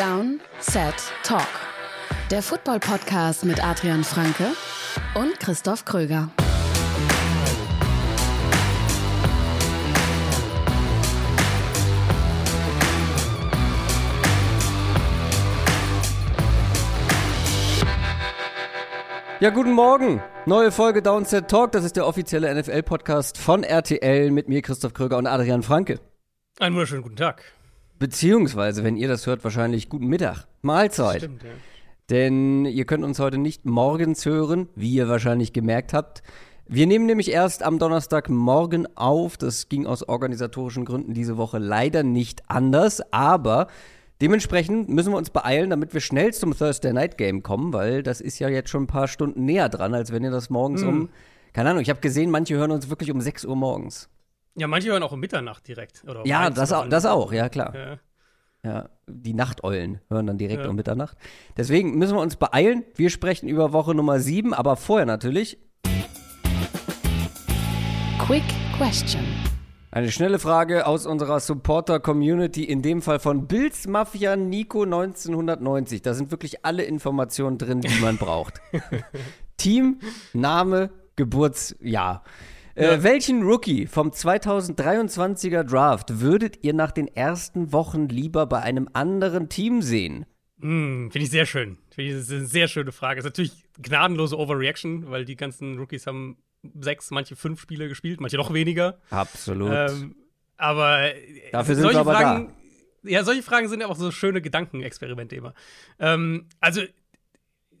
Down, Set, Talk. Der Football-Podcast mit Adrian Franke und Christoph Kröger. Ja, guten Morgen. Neue Folge Downset Talk. Das ist der offizielle NFL-Podcast von RTL mit mir, Christoph Kröger und Adrian Franke. Einen wunderschönen guten Tag. Beziehungsweise, wenn ihr das hört, wahrscheinlich guten Mittag. Mahlzeit. Stimmt, ja. Denn ihr könnt uns heute nicht morgens hören, wie ihr wahrscheinlich gemerkt habt. Wir nehmen nämlich erst am Donnerstagmorgen auf. Das ging aus organisatorischen Gründen diese Woche leider nicht anders. Aber dementsprechend müssen wir uns beeilen, damit wir schnell zum Thursday Night Game kommen, weil das ist ja jetzt schon ein paar Stunden näher dran, als wenn ihr das morgens Mhm. um. Keine Ahnung, ich habe gesehen, manche hören uns wirklich um 6 Uhr morgens. Ja, manche hören auch um Mitternacht direkt. Oder um Ja, das auch, das auch, ja klar. Ja. Ja, die Nachteulen hören dann direkt Ja. um Mitternacht. Deswegen müssen wir uns beeilen. Wir sprechen über Woche Nummer 7, aber vorher natürlich Quick Question. eine schnelle Frage aus unserer Supporter-Community, in dem Fall von Bills Mafia Nico 1990. Da sind wirklich alle Informationen drin, die man braucht. Team, Name, Geburtsjahr. Äh, welchen Rookie vom 2023er Draft würdet ihr nach den ersten Wochen lieber bei einem anderen Team sehen? Hm, Finde ich sehr schön. Finde ich, das ist eine sehr schöne Frage. Ist natürlich gnadenlose Overreaction, weil die ganzen Rookies haben sechs, manche fünf Spiele gespielt, manche noch weniger. Absolut. Ähm, aber Dafür sind solche wir aber Fragen, Ja, solche Fragen sind ja auch so schöne Gedankenexperimente immer. Ähm, also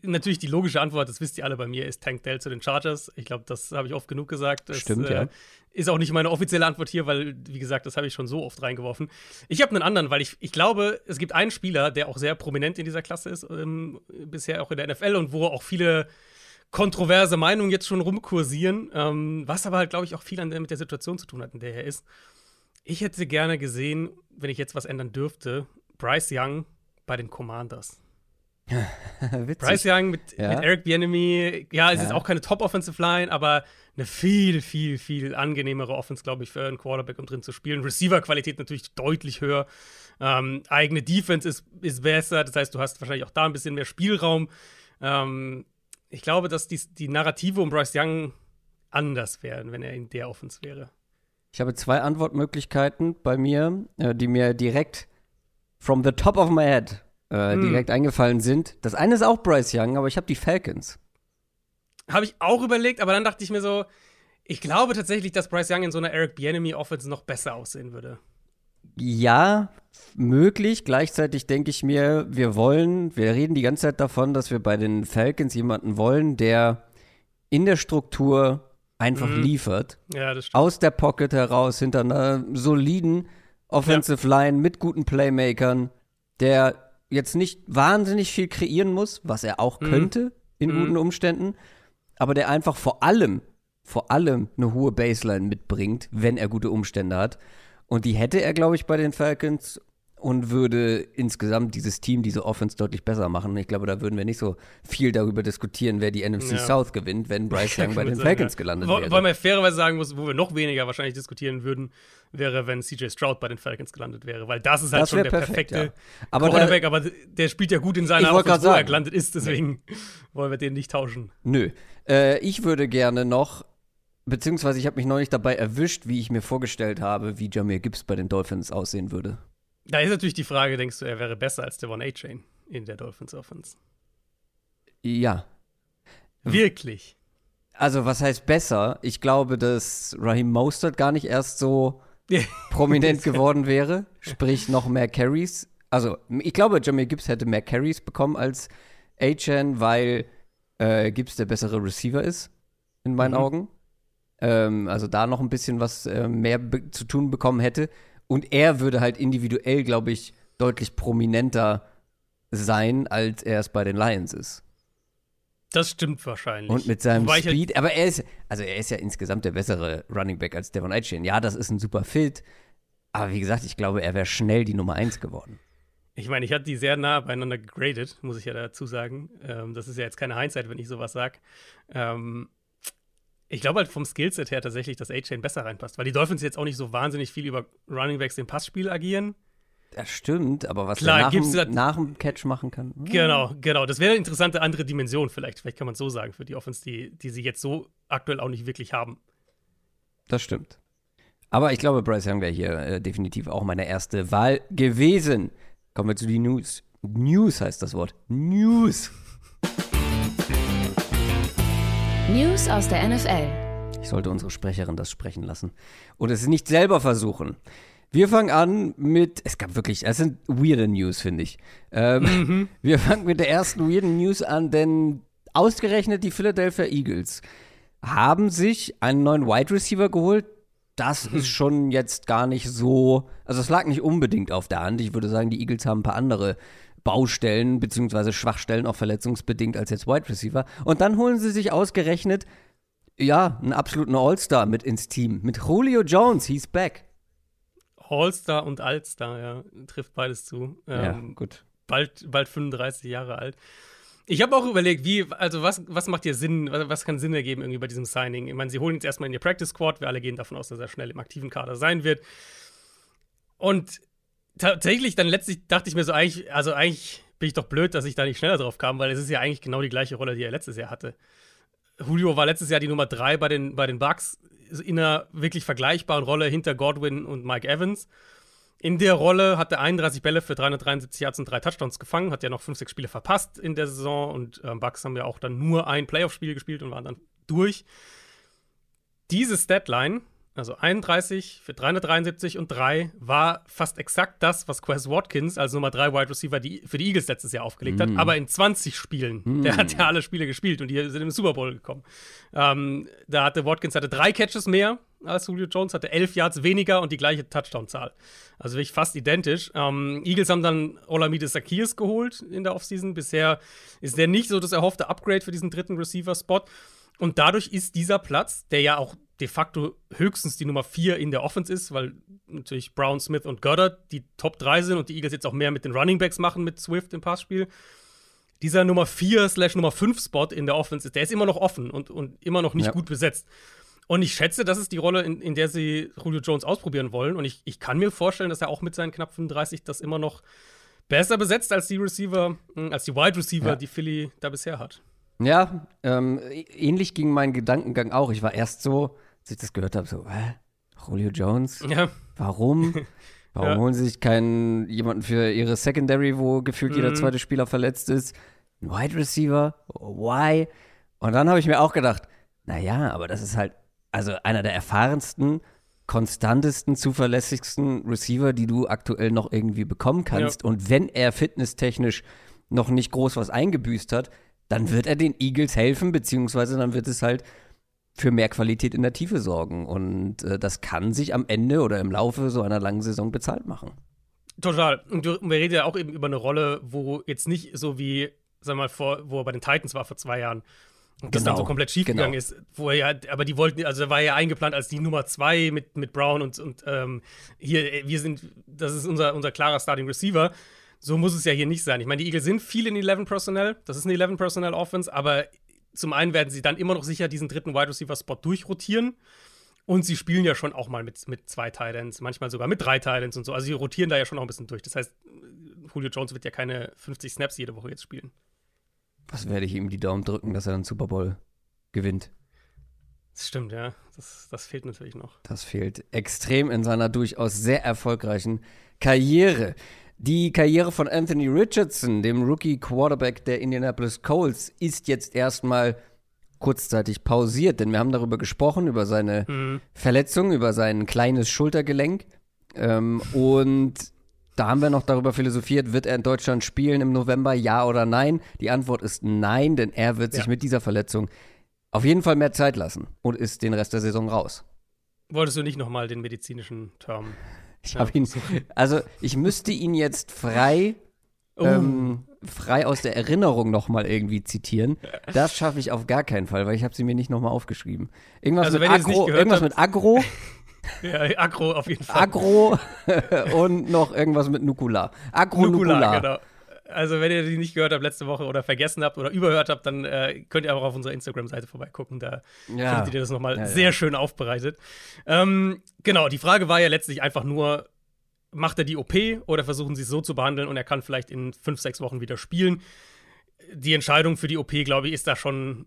natürlich die logische Antwort, das wisst ihr alle bei mir, ist Tank Dell zu den Chargers. Ich glaube, das habe ich oft genug gesagt. Das, Stimmt, äh, ja. Ist auch nicht meine offizielle Antwort hier, weil, wie gesagt, das habe ich schon so oft reingeworfen. Ich habe einen anderen, weil ich, ich glaube, es gibt einen Spieler, der auch sehr prominent in dieser Klasse ist, ähm, bisher auch in der NFL und wo auch viele kontroverse Meinungen jetzt schon rumkursieren, ähm, was aber halt, glaube ich, auch viel an der, mit der Situation zu tun hat, in der er ist. Ich hätte gerne gesehen, wenn ich jetzt was ändern dürfte, Bryce Young bei den Commanders. Bryce Young mit, Ja. mit Eric Bieniemy, ja, es Ja. ist auch keine Top-Offensive Line, aber eine viel, viel, viel angenehmere Offense, glaube ich, für einen Quarterback, um drin zu spielen. Receiver-Qualität natürlich deutlich höher. Ähm, eigene Defense ist, ist besser, das heißt, du hast wahrscheinlich auch da ein bisschen mehr Spielraum. Ähm, ich glaube, dass die, die Narrative um Bryce Young anders wären, wenn er in der Offense wäre. Ich habe zwei Antwortmöglichkeiten bei mir, äh, die mir direkt from the top of my head äh, Hm. direkt eingefallen sind. Das eine ist auch Bryce Young, aber ich habe die Falcons. Habe ich auch überlegt, aber dann dachte ich mir so, ich glaube tatsächlich, dass Bryce Young in so einer Eric Bieniemy Offense noch besser aussehen würde. Ja, möglich. Gleichzeitig denke ich mir, wir wollen, wir reden die ganze Zeit davon, dass wir bei den Falcons jemanden wollen, der in der Struktur einfach Mhm. liefert. Ja, das stimmt. Aus der Pocket heraus, hinter einer soliden Offensive Line mit guten Playmakern, der jetzt nicht wahnsinnig viel kreieren muss, was er auch Mhm. könnte in Mhm. guten Umständen, aber der einfach vor allem, vor allem eine hohe Baseline mitbringt, wenn er gute Umstände hat. Und die hätte er, glaube ich, bei den Falcons und würde insgesamt dieses Team, diese Offense deutlich besser machen. Ich glaube, da würden wir nicht so viel darüber diskutieren, wer die NFC Ja. South gewinnt, wenn Bryce Young bei den Falcons gelandet Wo, wäre. Weil man fairerweise sagen muss, wo wir noch weniger wahrscheinlich diskutieren würden, wäre, wenn CJ Stroud bei den Falcons gelandet wäre. Weil das ist halt Das schon der perfekt, perfekte ja. Aber da- Quarterback, aber der spielt ja gut in seiner Offense, wo er gelandet ist, deswegen wollen wir den nicht tauschen. Nö. Äh, ich würde gerne noch, beziehungsweise ich habe mich neulich dabei erwischt, wie ich mir vorgestellt habe, wie Jamir Gibbs bei den Dolphins aussehen würde. Da ist natürlich die Frage, denkst du, er wäre besser als Devon A-Chain in der Dolphins Offense? Ja. Wirklich? Also, was heißt besser? Ich glaube, dass Raheem Mostert gar nicht erst so prominent geworden wäre. Sprich, noch mehr Carries. Also, ich glaube, Jamir Gibbs hätte mehr Carries bekommen als A-Chan, weil äh, Gibbs der bessere Receiver ist, in meinen Mhm. Augen. Ähm, also da noch ein bisschen was äh, mehr zu tun bekommen hätte. Und er würde halt individuell, glaube ich, deutlich prominenter sein, als er es bei den Lions ist. Das stimmt wahrscheinlich. Und mit seinem Wobei Speed, aber er ist, also er ist ja insgesamt der bessere Running Back als Devon Aitchen. Ja, das ist ein super Fit, aber wie gesagt, ich glaube, er wäre schnell die Nummer 1 geworden. Ich meine, ich hatte die sehr nah beieinander gegradet, muss ich ja dazu sagen. Ähm, das ist ja jetzt keine Hindsight, wenn ich sowas sage. Ähm, ich glaube halt vom Skillset her tatsächlich, dass A-Chain besser reinpasst, weil die Dolphins jetzt auch nicht so wahnsinnig viel über Running Backs im Passspiel agieren. Das stimmt, aber was Klar, nach, gibt's dem, nach dem Catch machen kann. hm. Genau, genau. Das wäre eine interessante andere Dimension vielleicht. Vielleicht kann man es so sagen für die Offense, die, die sie jetzt so aktuell auch nicht wirklich haben. Das stimmt. Aber ich glaube, Bryce Young wäre hier äh, definitiv auch meine erste Wahl gewesen. Kommen wir zu den News. News heißt das Wort. News. News aus der NFL. Ich sollte unsere Sprecherin das sprechen lassen und es nicht selber versuchen. Wir fangen an mit, es gab wirklich, es sind weirde News, finde ich. Ähm, Wir fangen mit der ersten weirden News an, denn ausgerechnet die Philadelphia Eagles haben sich einen neuen Wide Receiver geholt. Das ist schon jetzt gar nicht so, also es lag nicht unbedingt auf der Hand. Ich würde sagen, die Eagles haben ein paar andere Baustellen beziehungsweise Schwachstellen, auch verletzungsbedingt, als jetzt Wide Receiver. Und dann holen sie sich ausgerechnet ja, einen absoluten All-Star mit ins Team. Mit Julio Jones, he's back. All-Star und Altstar, ja, trifft beides zu. ja, Ähm, gut. bald, bald 35 Jahre alt. Ich habe auch überlegt, wie, also was, was macht dir Sinn, was, was kann Sinn ergeben irgendwie bei diesem Signing? Ich meine, sie holen jetzt erstmal in ihr Practice Squad, wir alle gehen davon aus, dass er schnell im aktiven Kader sein wird. Und tatsächlich, dann letztlich dachte ich mir so, eigentlich, also eigentlich bin ich doch blöd, dass ich da nicht schneller drauf kam, weil es ist ja eigentlich genau die gleiche Rolle, die er letztes Jahr hatte. Julio war letztes Jahr die Nummer drei bei den, bei den Bucks in einer wirklich vergleichbaren Rolle hinter Godwin und Mike Evans. In der Rolle hat er 31 Bälle für 373 Yards und drei Touchdowns gefangen, hat ja noch 5, 6 Spiele verpasst in der Saison und ähm, Bucks haben ja auch dann nur ein Playoff-Spiel gespielt und waren dann durch. Diese Statline, also 31 für 373 und 3, war fast exakt das, was Quez Watkins als Nummer 3 Wide Receiver die, für die Eagles letztes Jahr aufgelegt hat, aber in 20 Spielen. Der hat ja alle Spiele gespielt und die sind im Super Bowl gekommen. Ähm, da hatte Watkins hatte drei Catches mehr als Julio Jones, hatte 11 Yards weniger und die gleiche Touchdown-Zahl. Also wirklich fast identisch. Ähm, Eagles haben dann Olamide Zacchaeus geholt in der Offseason. Bisher ist der nicht so das erhoffte Upgrade für diesen dritten Receiver-Spot. Und dadurch ist dieser Platz, der ja auch de facto höchstens die Nummer 4 in der Offense ist, weil natürlich Brown, Smith und Goddard die Top 3 sind und die Eagles jetzt auch mehr mit den Running Backs machen mit Swift im Passspiel. Dieser Nummer 4 slash Nummer 5 Spot in der Offense, ist- der ist immer noch offen und, und immer noch nicht Ja. gut besetzt. Und ich schätze, das ist die Rolle, in, in der sie Julio Jones ausprobieren wollen. Und ich, ich kann mir vorstellen, dass er auch mit seinen knapp 35 das immer noch besser besetzt als die Receiver, mh, als die Wide Receiver, Ja. die Philly da bisher hat. Ja, ähm, ähnlich ging mein Gedankengang auch. Ich war erst so, als ich das gehört habe, so, hä? Julio Jones? Ja, Warum? Warum Ja. holen sie sich keinen jemanden für ihre Secondary, wo gefühlt jeder Mhm. zweite Spieler verletzt ist? Ein Wide Receiver? Why? Und dann habe ich mir auch gedacht, naja, aber das ist halt, also einer der erfahrensten, konstantesten, zuverlässigsten Receiver, die du aktuell noch irgendwie bekommen kannst. Und wenn er fitnesstechnisch noch nicht groß was eingebüßt hat, dann wird er den Eagles helfen, beziehungsweise dann wird es halt für mehr Qualität in der Tiefe sorgen. Und äh, das kann sich am Ende oder im Laufe so einer langen Saison bezahlt machen. Total. Und wir reden ja auch eben über eine Rolle, wo jetzt nicht so wie, sag mal, vor, wo er bei den Titans war vor zwei Jahren. Und das Genau, dann so komplett schief genau. gegangen ist, wo er ja, aber die wollten, also er war ja eingeplant als die Nummer zwei mit, mit Brown und, und ähm, hier, äh, wir sind, das ist unser, unser klarer Starting Receiver. So muss es ja hier nicht sein. Ich meine, die Eagles sind viel in 11 Personnel, das ist eine 11 Personnel Offense, aber zum einen werden sie dann immer noch sicher diesen dritten Wide Receiver Spot durchrotieren. Und sie spielen ja schon auch mal mit, mit zwei Titans, manchmal sogar mit drei Titans und so. Also sie rotieren da ja schon auch ein bisschen durch. Das heißt, Julio Jones wird ja keine 50 Snaps jede Woche jetzt spielen. Was werde ich ihm die Daumen drücken, dass er den Super Bowl gewinnt? Das stimmt, ja. Das, das fehlt natürlich noch. Das fehlt extrem in seiner durchaus sehr erfolgreichen Karriere. Die Karriere von Anthony Richardson, dem Rookie Quarterback der Indianapolis Colts, ist jetzt erstmal kurzzeitig pausiert, denn wir haben darüber gesprochen, über seine Mhm. Verletzung, über sein kleines Schultergelenk. Ähm, und da haben wir noch darüber philosophiert, wird er in Deutschland spielen im November, ja oder nein? Die Antwort ist nein, denn er wird sich Ja. mit dieser Verletzung auf jeden Fall mehr Zeit lassen und ist den Rest der Saison raus. Wolltest du nicht nochmal den medizinischen Term? Ich habe ihn, also ich müsste ihn jetzt frei, Oh, ähm, frei aus der Erinnerung nochmal irgendwie zitieren. Das schaffe ich auf gar keinen Fall, weil ich habe sie mir nicht nochmal aufgeschrieben. Irgendwas Also mit Agro, irgendwas habt- mit Agro, ja, Agro auf jeden Fall. Agro und noch irgendwas mit Nukular. Agro Nukular. Nukular, genau. Also, wenn ihr die nicht gehört habt letzte Woche oder vergessen habt oder überhört habt, dann äh, könnt ihr auch auf unserer Instagram-Seite vorbeigucken. Da Ja. findet ihr das nochmal Ja, ja. sehr schön aufbereitet. Ähm, genau, die Frage war ja letztlich einfach nur, macht er die OP oder versuchen sie es so zu behandeln und er kann vielleicht in fünf, sechs Wochen wieder spielen. Die Entscheidung für die OP, glaube ich, ist da schon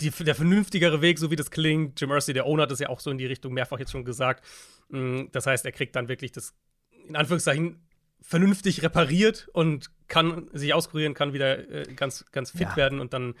die, der vernünftigere Weg, so wie das klingt. Jim Mercy, der Owner, hat das ja auch so in die Richtung mehrfach jetzt schon gesagt. Mm, das heißt, er kriegt dann wirklich das, in Anführungszeichen, vernünftig repariert und kann sich auskurieren, kann wieder äh, ganz, ganz fit ja. werden und dann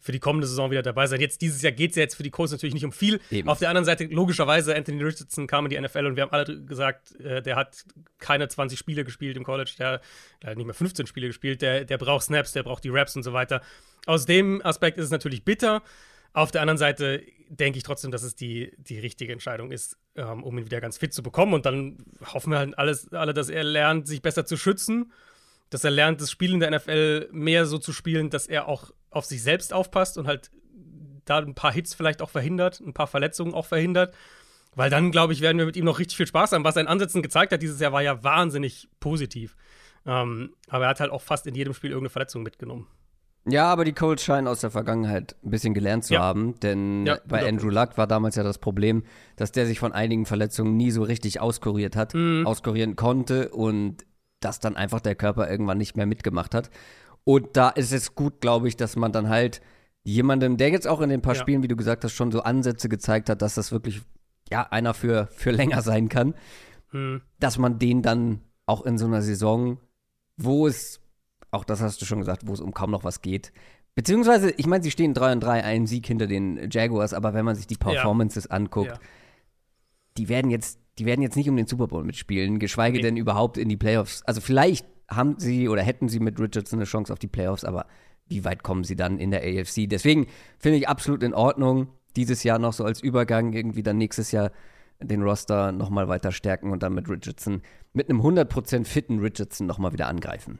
für die kommende Saison wieder dabei sein. Jetzt dieses Jahr geht es ja jetzt für die Colts natürlich nicht um viel. Eben. Auf der anderen Seite, logischerweise, Anthony Richardson kam in die NFL und wir haben alle gesagt, äh, der hat keine 20 Spiele gespielt im College, der hat nicht mehr 15 Spiele gespielt, der, der braucht Snaps, der braucht die Raps und so weiter. Aus dem Aspekt ist es natürlich bitter. Auf der anderen Seite denke ich trotzdem, dass es die, die richtige Entscheidung ist, ähm, um ihn wieder ganz fit zu bekommen. Und dann hoffen wir halt alles, alle, dass er lernt, sich besser zu schützen, dass er lernt, das Spiel in der NFL mehr so zu spielen, dass er auch auf sich selbst aufpasst und halt da ein paar Hits vielleicht auch verhindert, ein paar Verletzungen auch verhindert. Weil dann, glaube ich, werden wir mit ihm noch richtig viel Spaß haben. Was er in Ansätzen gezeigt hat dieses Jahr, war ja wahnsinnig positiv. Ähm, aber er hat halt auch fast in jedem Spiel irgendeine Verletzung mitgenommen. Ja, aber die Colts scheinen aus der Vergangenheit ein bisschen gelernt zu ja. haben, denn ja, bei Andrew Luck war damals ja das Problem, dass der sich von einigen Verletzungen nie so richtig auskuriert hat, mhm. auskurieren konnte und das dann einfach der Körper irgendwann nicht mehr mitgemacht hat. Und da ist es gut, glaube ich, dass man dann halt jemandem, der jetzt auch in den paar ja. Spielen, wie du gesagt hast, schon so Ansätze gezeigt hat, dass das wirklich ja einer für, für länger sein kann, mhm. dass man den dann auch in so einer Saison, wo es auch das hast du schon gesagt, wo es um kaum noch was geht. Beziehungsweise, ich meine, sie stehen 3 und 3, einen Sieg hinter den Jaguars, aber wenn man sich die Performances ja. anguckt, ja. die werden jetzt, die werden jetzt nicht um den Super Bowl mitspielen, geschweige nee. denn überhaupt in die Playoffs. Also vielleicht haben sie oder hätten sie mit Richardson eine Chance auf die Playoffs, aber wie weit kommen sie dann in der AFC? Deswegen finde ich absolut in Ordnung, dieses Jahr noch so als Übergang, irgendwie dann nächstes Jahr den Roster nochmal weiter stärken und dann mit Richardson, mit einem 100% fitten Richardson nochmal wieder angreifen.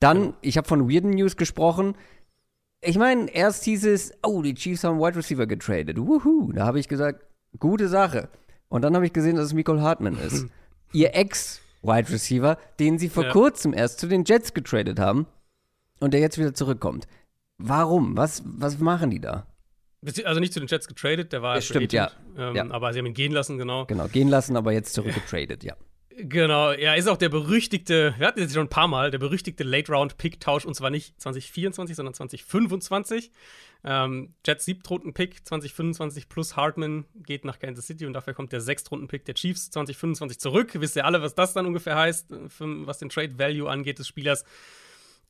Dann, ich habe von weirden News gesprochen. Ich meine, erst hieß es, oh, die Chiefs haben Wide Receiver getradet. Wuhu. Da habe ich gesagt, gute Sache. Und dann habe ich gesehen, dass es Michael Hartman ist. Ihr Ex-Wide Receiver, den sie vor ja. kurzem erst zu den Jets getradet haben und der jetzt wieder zurückkommt. Warum? Was, was machen die da? Also nicht zu den Jets getradet, der war. Das stimmt, ja. Ähm, ja. Aber sie haben ihn gehen lassen, genau. Genau, gehen lassen, aber jetzt zurückgetradet, ja. Genau, ja, ist auch der berüchtigte, wir hatten jetzt schon ein paar Mal, der berüchtigte Late-Round-Pick-Tausch und zwar nicht 2024, sondern 2025. Ähm, Jets Siebtrunden-Pick 2025 plus Hartman geht nach Kansas City und dafür kommt der Sechstrunden-Pick der Chiefs 2025 zurück. Wisst ihr alle, was das dann ungefähr heißt, für, was den Trade-Value angeht des Spielers?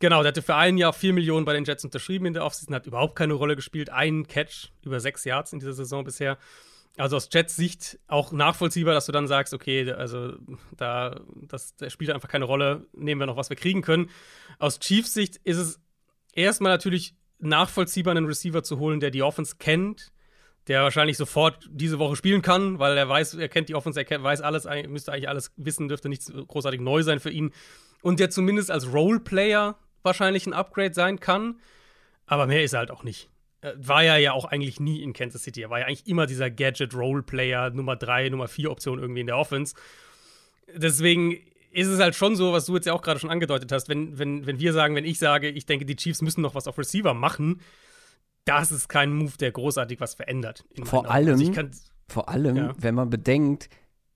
Genau, der hatte für ein Jahr 4 Millionen bei den Jets unterschrieben in der Offseason, hat überhaupt keine Rolle gespielt. Ein Catch über sechs Yards in dieser Saison bisher. Also aus Jets Sicht auch nachvollziehbar, dass du dann sagst, okay, also da das, das spielt einfach keine Rolle, nehmen wir noch, was wir kriegen können. Aus Chiefs Sicht ist es erstmal natürlich nachvollziehbar, einen Receiver zu holen, der die Offense kennt, der wahrscheinlich sofort diese Woche spielen kann, weil er weiß, er kennt die Offense, er kennt, weiß alles, müsste eigentlich alles wissen, dürfte nichts großartig neu sein für ihn. Und der zumindest als Roleplayer wahrscheinlich ein Upgrade sein kann. Aber mehr ist er halt auch nicht. Äh, war ja ja auch eigentlich nie in Kansas City. Er war ja eigentlich immer dieser Gadget-Role-Player, Nummer 3, Nummer 4 Option irgendwie in der Offense. Deswegen ist es halt schon so, was du jetzt ja auch gerade schon angedeutet hast, wenn, wenn, wenn wir sagen, wenn ich sage, ich denke, die Chiefs müssen noch was auf Receiver machen, das ist kein Move, der großartig was verändert. Vor allem, also kann, vor allem, ja. wenn man bedenkt,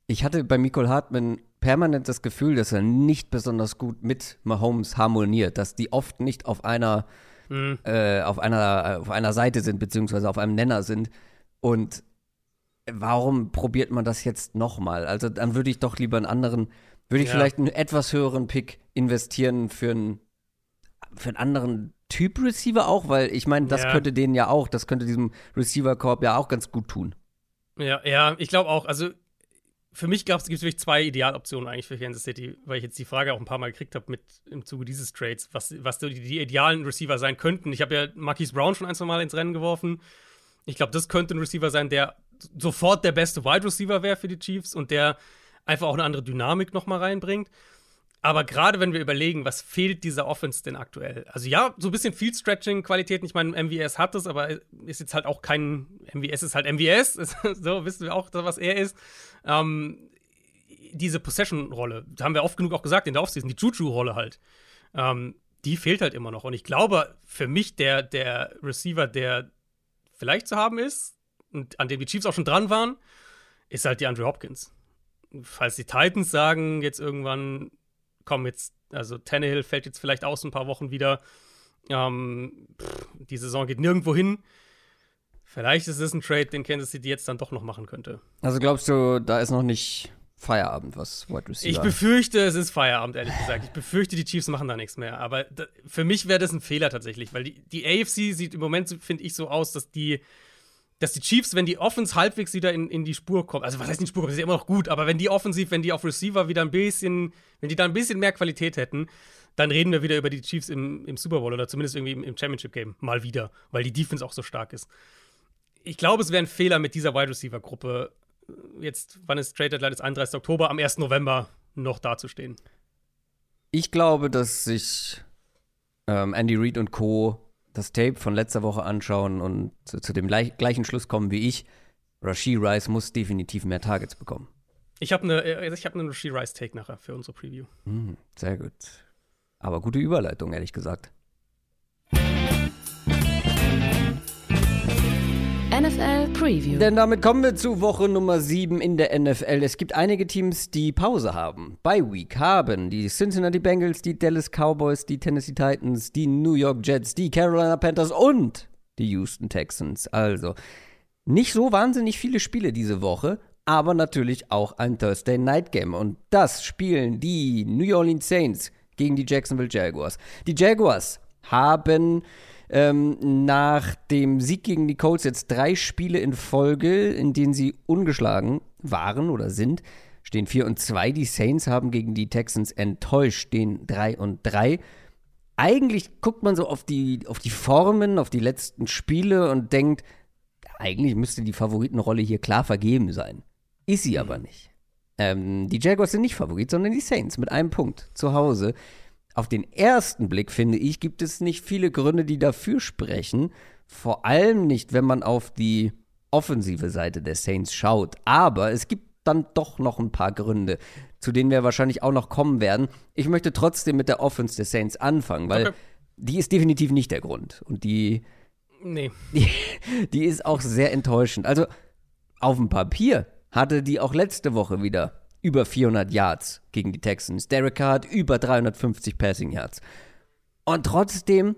ich hatte bei Michael Hartman permanent das Gefühl, dass er nicht besonders gut mit Mahomes harmoniert, dass die oft nicht auf einer mhm. äh, auf, einer, auf einer Seite sind, beziehungsweise auf einem Nenner sind. Und warum probiert man das jetzt nochmal? Also dann würde ich doch lieber einen anderen, würde ich ja. vielleicht einen etwas höheren Pick investieren für einen, für einen anderen Typ Receiver auch, weil ich meine, das ja. könnte denen ja auch, das könnte diesem Receiver-Korb ja auch ganz gut tun. Ja, ja, ich glaube auch. Also für mich gibt es wirklich zwei Idealoptionen eigentlich für Kansas City, weil ich jetzt die Frage auch ein paar Mal gekriegt habe mit im Zuge dieses Trades, was, was die, die idealen Receiver sein könnten. Ich habe ja Marquise Brown schon ein, zwei Mal ins Rennen geworfen. Ich glaube, das könnte ein Receiver sein, der sofort der beste Wide Receiver wäre für die Chiefs und der einfach auch eine andere Dynamik nochmal reinbringt. Aber gerade wenn wir überlegen, was fehlt dieser Offense denn aktuell? Also ja, so ein bisschen Field Stretching Qualitäten. Ich meine, MVS hat das, aber ist jetzt halt auch kein MVS ist halt MVS. so wissen wir auch, was er ist. Ähm, diese Possession-Rolle, da haben wir oft genug auch gesagt in der Offseason, die Juju-Rolle halt. Ähm, die fehlt halt immer noch. Und ich glaube, für mich der, der Receiver, der vielleicht zu haben ist und an dem die Chiefs auch schon dran waren, ist halt die Andrew Hopkins falls die Titans sagen, jetzt irgendwann, komm, jetzt, also Tannehill fällt jetzt vielleicht aus ein paar Wochen wieder. Ähm, pff, die Saison geht nirgendwo hin. Vielleicht ist es ein Trade, den Kansas City jetzt dann doch noch machen könnte. Also glaubst du, da ist noch nicht Feierabend, was Wide Receiver Ich befürchte, es ist Feierabend, ehrlich gesagt. Ich befürchte, die Chiefs machen da nichts mehr. Aber da, für mich wäre das ein Fehler tatsächlich, weil die, die AFC sieht im Moment, finde ich, so aus, dass die, dass die Chiefs, wenn die Offense halbwegs wieder in, in die Spur kommt, also was heißt in die Spur kommt, das ist ja immer noch gut, aber wenn die offensiv, wenn die auf Receiver wieder ein bisschen, wenn die da ein bisschen mehr Qualität hätten, dann reden wir wieder über die Chiefs im, im Super Bowl oder zumindest irgendwie im, im Championship-Game mal wieder, weil die Defense auch so stark ist. Ich glaube, es wäre ein Fehler mit dieser Wide Receiver-Gruppe, jetzt, wann ist Trade Deadline? Ist 31. Oktober, am 1. November noch dazustehen. Ich glaube, dass sich ähm, Andy Reid und Co. das Tape von letzter Woche anschauen und zu, zu dem gleich, gleichen Schluss kommen wie ich. Rashid Rice muss definitiv mehr Targets bekommen. Ich habe eine hab ne Rashid Rice Take nachher für unsere Preview. Hm, sehr gut. Aber gute Überleitung, ehrlich gesagt. NFL Preview. Denn damit kommen wir zu Woche Nummer 7 in der NFL. Es gibt einige Teams, die Pause haben. Bei Week haben die Cincinnati Bengals, die Dallas Cowboys, die Tennessee Titans, die New York Jets, die Carolina Panthers und die Houston Texans. Also nicht so wahnsinnig viele Spiele diese Woche, aber natürlich auch ein Thursday Night Game. Und das spielen die New Orleans Saints gegen die Jacksonville Jaguars. Die Jaguars haben ähm, nach dem Sieg gegen die Colts jetzt drei Spiele in Folge, in denen sie ungeschlagen waren oder sind. Stehen 4 und 2. Die Saints haben gegen die Texans enttäuscht, stehen 3 und 3. Eigentlich guckt man so auf die, auf die Formen, auf die letzten Spiele und denkt, eigentlich müsste die Favoritenrolle hier klar vergeben sein. Ist sie aber nicht. Ähm, die Jaguars sind nicht Favorit, sondern die Saints mit einem Punkt zu Hause auf den ersten Blick, finde ich, gibt es nicht viele Gründe, die dafür sprechen. Vor allem nicht, wenn man auf die offensive Seite der Saints schaut. Aber es gibt dann doch noch ein paar Gründe, zu denen wir wahrscheinlich auch noch kommen werden. Ich möchte trotzdem mit der Offense der Saints anfangen, weil okay. die ist definitiv nicht der Grund. Und die, nee. die, die ist auch sehr enttäuschend. Also auf dem Papier hatte die auch letzte Woche wieder über 400 Yards gegen die Texans. Derek Carr hat über 350 Passing Yards. Und trotzdem,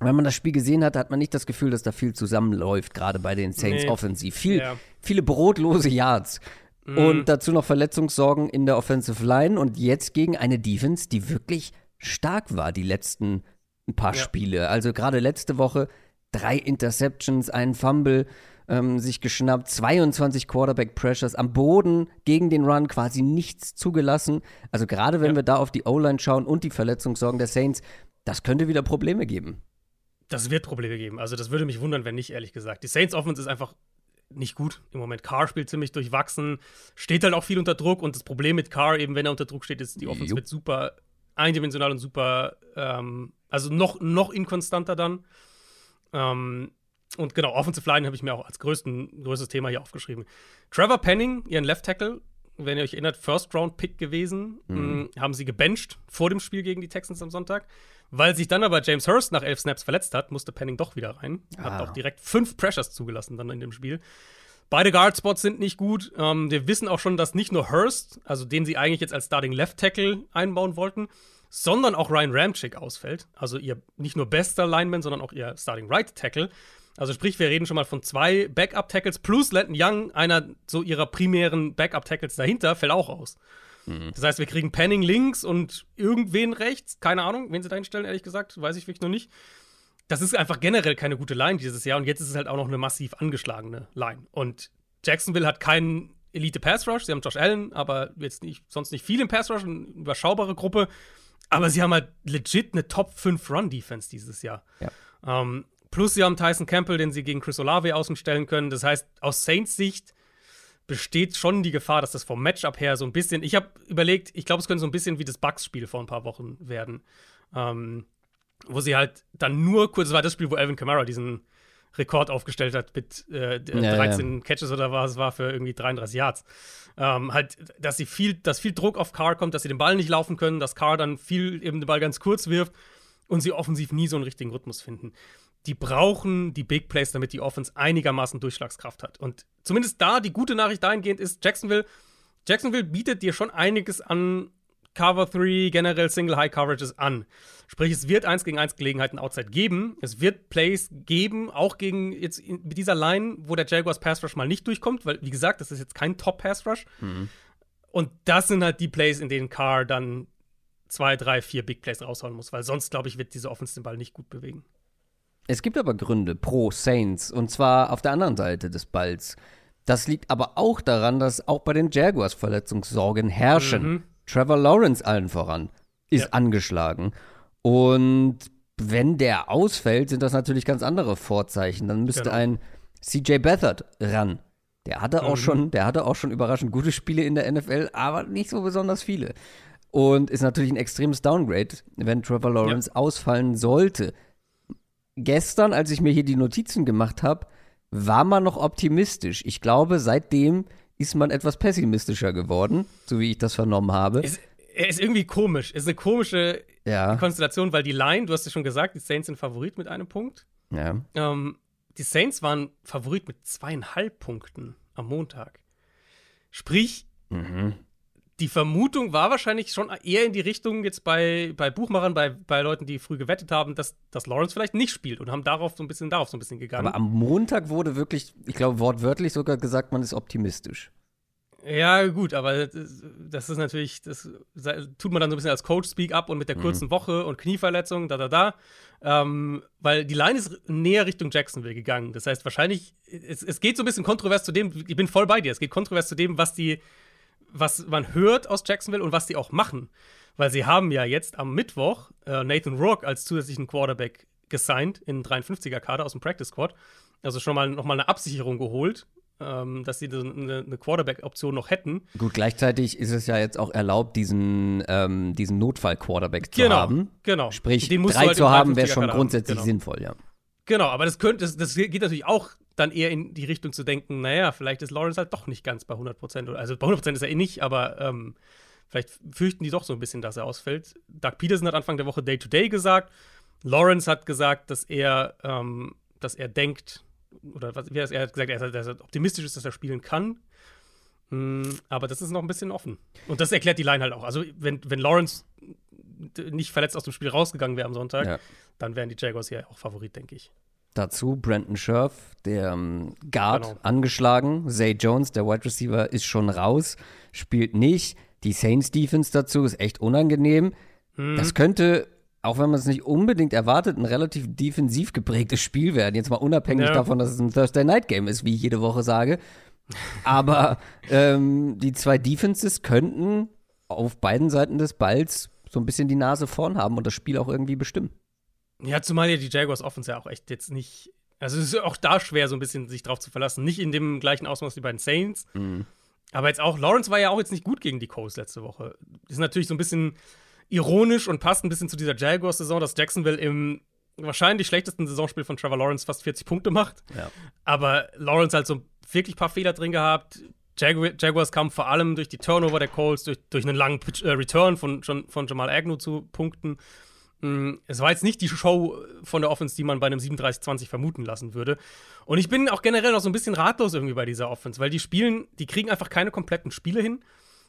wenn man das Spiel gesehen hat, hat man nicht das Gefühl, dass da viel zusammenläuft, gerade bei den Saints nee. offensiv. Viel, ja. Viele brotlose Yards. Mhm. Und dazu noch Verletzungssorgen in der Offensive Line und jetzt gegen eine Defense, die wirklich stark war, die letzten ein paar ja. Spiele. Also gerade letzte Woche drei Interceptions, ein Fumble ähm, sich geschnappt, 22 Quarterback Pressures am Boden gegen den Run, quasi nichts zugelassen. Also gerade wenn ja. wir da auf die O-Line schauen und die Verletzungssorgen der Saints, das könnte wieder Probleme geben. Das wird Probleme geben. Also das würde mich wundern, wenn nicht, ehrlich gesagt. Die Saints Offense ist einfach nicht gut im Moment. Carr spielt ziemlich durchwachsen, steht halt auch viel unter Druck und das Problem mit Carr, eben wenn er unter Druck steht, ist, die Offense Jupp. wird super eindimensional und super, ähm, also noch, noch inkonstanter dann. Ähm, und genau, Offensive Line habe ich mir auch als größten, größtes Thema hier aufgeschrieben. Trevor Penning, ihren Left Tackle, wenn ihr euch erinnert, First-Round-Pick gewesen, mhm. haben sie gebencht vor dem Spiel gegen die Texans am Sonntag. Weil sich dann aber James Hurst nach elf Snaps verletzt hat, musste Penning doch wieder rein. Ah. Hat auch direkt fünf Pressures zugelassen dann in dem Spiel. Beide Guard-Spots sind nicht gut. Ähm, wir wissen auch schon, dass nicht nur Hurst, also den sie eigentlich jetzt als Starting Left Tackle einbauen wollten, sondern auch Ryan Ramchick ausfällt. Also ihr nicht nur bester Lineman, sondern auch ihr Starting Right Tackle. Also sprich, wir reden schon mal von zwei Backup-Tackles plus Lenton Young, einer so ihrer primären Backup-Tackles dahinter, fällt auch aus. Mhm. Das heißt, wir kriegen Penning links und irgendwen rechts. Keine Ahnung, wen sie da hinstellen, ehrlich gesagt, weiß ich wirklich noch nicht. Das ist einfach generell keine gute Line dieses Jahr und jetzt ist es halt auch noch eine massiv angeschlagene Line. Und Jacksonville hat keinen Elite Pass Rush. Sie haben Josh Allen, aber jetzt nicht, sonst nicht viel im Pass Rush, eine überschaubare Gruppe. Aber sie haben halt legit eine Top 5 Run Defense dieses Jahr. Ja. Ähm, Plus sie haben Tyson Campbell, den sie gegen Chris Olave außen stellen können. Das heißt, aus Saints Sicht besteht schon die Gefahr, dass das vom Matchup her so ein bisschen. Ich habe überlegt, ich glaube, es könnte so ein bisschen wie das Bucks-Spiel vor ein paar Wochen werden. Ähm, wo sie halt dann nur kurz, das war das Spiel, wo Alvin Kamara diesen Rekord aufgestellt hat mit äh, 13 ja. Catches oder was es war für irgendwie 33 Yards. Ähm, halt, dass sie viel, dass viel Druck auf Carr kommt, dass sie den Ball nicht laufen können, dass Carr dann viel eben den Ball ganz kurz wirft und sie offensiv nie so einen richtigen Rhythmus finden die brauchen die Big Plays, damit die Offense einigermaßen Durchschlagskraft hat. Und zumindest da, die gute Nachricht dahingehend ist, Jacksonville, Jacksonville bietet dir schon einiges an Cover 3, generell Single High Coverages an. Sprich, es wird 1 gegen 1 Gelegenheiten outside geben. Es wird Plays geben, auch gegen jetzt mit dieser Line, wo der Jaguars Pass Rush mal nicht durchkommt, weil, wie gesagt, das ist jetzt kein Top Pass Rush. Mhm. Und das sind halt die Plays, in denen Carr dann zwei, drei, vier Big Plays raushauen muss, weil sonst, glaube ich, wird diese Offense den Ball nicht gut bewegen. Es gibt aber Gründe pro Saints und zwar auf der anderen Seite des Balls. Das liegt aber auch daran, dass auch bei den Jaguars Verletzungssorgen herrschen. Mhm. Trevor Lawrence allen voran ist ja. angeschlagen. Und wenn der ausfällt, sind das natürlich ganz andere Vorzeichen. Dann müsste genau. ein CJ Beathard ran. Der hatte auch mhm. schon, der hatte auch schon überraschend gute Spiele in der NFL, aber nicht so besonders viele. Und ist natürlich ein extremes Downgrade, wenn Trevor Lawrence ja. ausfallen sollte. Gestern, als ich mir hier die Notizen gemacht habe, war man noch optimistisch. Ich glaube, seitdem ist man etwas pessimistischer geworden, so wie ich das vernommen habe. Ist, er ist irgendwie komisch. Ist eine komische ja. Konstellation, weil die Line, du hast ja schon gesagt, die Saints sind Favorit mit einem Punkt. Ja. Ähm, die Saints waren Favorit mit zweieinhalb Punkten am Montag. Sprich, mhm die Vermutung war wahrscheinlich schon eher in die Richtung jetzt bei, bei Buchmachern, bei, bei Leuten, die früh gewettet haben, dass, dass Lawrence vielleicht nicht spielt und haben darauf so ein bisschen darauf so ein bisschen gegangen. Aber am Montag wurde wirklich, ich glaube wortwörtlich sogar gesagt, man ist optimistisch. Ja, gut, aber das, ist natürlich, das tut man dann so ein bisschen als Coach-Speak up und mit der mhm. kurzen Woche und Knieverletzung, da, da, da. Ähm, weil die Line ist näher Richtung Jacksonville gegangen. Das heißt, wahrscheinlich, es, es geht so ein bisschen kontrovers zu dem, ich bin voll bei dir, es geht kontrovers zu dem, was die was man hört aus Jacksonville und was die auch machen. Weil sie haben ja jetzt am Mittwoch äh, Nathan Rourke als zusätzlichen Quarterback gesigned in 53er-Kader aus dem Practice Squad. Also schon mal nochmal eine Absicherung geholt, ähm, dass sie eine, eine Quarterback-Option noch hätten. Gut, gleichzeitig ist es ja jetzt auch erlaubt, diesen, ähm, diesen Notfall-Quarterback zu genau, haben. Genau. Sprich, drei halt zu haben, wäre schon grundsätzlich genau. sinnvoll, ja. Genau, aber das könnte, das, das geht natürlich auch dann eher in die Richtung zu denken, naja, vielleicht ist Lawrence halt doch nicht ganz bei 100 Prozent. Also bei 100 Prozent ist er eh nicht, aber ähm, vielleicht fürchten die doch so ein bisschen, dass er ausfällt. Doug Peterson hat Anfang der Woche Day-to-Day -Day gesagt. Lawrence hat gesagt, dass er, ähm, dass er denkt, oder was, wie er, hat gesagt, er, dass er optimistisch ist, dass er spielen kann. Hm, aber das ist noch ein bisschen offen. Und das erklärt die Line halt auch. Also, wenn, wenn Lawrence nicht verletzt aus dem Spiel rausgegangen wäre am Sonntag, ja. dann wären die Jaguars hier auch Favorit, denke ich. Dazu Brandon Scherf, der ähm, Guard, genau. angeschlagen. Zay Jones, der Wide Receiver, ist schon raus, spielt nicht. Die Saints Defense dazu ist echt unangenehm. Mhm. Das könnte, auch wenn man es nicht unbedingt erwartet, ein relativ defensiv geprägtes Spiel werden. Jetzt mal unabhängig ja. davon, dass es ein Thursday Night Game ist, wie ich jede Woche sage. Aber ähm, die zwei Defenses könnten auf beiden Seiten des Balls so ein bisschen die Nase vorn haben und das Spiel auch irgendwie bestimmen. Ja, zumal ja die Jaguars Offense ja auch echt jetzt nicht. Also es ist auch da schwer, so ein bisschen sich drauf zu verlassen. Nicht in dem gleichen Ausmaß wie bei den Saints. Mhm. Aber jetzt auch, Lawrence war ja auch jetzt nicht gut gegen die Coast letzte Woche. Ist natürlich so ein bisschen ironisch und passt ein bisschen zu dieser Jaguars-Saison, dass Jacksonville im wahrscheinlich schlechtesten Saisonspiel von Trevor Lawrence fast 40 Punkte macht. Ja. Aber Lawrence halt so wirklich ein paar Fehler drin gehabt. Jagu Jaguars kamen vor allem durch die Turnover der Colts, durch, durch einen langen äh, Return von, von Jamal Agnew zu Punkten. Mm, es war jetzt nicht die Show von der Offense, die man bei einem 37-20 vermuten lassen würde. Und ich bin auch generell noch so ein bisschen ratlos irgendwie bei dieser Offense, weil die spielen, die kriegen einfach keine kompletten Spiele hin,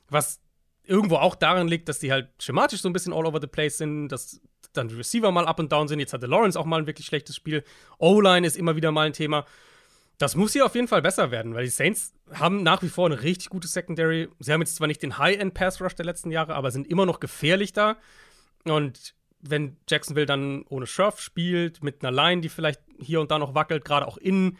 was irgendwo auch daran liegt, dass die halt schematisch so ein bisschen all over the place sind, dass dann die Receiver mal up und down sind. Jetzt hatte Lawrence auch mal ein wirklich schlechtes Spiel. O-Line ist immer wieder mal ein Thema. Das muss hier auf jeden Fall besser werden, weil die Saints haben nach wie vor eine richtig gute Secondary. Sie haben jetzt zwar nicht den High-End-Pass-Rush der letzten Jahre, aber sind immer noch gefährlich da. Und wenn Jacksonville dann ohne Surf spielt, mit einer Line, die vielleicht hier und da noch wackelt, gerade auch innen.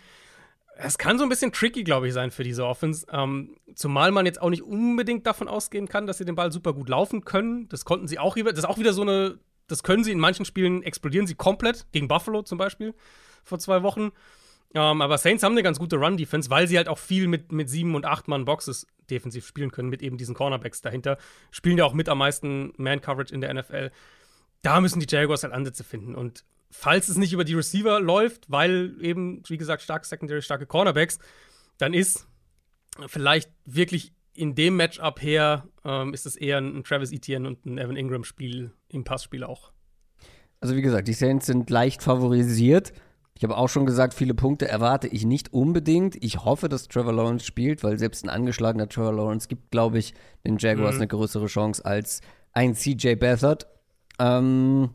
Es kann so ein bisschen tricky, glaube ich, sein für diese Offense. Ähm, zumal man jetzt auch nicht unbedingt davon ausgehen kann, dass sie den Ball super gut laufen können. Das konnten sie auch wieder. Das ist auch wieder so eine. Das können sie in manchen Spielen, explodieren sie komplett. Gegen Buffalo zum Beispiel vor zwei Wochen. Ähm, aber Saints haben eine ganz gute Run-Defense, weil sie halt auch viel mit, mit sieben und acht Mann Boxes defensiv spielen können, mit eben diesen Cornerbacks dahinter. Spielen ja auch mit am meisten Man-Coverage in der NFL da müssen die Jaguars halt Ansätze finden. Und falls es nicht über die Receiver läuft, weil eben, wie gesagt, starke Secondary, starke Cornerbacks, dann ist vielleicht wirklich in dem Matchup her, ähm, ist es eher ein Travis Etienne und ein Evan Ingram-Spiel im Passspiel auch. Also wie gesagt, die Saints sind leicht favorisiert. Ich habe auch schon gesagt, viele Punkte erwarte ich nicht unbedingt. Ich hoffe, dass Trevor Lawrence spielt, weil selbst ein angeschlagener Trevor Lawrence gibt, glaube ich, den Jaguars mhm. eine größere Chance als ein CJ Beathard. Ähm,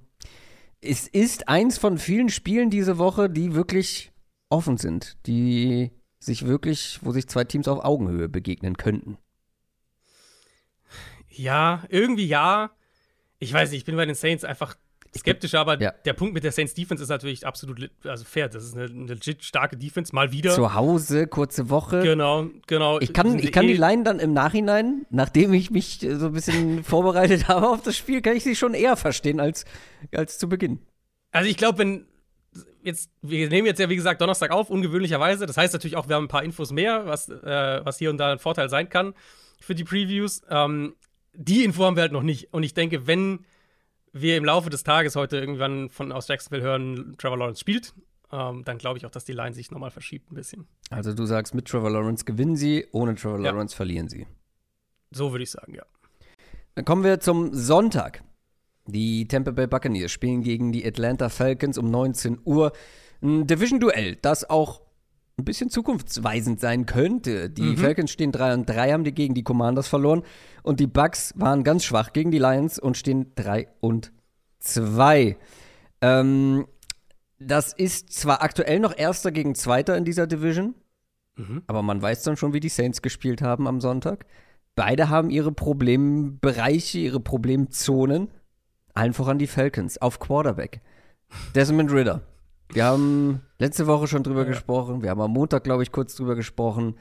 es ist eins von vielen Spielen diese Woche, die wirklich offen sind, die sich wirklich, wo sich zwei Teams auf Augenhöhe begegnen könnten. Ja, irgendwie ja. Ich weiß nicht, ich bin bei den Saints einfach skeptisch, aber ja. der Punkt mit der Saints Defense ist natürlich absolut also fair. Das ist eine, eine legit starke Defense, mal wieder. Zu Hause, kurze Woche. Genau, genau. Ich kann, ich kann die eh Line dann im Nachhinein, nachdem ich mich so ein bisschen vorbereitet habe auf das Spiel, kann ich sie schon eher verstehen als, als zu Beginn. Also ich glaube, wenn jetzt, wir nehmen jetzt ja wie gesagt Donnerstag auf, ungewöhnlicherweise. Das heißt natürlich auch, wir haben ein paar Infos mehr, was, äh, was hier und da ein Vorteil sein kann für die Previews. Ähm, die Info haben wir halt noch nicht. Und ich denke, wenn wir im Laufe des Tages heute irgendwann von aus Jacksonville hören, Trevor Lawrence spielt, ähm, dann glaube ich auch, dass die Line sich nochmal verschiebt ein bisschen. Also du sagst, mit Trevor Lawrence gewinnen sie, ohne Trevor ja. Lawrence verlieren sie. So würde ich sagen, ja. Dann kommen wir zum Sonntag. Die Tampa Bay Buccaneers spielen gegen die Atlanta Falcons um 19 Uhr. Ein Division-Duell, das auch ein bisschen zukunftsweisend sein könnte. Die mhm. Falcons stehen 3 und 3, haben die gegen die Commanders verloren. Und die Bucks waren ganz schwach gegen die Lions und stehen 3 und 2. Ähm, das ist zwar aktuell noch Erster gegen Zweiter in dieser Division, mhm. aber man weiß dann schon, wie die Saints gespielt haben am Sonntag. Beide haben ihre Problembereiche, ihre Problemzonen. Einfach an die Falcons auf Quarterback. Desmond Ritter wir haben letzte Woche schon drüber ja. gesprochen. Wir haben am Montag, glaube ich, kurz drüber gesprochen.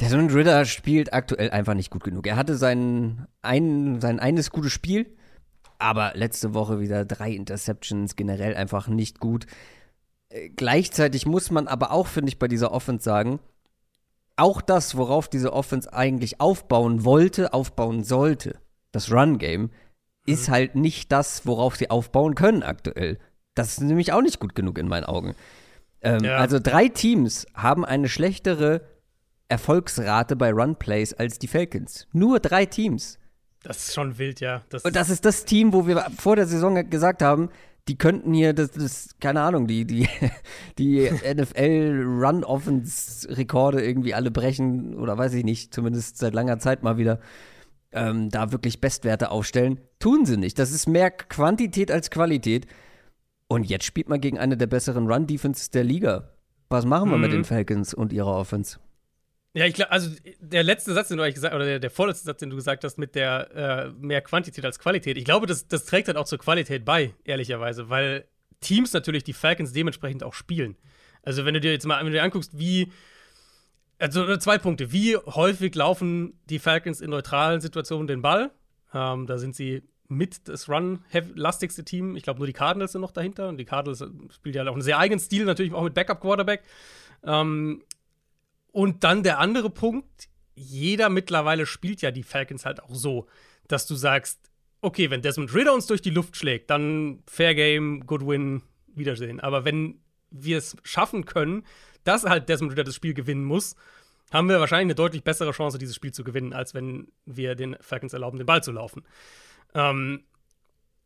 Desmond Ritter spielt aktuell einfach nicht gut genug. Er hatte sein, ein, sein eines gutes Spiel, aber letzte Woche wieder drei Interceptions, generell einfach nicht gut. Äh, gleichzeitig muss man aber auch, finde ich, bei dieser Offense sagen, auch das, worauf diese Offense eigentlich aufbauen wollte, aufbauen sollte, das Run-Game, mhm. ist halt nicht das, worauf sie aufbauen können aktuell. Das ist nämlich auch nicht gut genug in meinen Augen. Ähm, ja. Also drei Teams haben eine schlechtere Erfolgsrate bei Runplays als die Falcons. Nur drei Teams. Das ist schon wild, ja. Das Und das ist das Team, wo wir vor der Saison gesagt haben, die könnten hier, das, das keine Ahnung, die, die, die NFL-Run-Offense-Rekorde irgendwie alle brechen oder weiß ich nicht, zumindest seit langer Zeit mal wieder, ähm, da wirklich Bestwerte aufstellen. Tun sie nicht. Das ist mehr Quantität als Qualität. Und jetzt spielt man gegen eine der besseren Run-Defenses der Liga. Was machen wir mhm. mit den Falcons und ihrer Offense? Ja, ich glaube, also der letzte Satz, den du eigentlich gesagt oder der, der vorletzte Satz, den du gesagt hast, mit der äh, mehr Quantität als Qualität, ich glaube, das, das trägt halt auch zur Qualität bei, ehrlicherweise, weil Teams natürlich die Falcons dementsprechend auch spielen. Also, wenn du dir jetzt mal wenn du dir anguckst, wie, also zwei Punkte, wie häufig laufen die Falcons in neutralen Situationen den Ball? Ähm, da sind sie mit das Run-lastigste Team. Ich glaube, nur die Cardinals sind noch dahinter. Und die Cardinals spielen ja auch einen sehr eigenen Stil, natürlich auch mit Backup-Quarterback. Ähm, und dann der andere Punkt: jeder mittlerweile spielt ja die Falcons halt auch so, dass du sagst, okay, wenn Desmond Ritter uns durch die Luft schlägt, dann Fair Game, Good Win, Wiedersehen. Aber wenn wir es schaffen können, dass halt Desmond Ritter das Spiel gewinnen muss, haben wir wahrscheinlich eine deutlich bessere Chance, dieses Spiel zu gewinnen, als wenn wir den Falcons erlauben, den Ball zu laufen. Ähm,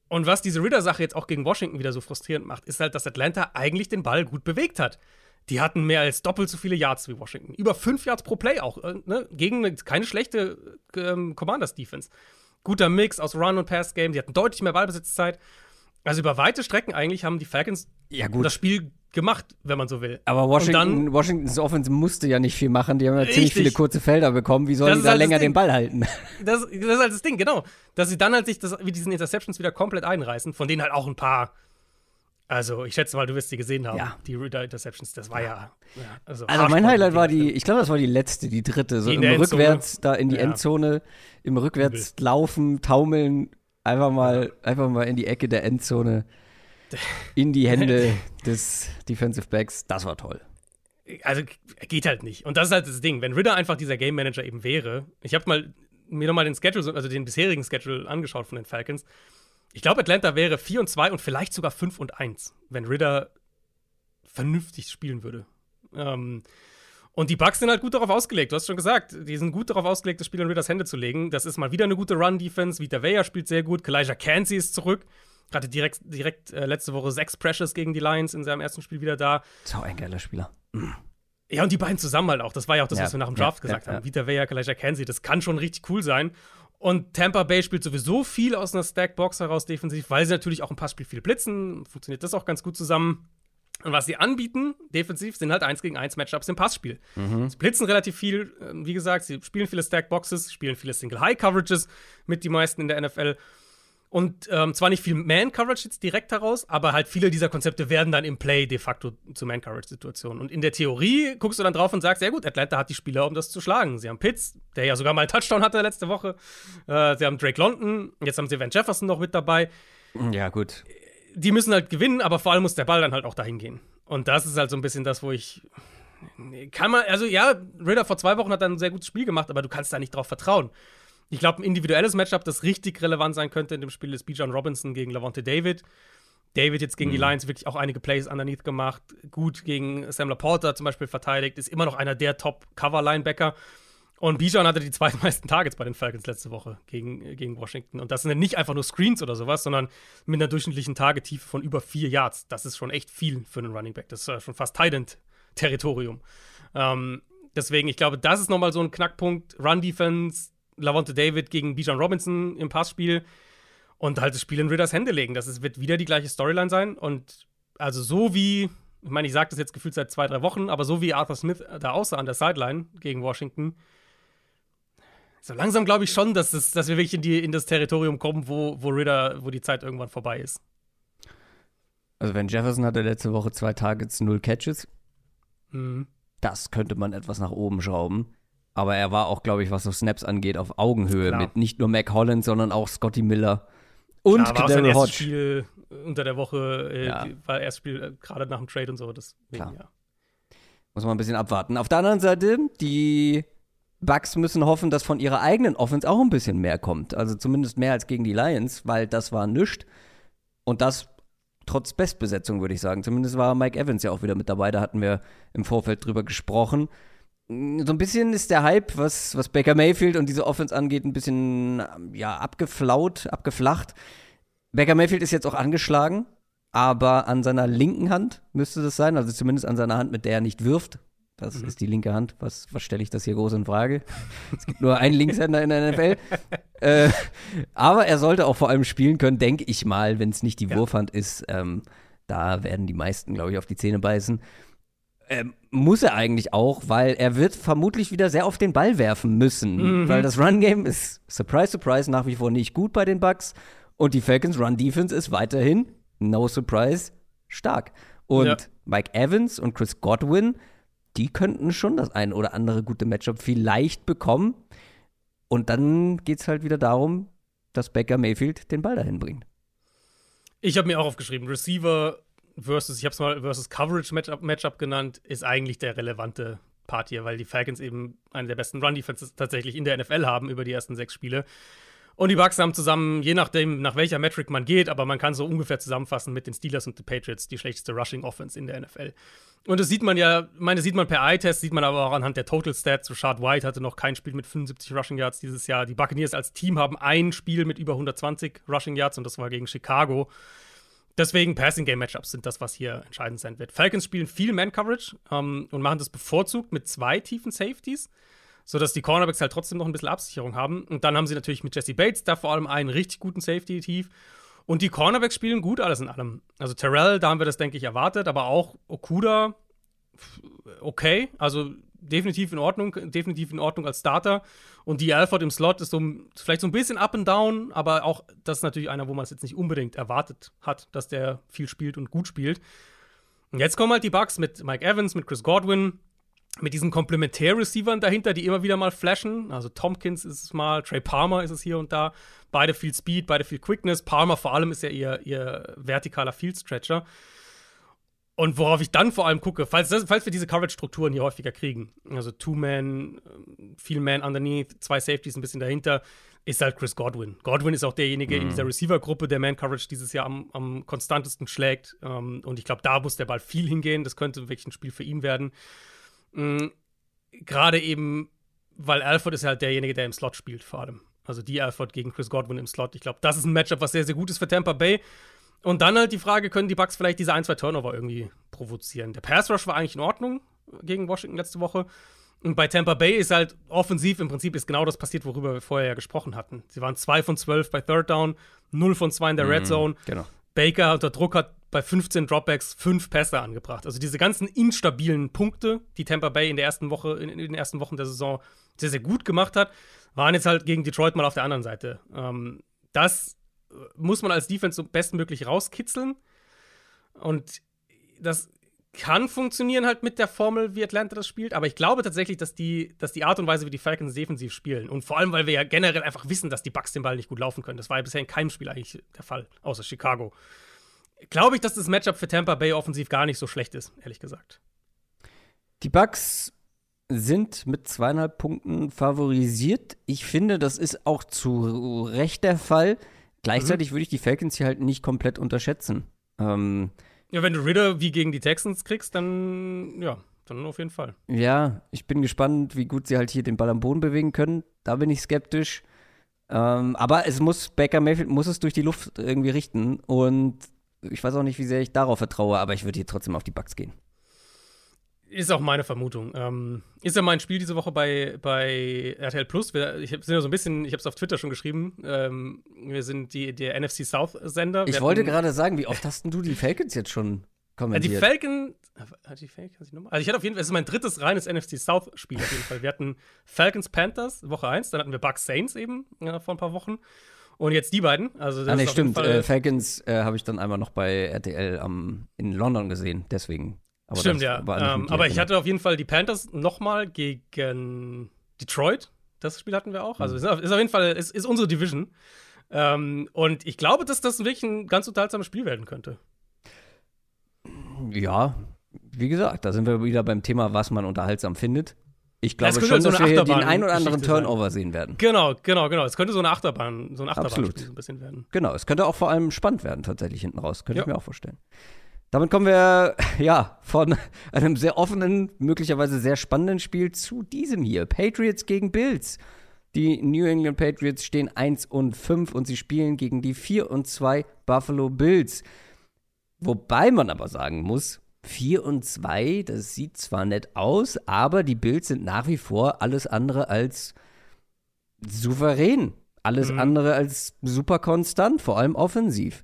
und was diese Ritter-Sache jetzt auch gegen Washington wieder so frustrierend macht, ist halt, dass Atlanta eigentlich den Ball gut bewegt hat. Die hatten mehr als doppelt so viele Yards wie Washington. Über fünf Yards pro Play auch. Äh, ne? Gegen eine, keine schlechte ähm, Commanders-Defense. Guter Mix aus Run- und Pass-Game. Die hatten deutlich mehr Ballbesitzzeit. Also über weite Strecken eigentlich haben die Falcons ja, das Spiel gemacht, wenn man so will. Aber Washington, dann, Washingtons Offense musste ja nicht viel machen. Die haben ja richtig. ziemlich viele kurze Felder bekommen. Wie sollen die da halt länger den Ball halten? Das, das, ist halt das Ding, genau. Dass sie dann halt sich das, wie diesen Interceptions wieder komplett einreißen, von denen halt auch ein paar. Also, ich schätze mal, du wirst die gesehen haben. Ja. Die Ritter Interceptions, das war ja. ja also, also mein Highlight war die, ich glaube, das war die letzte, die dritte. So im Rückwärts, da in die ja. Endzone, im Rückwärts Übel. laufen, taumeln, einfach mal, einfach mal in die Ecke der Endzone in die Hände des Defensive Backs. Das war toll. Also geht halt nicht. Und das ist halt das Ding. Wenn Ritter einfach dieser Game Manager eben wäre, ich habe mal mir nochmal den Schedule, also den bisherigen Schedule angeschaut von den Falcons. Ich glaube, Atlanta wäre 4 und 2 und vielleicht sogar 5 und 1, wenn Ritter vernünftig spielen würde. Ähm, und die Bucks sind halt gut darauf ausgelegt. Du hast schon gesagt, die sind gut darauf ausgelegt, das Spiel in Ritters Hände zu legen. Das ist mal wieder eine gute Run-Defense. Vita Vea spielt sehr gut. Kalijah Cansey ist zurück Hatte direkt, direkt äh, letzte Woche sechs Pressures gegen die Lions in seinem ersten Spiel wieder da. So ein geiler Spieler. Ja, und die beiden zusammen halt auch. Das war ja auch das, Ja, was wir nach dem Draft ja, gesagt ja, haben. ja. Vita Vea, Kalijah Kenzie, das kann schon richtig cool sein. Und Tampa Bay spielt sowieso viel aus einer Stack-Box heraus defensiv, weil sie natürlich auch im Passspiel viel blitzen. Funktioniert das auch ganz gut zusammen. Und was sie anbieten, defensiv, sind halt 1 gegen 1 Matchups im Passspiel. Sie blitzen relativ viel, ähm, wie gesagt, sie spielen viele Stack-Boxes, spielen viele Single-High-Coverages mit die meisten in der NFL. Und ähm, zwar nicht viel Man-Coverage jetzt direkt heraus, aber halt viele dieser Konzepte werden dann im Play de facto zu Man-Coverage-Situationen. Und in der Theorie guckst du dann drauf und sagst, ja gut, Atlanta hat die Spieler, um das zu schlagen. Sie haben Pitts, der ja sogar mal einen Touchdown hatte letzte Woche. Äh, sie haben Drake London, jetzt haben sie Van Jefferson noch mit dabei. Ja, gut. Die müssen halt gewinnen, aber vor allem muss der Ball dann halt auch dahin gehen. Und das ist halt so ein bisschen das, wo ich. Kann man, also ja, Ritter vor zwei Wochen hat dann ein sehr gutes Spiel gemacht, aber du kannst da nicht drauf vertrauen. Ich glaube, ein individuelles Matchup, das richtig relevant sein könnte in dem Spiel, ist Bijan Robinson gegen Lavonte David. David jetzt gegen die Lions wirklich auch einige Plays underneath gemacht, gut gegen Sam Laporta zum Beispiel verteidigt, ist immer noch einer der Top-Cover-Linebacker. Und Bijan hatte die zweitmeisten Targets bei den Falcons letzte Woche gegen, gegen Washington. Und das sind nicht einfach nur Screens oder sowas, sondern mit einer durchschnittlichen Tagetiefe von über vier Yards. Das ist schon echt viel für einen Running Back. Das ist äh, schon fast Tight-End-Territorium. Ähm, deswegen, ich glaube, das ist nochmal so ein Knackpunkt. Run-Defense, Lavonte David gegen Bijan Robinson im Passspiel und halt das Spiel in Ridders Hände legen. Das ist, wird wieder die gleiche Storyline sein. Und also so wie, ich meine, ich sage das jetzt gefühlt seit zwei, drei Wochen, aber so wie Arthur Smith da aussah an der Sideline gegen Washington, so langsam glaube ich schon, dass, es, dass wir wirklich in, die, in das Territorium kommen, wo, wo Ridder, wo die Zeit irgendwann vorbei ist. Also, wenn Jefferson hatte letzte Woche zwei Targets, null Catches, Mhm. das könnte man etwas nach oben schrauben. Aber er war auch, glaube ich, was so Snaps angeht, auf Augenhöhe Klar. mit nicht nur Mac Holland, sondern auch Scotty Miller und Ja, war erstes Hodge. Spiel unter der Woche, äh, Ja. war erstes Spiel äh, gerade nach dem Trade und so. Deswegen, Klar. ja. Muss man ein bisschen abwarten. Auf der anderen Seite, die Bucks müssen hoffen, dass von ihrer eigenen Offense auch ein bisschen mehr kommt. Also zumindest mehr als gegen die Lions, weil das war nichts. Und das trotz Bestbesetzung, würde ich sagen. Zumindest war Mike Evans ja auch wieder mit dabei. Da hatten wir im Vorfeld drüber gesprochen. So ein bisschen ist der Hype, was, was Baker Mayfield und diese Offense angeht, ein bisschen ja, abgeflaut, abgeflacht. Baker Mayfield ist jetzt auch angeschlagen, aber an seiner linken Hand müsste das sein, also zumindest an seiner Hand, mit der er nicht wirft. Das ist die linke Hand. Was, was stelle ich das hier groß in Frage? Es gibt nur einen Linkshänder in der NFL. äh, aber er sollte auch vor allem spielen können, denke ich mal, wenn es nicht die Ja. Wurfhand ist. Ähm, da werden die meisten, glaube ich, auf die Zähne beißen. Ähm, muss er eigentlich auch, weil er wird vermutlich wieder sehr auf den Ball werfen müssen. Mhm. Weil das Run-Game ist, surprise, surprise, nach wie vor nicht gut bei den Bucks. Und die Falcons Run-Defense ist weiterhin, no surprise, stark. Und Ja. Mike Evans und Chris Godwin, die könnten schon das ein oder andere gute Matchup vielleicht bekommen. Und dann geht es halt wieder darum, dass Baker Mayfield den Ball dahin bringt. Ich habe mir auch aufgeschrieben, Receiver versus, ich habe es mal versus Coverage Matchup, Matchup genannt, ist eigentlich der relevante Part hier, weil die Falcons eben eine der besten Run-Defenses tatsächlich in der NFL haben über die ersten sechs Spiele. Und die Bucks haben zusammen, je nachdem, nach welcher Metric man geht, aber man kann so ungefähr zusammenfassen mit den Steelers und den Patriots, die schlechteste Rushing-Offense in der NFL. Und das sieht man ja, meine, sieht man per Eye-Test, sieht man aber auch anhand der Total Stats. Rashad White hatte noch kein Spiel mit 75 Rushing Yards dieses Jahr. Die Buccaneers als Team haben ein Spiel mit über 120 Rushing Yards und das war gegen Chicago. Deswegen Passing Game Matchups sind das, was hier entscheidend sein wird. Falcons spielen viel Man Coverage ähm, und machen das bevorzugt mit zwei tiefen Safeties, sodass die Cornerbacks halt trotzdem noch ein bisschen Absicherung haben. Und dann haben sie natürlich mit Jesse Bates da vor allem einen richtig guten Safety tief. Und die Cornerbacks spielen gut alles in allem. Also Terrell, da haben wir das, denke ich, erwartet, aber auch Okuda, okay. Also definitiv in Ordnung, definitiv in Ordnung als Starter. Und die Alford im Slot ist so vielleicht so ein bisschen up and down, aber auch das ist natürlich einer, wo man es jetzt nicht unbedingt erwartet hat, dass der viel spielt und gut spielt. Und jetzt kommen halt die Bucks mit Mike Evans, mit Chris Godwin, mit diesen Komplementär-Receivern dahinter, die immer wieder mal flashen. Also Tompkins ist es mal, Trey Palmer ist es hier und da. Beide viel Speed, beide viel Quickness. Palmer vor allem ist ja ihr, ihr vertikaler Field-Stretcher. Und worauf ich dann vor allem gucke, falls, falls wir diese Coverage-Strukturen hier häufiger kriegen, also Two-Man, ähm, viel Man underneath, zwei Safeties ein bisschen dahinter, ist halt Chris Godwin. Godwin ist auch derjenige in dieser Receiver-Gruppe, der Man-Coverage dieses Jahr am, am konstantesten schlägt. Ähm, und ich glaube, da muss der Ball viel hingehen. Das könnte wirklich ein Spiel für ihn werden. Mhm. Gerade eben, weil Alford ist halt derjenige, der im Slot spielt, vor allem. Also die Alford gegen Chris Godwin im Slot. Ich glaube, das ist ein Matchup, was sehr, sehr gut ist für Tampa Bay. Und dann halt die Frage, können die Bucks vielleicht diese ein, zwei Turnover irgendwie provozieren? Der Pass Rush war eigentlich in Ordnung gegen Washington letzte Woche. Und bei Tampa Bay ist halt offensiv im Prinzip ist genau das passiert, worüber wir vorher ja gesprochen hatten. Sie waren 2 von 12 bei Third Down, 0 von 2 in der Red mhm, Zone. Genau. Baker unter Druck hat bei 15 Dropbacks 5 Pässe angebracht. Also diese ganzen instabilen Punkte, die Tampa Bay in der ersten Woche, in, in den ersten Wochen der Saison sehr, sehr gut gemacht hat, waren jetzt halt gegen Detroit mal auf der anderen Seite. Ähm, das muss man als Defense so bestmöglich rauskitzeln. Und das kann funktionieren halt mit der Formel, wie Atlanta das spielt, aber ich glaube tatsächlich, dass die, dass die Art und Weise, wie die Falcons defensiv spielen und vor allem, weil wir ja generell einfach wissen, dass die Bucks den Ball nicht gut laufen können, das war ja bisher in keinem Spiel eigentlich der Fall, außer Chicago, glaube ich, dass das Matchup für Tampa Bay offensiv gar nicht so schlecht ist, ehrlich gesagt. Die Bucks sind mit zweieinhalb Punkten favorisiert. Ich finde, das ist auch zu Recht der Fall. Gleichzeitig mhm. würde ich die Falcons hier halt nicht komplett unterschätzen. Ähm, ja, wenn du Ritter wie gegen die Texans kriegst, dann ja, dann auf jeden Fall. Ja, ich bin gespannt, wie gut sie halt hier den Ball am Boden bewegen können. Da bin ich skeptisch. Ähm, aber es muss, Baker Mayfield muss es durch die Luft irgendwie richten. Und ich weiß auch nicht, wie sehr ich darauf vertraue, aber ich würde hier trotzdem auf die Bugs gehen. Ist auch meine Vermutung. Ähm, ist ja mein Spiel diese Woche bei, bei RTL Plus. Wir, ich sind ja so ein bisschen, ich habe es auf Twitter schon geschrieben. Ähm, wir sind die, der NFC South Sender. Ich wollte gerade sagen, wie oft hast du die Falcons jetzt schon kommentiert? die Falcons. Die Falcons also ich hatte auf jeden Fall, es ist mein drittes reines NFC South Spiel auf jeden Fall. Wir hatten Falcons Panthers Woche 1, dann hatten wir Bucks Saints eben ja, vor ein paar Wochen. Und jetzt die beiden. Also das ah, nee, stimmt. Äh, Falcons äh, habe ich dann einmal noch bei RTL am, in London gesehen. Deswegen aber Stimmt, ja. Ähm, aber ich hatte auf jeden Fall die Panthers nochmal gegen Detroit. Das Spiel hatten wir auch. Also mhm. ist auf jeden Fall ist, ist unsere Division. Ähm, und ich glaube, dass das wirklich ein ganz unterhaltsames Spiel werden könnte. Ja, wie gesagt, da sind wir wieder beim Thema, was man unterhaltsam findet. Ich glaube schon, so dass wir hier den ein oder anderen Turnover sein. sehen werden. Genau, genau, genau. Es könnte so eine Achterbahn, so ein Achterbahnspiel so ein bisschen werden. Genau, es könnte auch vor allem spannend werden tatsächlich hinten raus. Könnte ja. ich mir auch vorstellen. Damit kommen wir ja von einem sehr offenen, möglicherweise sehr spannenden Spiel zu diesem hier. Patriots gegen Bills. Die New England Patriots stehen 1 und 5 und sie spielen gegen die 4 und 2 Buffalo Bills. Wobei man aber sagen muss, 4 und 2, das sieht zwar nett aus, aber die Bills sind nach wie vor alles andere als souverän. Alles mhm. andere als super konstant, vor allem offensiv.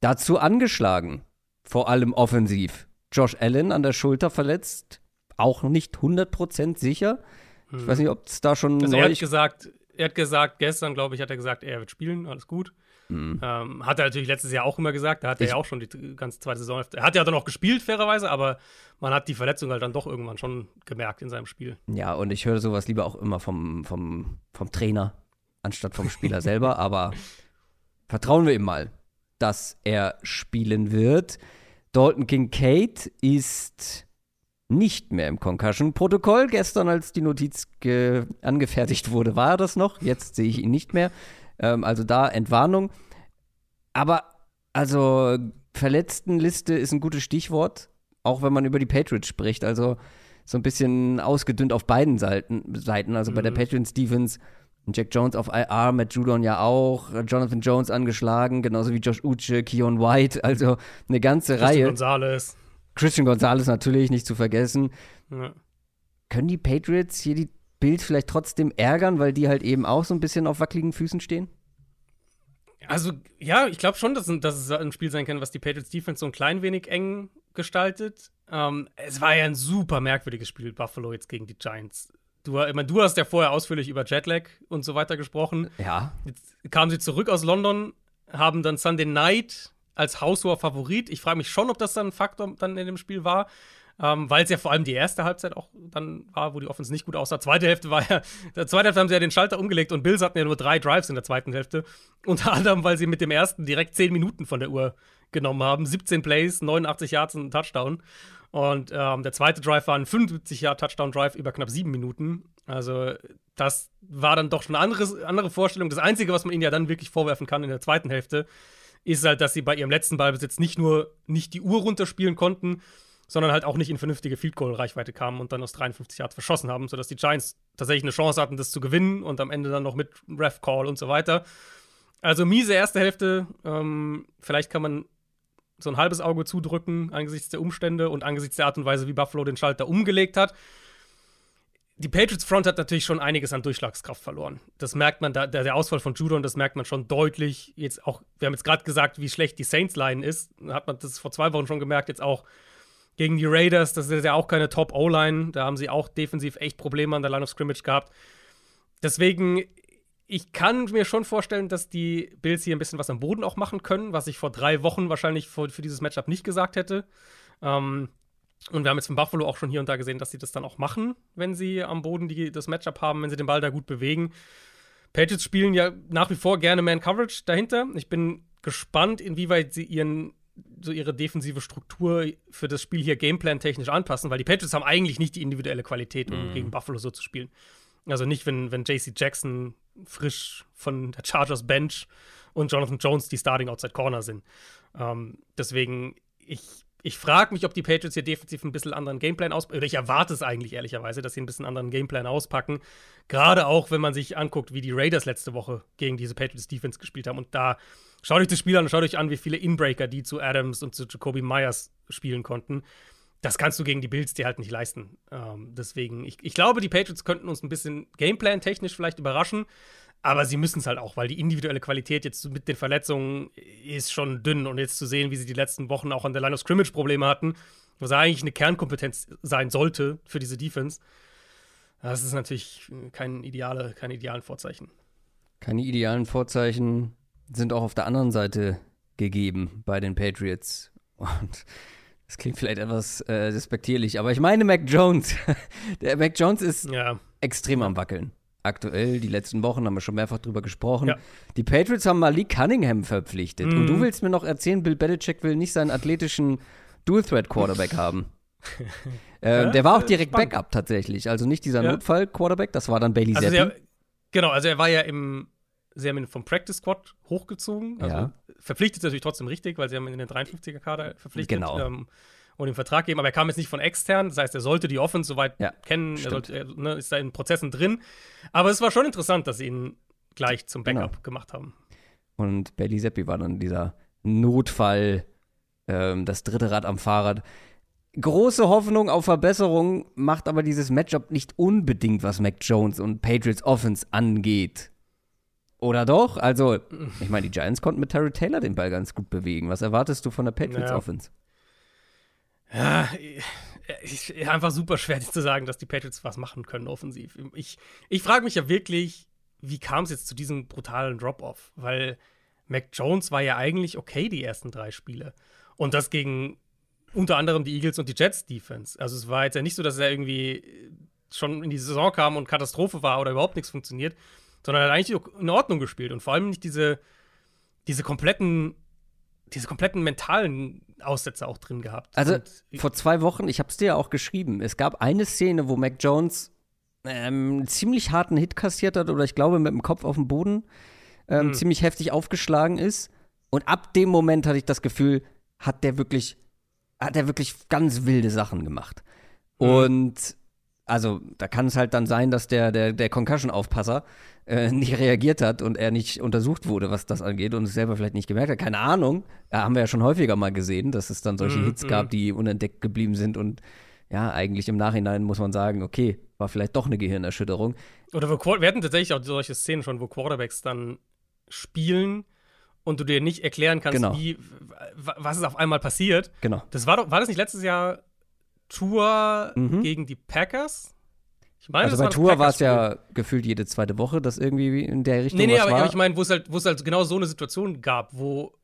Dazu angeschlagen vor allem offensiv. Josh Allen an der Schulter verletzt, auch nicht 100% sicher. Hm. Ich weiß nicht, ob es da schon. Also er hat gesagt, er hat gesagt, gestern, glaube ich, hat er gesagt, er wird spielen, alles gut. Hm. Ähm, hat er natürlich letztes Jahr auch immer gesagt, da hat er ja auch schon die ganze zweite Saison. Er hat ja dann auch gespielt, fairerweise, aber man hat die Verletzung halt dann doch irgendwann schon gemerkt in seinem Spiel. Ja, und ich höre sowas lieber auch immer vom, vom, vom Trainer, anstatt vom Spieler selber, aber vertrauen wir ihm mal, dass er spielen wird. Dalton Kincaid ist nicht mehr im Concussion-Protokoll. Gestern, als die Notiz angefertigt wurde, war er das noch. Jetzt sehe ich ihn nicht mehr. Ähm, also da Entwarnung. Aber, also, Verletztenliste ist ein gutes Stichwort, auch wenn man über die Patriots spricht. Also, so ein bisschen ausgedünnt auf beiden Seiten. Also mhm. bei der mhm. Patriots Defense Jack Jones auf IR, Matt Judon ja auch, Jonathan Jones angeschlagen, genauso wie Josh Uche, Keon White, also eine ganze Christian Reihe. Gonzalez. Christian Gonzalez natürlich, nicht zu vergessen. Ja. Können die Patriots hier die Bild vielleicht trotzdem ärgern, weil die halt eben auch so ein bisschen auf wackeligen Füßen stehen? Also, ja, ich glaube schon, dass, dass, es ein Spiel sein kann, was die Patriots Defense so ein klein wenig eng gestaltet. Ähm, es war ja ein super merkwürdiges Spiel, Buffalo jetzt gegen die Giants. Du, ich meine, du hast ja vorher ausführlich über Jetlag und so weiter gesprochen. Ja. Jetzt kamen sie zurück aus London, haben dann Sunday Night als haushoher Favorit. Ich frage mich schon, ob das dann ein Faktor dann in dem Spiel war. Ähm, weil es ja vor allem die erste Halbzeit auch dann war, wo die Offense nicht gut aussah. Zweite Hälfte war ja, der zweite Hälfte haben sie ja den Schalter umgelegt und Bills hatten ja nur drei Drives in der zweiten Hälfte. Unter anderem, weil sie mit dem ersten direkt zehn Minuten von der Uhr genommen haben. 17 Plays, 89 Yards und ein Touchdown. Und ähm, der zweite Drive war ein 75 Yard Touchdown Drive über knapp sieben Minuten. Also das war dann doch schon eine andere, andere Vorstellung. Das Einzige, was man ihnen ja dann wirklich vorwerfen kann in der zweiten Hälfte, ist halt, dass sie bei ihrem letzten Ballbesitz nicht nur nicht die Uhr runterspielen konnten, sondern halt auch nicht in vernünftige Field Goal Reichweite kamen und dann aus 53 Yards verschossen haben, sodass die Giants tatsächlich eine Chance hatten, das zu gewinnen und am Ende dann noch mit Ref Call und so weiter. Also miese erste Hälfte. Ähm, vielleicht kann man so ein halbes Auge zudrücken angesichts der Umstände und angesichts der Art und Weise, wie Buffalo den Schalter umgelegt hat. Die Patriots Front hat natürlich schon einiges an Durchschlagskraft verloren. Das merkt man, da, der, Ausfall von Judon, das merkt man schon deutlich. Jetzt auch, wir haben jetzt gerade gesagt, wie schlecht die Saints-Line ist. Hat man das vor zwei Wochen schon gemerkt, jetzt auch gegen die Raiders. Das ist ja auch keine Top-O-Line. Da haben sie auch defensiv echt Probleme an der Line of Scrimmage gehabt. Deswegen, ich kann mir schon vorstellen, dass die Bills hier ein bisschen was am Boden auch machen können, was ich vor drei Wochen wahrscheinlich für, für dieses Matchup nicht gesagt hätte. Ähm, und wir haben jetzt von Buffalo auch schon hier und da gesehen, dass sie das dann auch machen, wenn sie am Boden die, das Matchup haben, wenn sie den Ball da gut bewegen. Patriots spielen ja nach wie vor gerne Man-Coverage dahinter. Ich bin gespannt, inwieweit sie ihren, so ihre defensive Struktur für das Spiel hier Gameplan-technisch anpassen, weil die Patriots haben eigentlich nicht die individuelle Qualität, um mm. gegen Buffalo so zu spielen. Also nicht, wenn, wenn JC Jackson frisch von der Chargers Bench und Jonathan Jones die Starting Outside Corner sind. Ähm, deswegen, ich ich frage mich, ob die Patriots hier defensiv ein bisschen anderen Gameplan auspacken. Oder ich erwarte es eigentlich ehrlicherweise, dass sie ein bisschen anderen Gameplan auspacken. Gerade auch, wenn man sich anguckt, wie die Raiders letzte Woche gegen diese Patriots Defense gespielt haben. Und da schaut euch das Spiel an und schaut euch an, wie viele Inbreaker die zu Adams und zu Jacoby Myers spielen konnten. Das kannst du gegen die Bills dir halt nicht leisten. Ähm, deswegen, ich, ich glaube, die Patriots könnten uns ein bisschen Gameplan-technisch vielleicht überraschen. Aber sie müssen es halt auch, weil die individuelle Qualität jetzt mit den Verletzungen ist schon dünn. Und jetzt zu sehen, wie sie die letzten Wochen auch an der Line of Scrimmage Probleme hatten, was eigentlich eine Kernkompetenz sein sollte für diese Defense, das ist natürlich kein ideale, keine idealen Vorzeichen. Keine idealen Vorzeichen sind auch auf der anderen Seite gegeben bei den Patriots. Und das klingt vielleicht etwas äh, respektierlich, aber ich meine Mac Jones. der Mac Jones ist ja. extrem am Wackeln aktuell, die letzten Wochen haben wir schon mehrfach drüber gesprochen. Ja. Die Patriots haben Malik Cunningham verpflichtet. Mhm. Und du mhm. willst mir noch erzählen, Bill Belichick will nicht seinen athletischen Dual-Threat-Quarterback haben. äh, ja, der war auch direkt spannend. Backup tatsächlich. Also nicht dieser. Notfall-Quarterback, das war dann Bailey also Zappi. Genau, also er war ja im, sie haben ihn vom Practice Squad hochgezogen. Also ja. Verpflichtet natürlich trotzdem richtig, weil sie haben ihn in den 53er-Kader verpflichtet. Genau. Ähm, und den Vertrag geben, aber er kam jetzt nicht von extern. Das heißt, er sollte die Offense soweit ja, kennen, er, sollte, er ne, ist da in Prozessen drin. Aber es war schon interessant, dass sie ihn gleich zum Backup genau. gemacht haben. Und Bailey Seppi war dann dieser Notfall, ähm, das dritte Rad am Fahrrad. Große Hoffnung auf Verbesserung macht aber dieses Matchup nicht unbedingt, was Mac Jones und Patriots Offense angeht. Oder doch? Also, ich meine, die Giants konnten mit Terry Taylor den Ball ganz gut bewegen. Was erwartest du von der Patriots ja. Offense? Ja, ich, einfach super schwer zu sagen, dass die Patriots was machen können offensiv. Ich, ich frage mich ja wirklich, wie kam es jetzt zu diesem brutalen Drop-Off? Weil Mac Jones war ja eigentlich okay die ersten drei Spiele. Und das gegen unter anderem die Eagles und die Jets Defense. Also es war jetzt ja nicht so, dass er irgendwie schon in die Saison kam und Katastrophe war oder überhaupt nichts funktioniert, sondern er hat eigentlich in Ordnung gespielt und vor allem nicht diese, diese kompletten diese kompletten mentalen Aussätze auch drin gehabt. Also vor zwei Wochen, ich habe es dir ja auch geschrieben, es gab eine Szene, wo Mac Jones ähm, einen ziemlich harten Hit kassiert hat oder ich glaube mit dem Kopf auf dem Boden ähm, hm. ziemlich heftig aufgeschlagen ist. Und ab dem Moment hatte ich das Gefühl, hat der wirklich, hat der wirklich ganz wilde Sachen gemacht. Hm. Und also da kann es halt dann sein, dass der, der, der Concussion-Aufpasser äh, nicht reagiert hat und er nicht untersucht wurde, was das angeht und es selber vielleicht nicht gemerkt hat. Keine Ahnung. Ja, haben wir ja schon häufiger mal gesehen, dass es dann solche mm, Hits mm. gab, die unentdeckt geblieben sind und ja, eigentlich im Nachhinein muss man sagen, okay, war vielleicht doch eine Gehirnerschütterung. Oder wir hatten tatsächlich auch solche Szenen schon, wo Quarterbacks dann spielen und du dir nicht erklären kannst, genau. wie, was ist auf einmal passiert. Genau. Das war doch, war das nicht letztes Jahr Tour mhm. gegen die Packers? Ich meine, also bei Tour war es ja gefühlt jede zweite Woche, dass irgendwie in der Richtung. Nee, nee, aber, aber, ich meine, wo es halt, halt genau so eine Situation gab, wo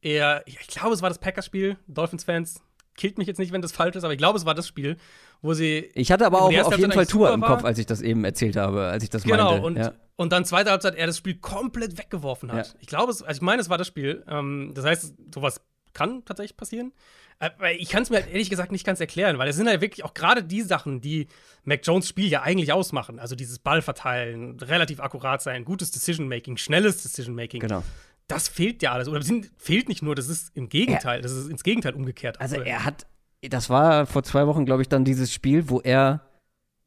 er, ich glaube, es war das Packers-Spiel, Dolphins-Fans, killt mich jetzt nicht, wenn das falsch ist, aber ich glaube, es war das Spiel, wo sie. Ich hatte aber auch auf jeden Fall Tour im Kopf, als ich das eben erzählt habe, als ich das genau, meinte. Genau, und, ja. und dann zweite Halbzeit er das Spiel komplett weggeworfen hat. Ja. Ich glaube, also ich meine, es war das Spiel. Ähm, das heißt, sowas kann tatsächlich passieren. Äh, ich kann es mir halt ehrlich gesagt nicht ganz erklären, weil es sind ja wirklich auch gerade die Sachen, die Mac Jones Spiel ja eigentlich ausmachen. Also dieses Ballverteilen, relativ akkurat sein, gutes Decision-Making, schnelles Decision-Making. Genau. Das fehlt ja alles. Oder sind, fehlt nicht nur, das ist im Gegenteil, er, das ist ins Gegenteil umgekehrt. Also er hat, das war vor zwei Wochen, glaube ich, dann dieses Spiel, wo er,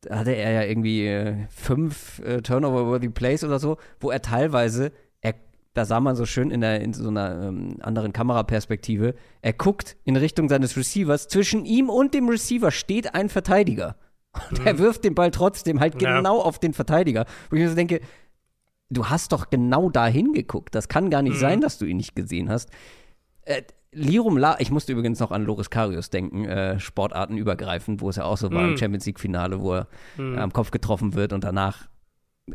da hatte er ja irgendwie äh, fünf äh, Turnover-worthy Plays oder so, wo er teilweise da sah man so schön in, der, in so einer ähm, anderen Kameraperspektive, er guckt in Richtung seines Receivers. Zwischen ihm und dem Receiver steht ein Verteidiger. Und er wirft den Ball trotzdem halt Ja. genau auf den Verteidiger. Wo ich mir so denke, du hast doch genau da hingeguckt. Das kann gar nicht Mhm. sein, dass du ihn nicht gesehen hast. Äh, Lirum La, ich musste übrigens noch an Loris Karius denken, äh, sportartenübergreifend, wo es ja auch so war im Mhm. Champions League-Finale, wo er äh, am Kopf getroffen wird und danach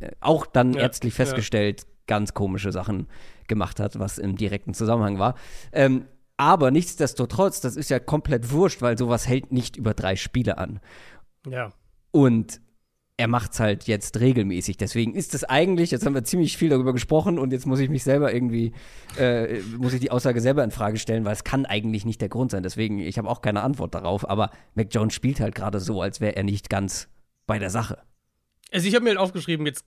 äh, auch dann Ja, ärztlich ja. Ganz komische Sachen gemacht hat, was im direkten Zusammenhang war. Ähm, aber nichtsdestotrotz, das ist ja komplett wurscht, weil sowas hält nicht über drei Spiele an. Ja. Und er macht's halt jetzt regelmäßig. Deswegen ist es eigentlich, jetzt haben wir ziemlich viel darüber gesprochen und jetzt muss ich mich selber irgendwie, äh, muss ich die Aussage selber in Frage stellen, weil es kann eigentlich nicht der Grund sein. Deswegen, ich habe auch keine Antwort darauf, aber Mac Jones spielt halt gerade so, als wäre er nicht ganz bei der Sache. Also ich habe mir halt aufgeschrieben, jetzt,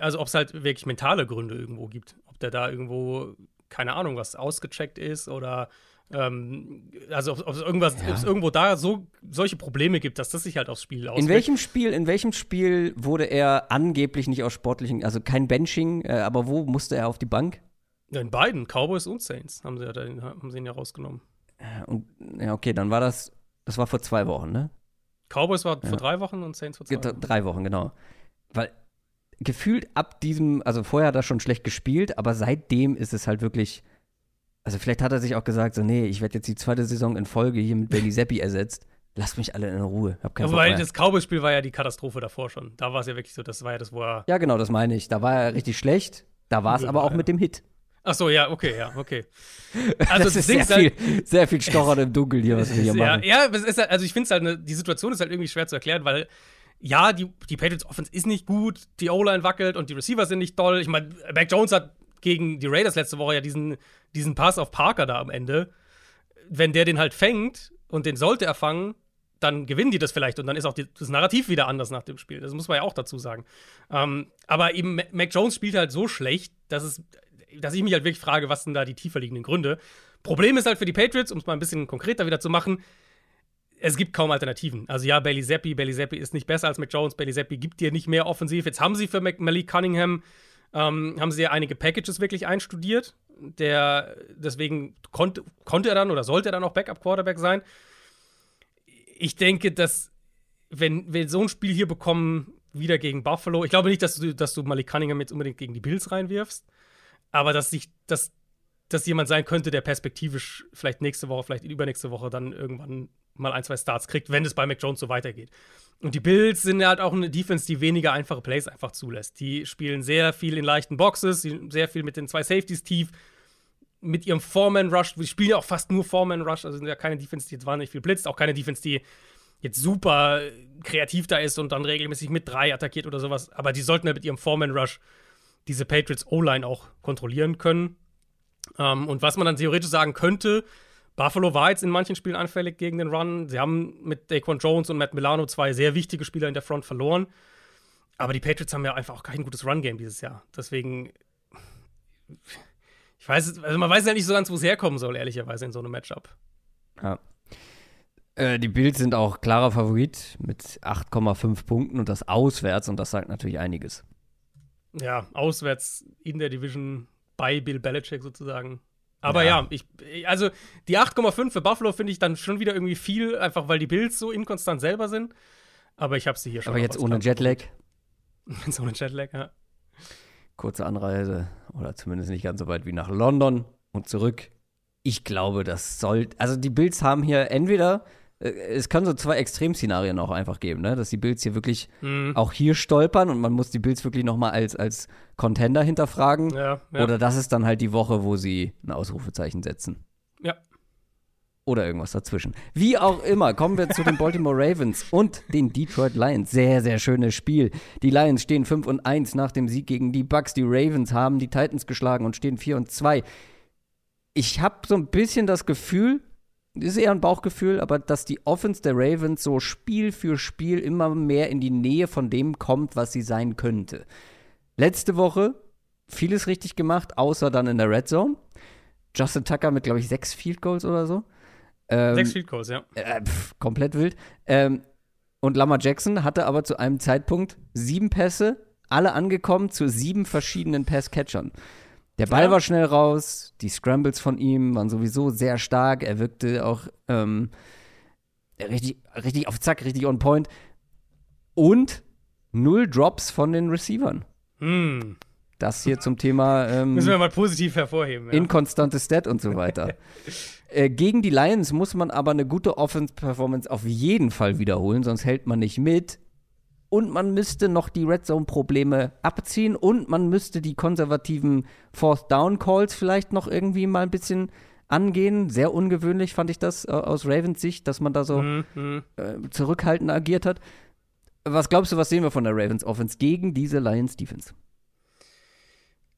also ob es halt wirklich mentale Gründe irgendwo gibt. Ob der da irgendwo, keine Ahnung, was ausgecheckt ist oder ähm, also ob es irgendwas, es irgendwo da so solche Probleme gibt, dass das sich halt aufs Spiel auswirkt. In welchem Spiel, in welchem Spiel wurde er angeblich nicht aus sportlichen, also kein Benching, äh, aber wo musste er auf die Bank? Ja, in beiden, Cowboys und Saints, haben sie, ja da, haben sie ihn ja rausgenommen. Und, ja, okay, dann war das, das war vor zwei Wochen, ne? Cowboys war vor drei Wochen und Saints vor zwei Wochen. Drei Wochen, genau. Weil gefühlt ab diesem, also vorher hat er schon schlecht gespielt, aber seitdem ist es halt wirklich, also vielleicht hat er sich auch gesagt, so, nee, ich werde jetzt die zweite Saison in Folge hier mit Bailey Zappi ersetzt. Lasst mich alle in Ruhe. Hab keinen Ja, wobei das Cowboys-Spiel war ja die Katastrophe davor schon. Da war es ja wirklich so, das war ja das, wo er. ja, genau, das meine ich. Da war er richtig schlecht. Da war es Ja, aber auch ja. mit dem Hit. Ach so, ja, okay, ja, okay. Also das ist sehr halt- viel, sehr viel Stochern im Dunkeln hier, was wir hier ja, machen. ja, ist halt, also ich finde es halt, ne, die Situation ist halt irgendwie schwer zu erklären, weil ja, die, die Patriots Offense ist nicht gut, die O-Line wackelt und die Receiver sind nicht doll. Ich meine, Mac Jones hat gegen die Raiders letzte Woche ja diesen, diesen Pass auf Parker da am Ende. Wenn der den halt fängt und den sollte er fangen, dann gewinnen die das vielleicht und dann ist auch die, das Narrativ wieder anders nach dem Spiel. Das muss man ja auch dazu sagen. Ähm, aber eben Ma- Mac Jones spielt halt so schlecht, dass es, dass ich mich es gibt kaum Alternativen. Also ja, Bailey Zappi, Bailey Zappi ist nicht besser als Mac Jones, Bailey Zappi gibt dir nicht mehr offensiv. Jetzt haben sie für Mac Malik Cunningham, ähm, haben sie ja einige Packages wirklich einstudiert. Der, deswegen konnte, konnte er dann oder sollte er dann auch Backup-Quarterback sein. Ich denke, dass, wenn wir so ein Spiel hier bekommen, wieder gegen Buffalo, ich glaube nicht, dass du, dass du Malik Cunningham jetzt unbedingt gegen die Bills reinwirfst, aber dass sich, dass, dass jemand sein könnte, der perspektivisch vielleicht nächste Woche, vielleicht übernächste Woche dann irgendwann mal ein, zwei Starts kriegt, wenn es bei Mac Jones so weitergeht. Und die Bills sind halt auch eine Defense, die weniger einfache Plays einfach zulässt. Die spielen sehr viel in leichten Boxes, sehr viel mit den zwei Safeties tief, mit ihrem Foreman-Rush. Die spielen ja auch fast nur Foreman-Rush, also sind ja keine Defense, die jetzt wahnsinnig viel blitzt, auch keine Defense, die jetzt super kreativ da ist und dann regelmäßig mit drei attackiert oder sowas. Aber die sollten halt mit ihrem Foreman-Rush diese Patriots O-Line auch kontrollieren können. Ähm, und was man dann theoretisch sagen könnte, Buffalo war jetzt in manchen Spielen anfällig gegen den Run. Sie haben mit Daquan Jones und Matt Milano zwei sehr wichtige Spieler in der Front verloren. Aber die Patriots haben ja einfach auch kein gutes Run-Game dieses Jahr. Deswegen, ich weiß, es- also man weiß ja nicht so ganz, wo es herkommen soll, ehrlicherweise in so einem Matchup. Ja. Äh, die Bills sind auch klarer Favorit mit 8,5 Punkten und das auswärts und das sagt natürlich einiges. Ja, auswärts in der Division bei Bill Belichick sozusagen. Aber Ja. ja, ich, also die 8,5 für Buffalo finde ich dann schon wieder irgendwie viel, einfach weil die Bills so inkonstant selber sind. Aber ich habe sie hier schon. Aber jetzt ohne Jetlag. Jetzt ohne Jetlag, ja. kurze Anreise oder zumindest nicht ganz so weit wie nach London und zurück. Ich glaube, das soll, also die Bills haben hier entweder, es kann so zwei Extremszenarien auch einfach geben, ne? dass die Bills hier wirklich Mhm. auch hier stolpern und man muss die Bills wirklich nochmal als, als Contender hinterfragen. Ja, ja. Oder das ist dann halt die Woche, wo sie ein Ausrufezeichen setzen. Ja. Oder irgendwas dazwischen. Wie auch immer, kommen wir zu den Baltimore Ravens und den Detroit Lions. Sehr, sehr schönes Spiel. Die Lions stehen 5 und 1 nach dem Sieg gegen die Bucks. Die Ravens haben die Titans geschlagen und stehen 4 und 2. Ich habe so ein bisschen das Gefühl, ist eher ein Bauchgefühl, aber dass die Offense der Ravens so Spiel für Spiel immer mehr in die Nähe von dem kommt, was sie sein könnte. Letzte Woche vieles richtig gemacht, außer dann in der Red Zone. Justin Tucker mit, glaube ich, sechs Field Goals oder so. Ähm, Sechs Field Goals, ja. äh, pf, komplett wild. Ähm, und Lamar Jackson hatte aber zu einem Zeitpunkt sieben Pässe, alle angekommen zu sieben verschiedenen Pass-Catchern. Der Ball Ja. war schnell raus, die Scrambles von ihm waren sowieso sehr stark. Er wirkte auch ähm, richtig, richtig auf Zack, richtig on point. Und null Drops von den Receivern. Hm. Das hier zum Thema ähm, Müssen wir mal positiv hervorheben. Ja. inkonstante Stat und so weiter. äh, gegen die Lions muss man aber eine gute Offense-Performance auf jeden Fall wiederholen, sonst hält man nicht mit. Und man müsste noch die Red Zone-Probleme abziehen und man müsste die konservativen Fourth Down Calls vielleicht noch irgendwie mal ein bisschen angehen. Sehr ungewöhnlich fand ich das äh, aus Ravens Sicht, dass man da so Hm, hm. äh, zurückhaltend agiert hat. Was glaubst du, was sehen wir von der Ravens Offense gegen diese Lions Defense?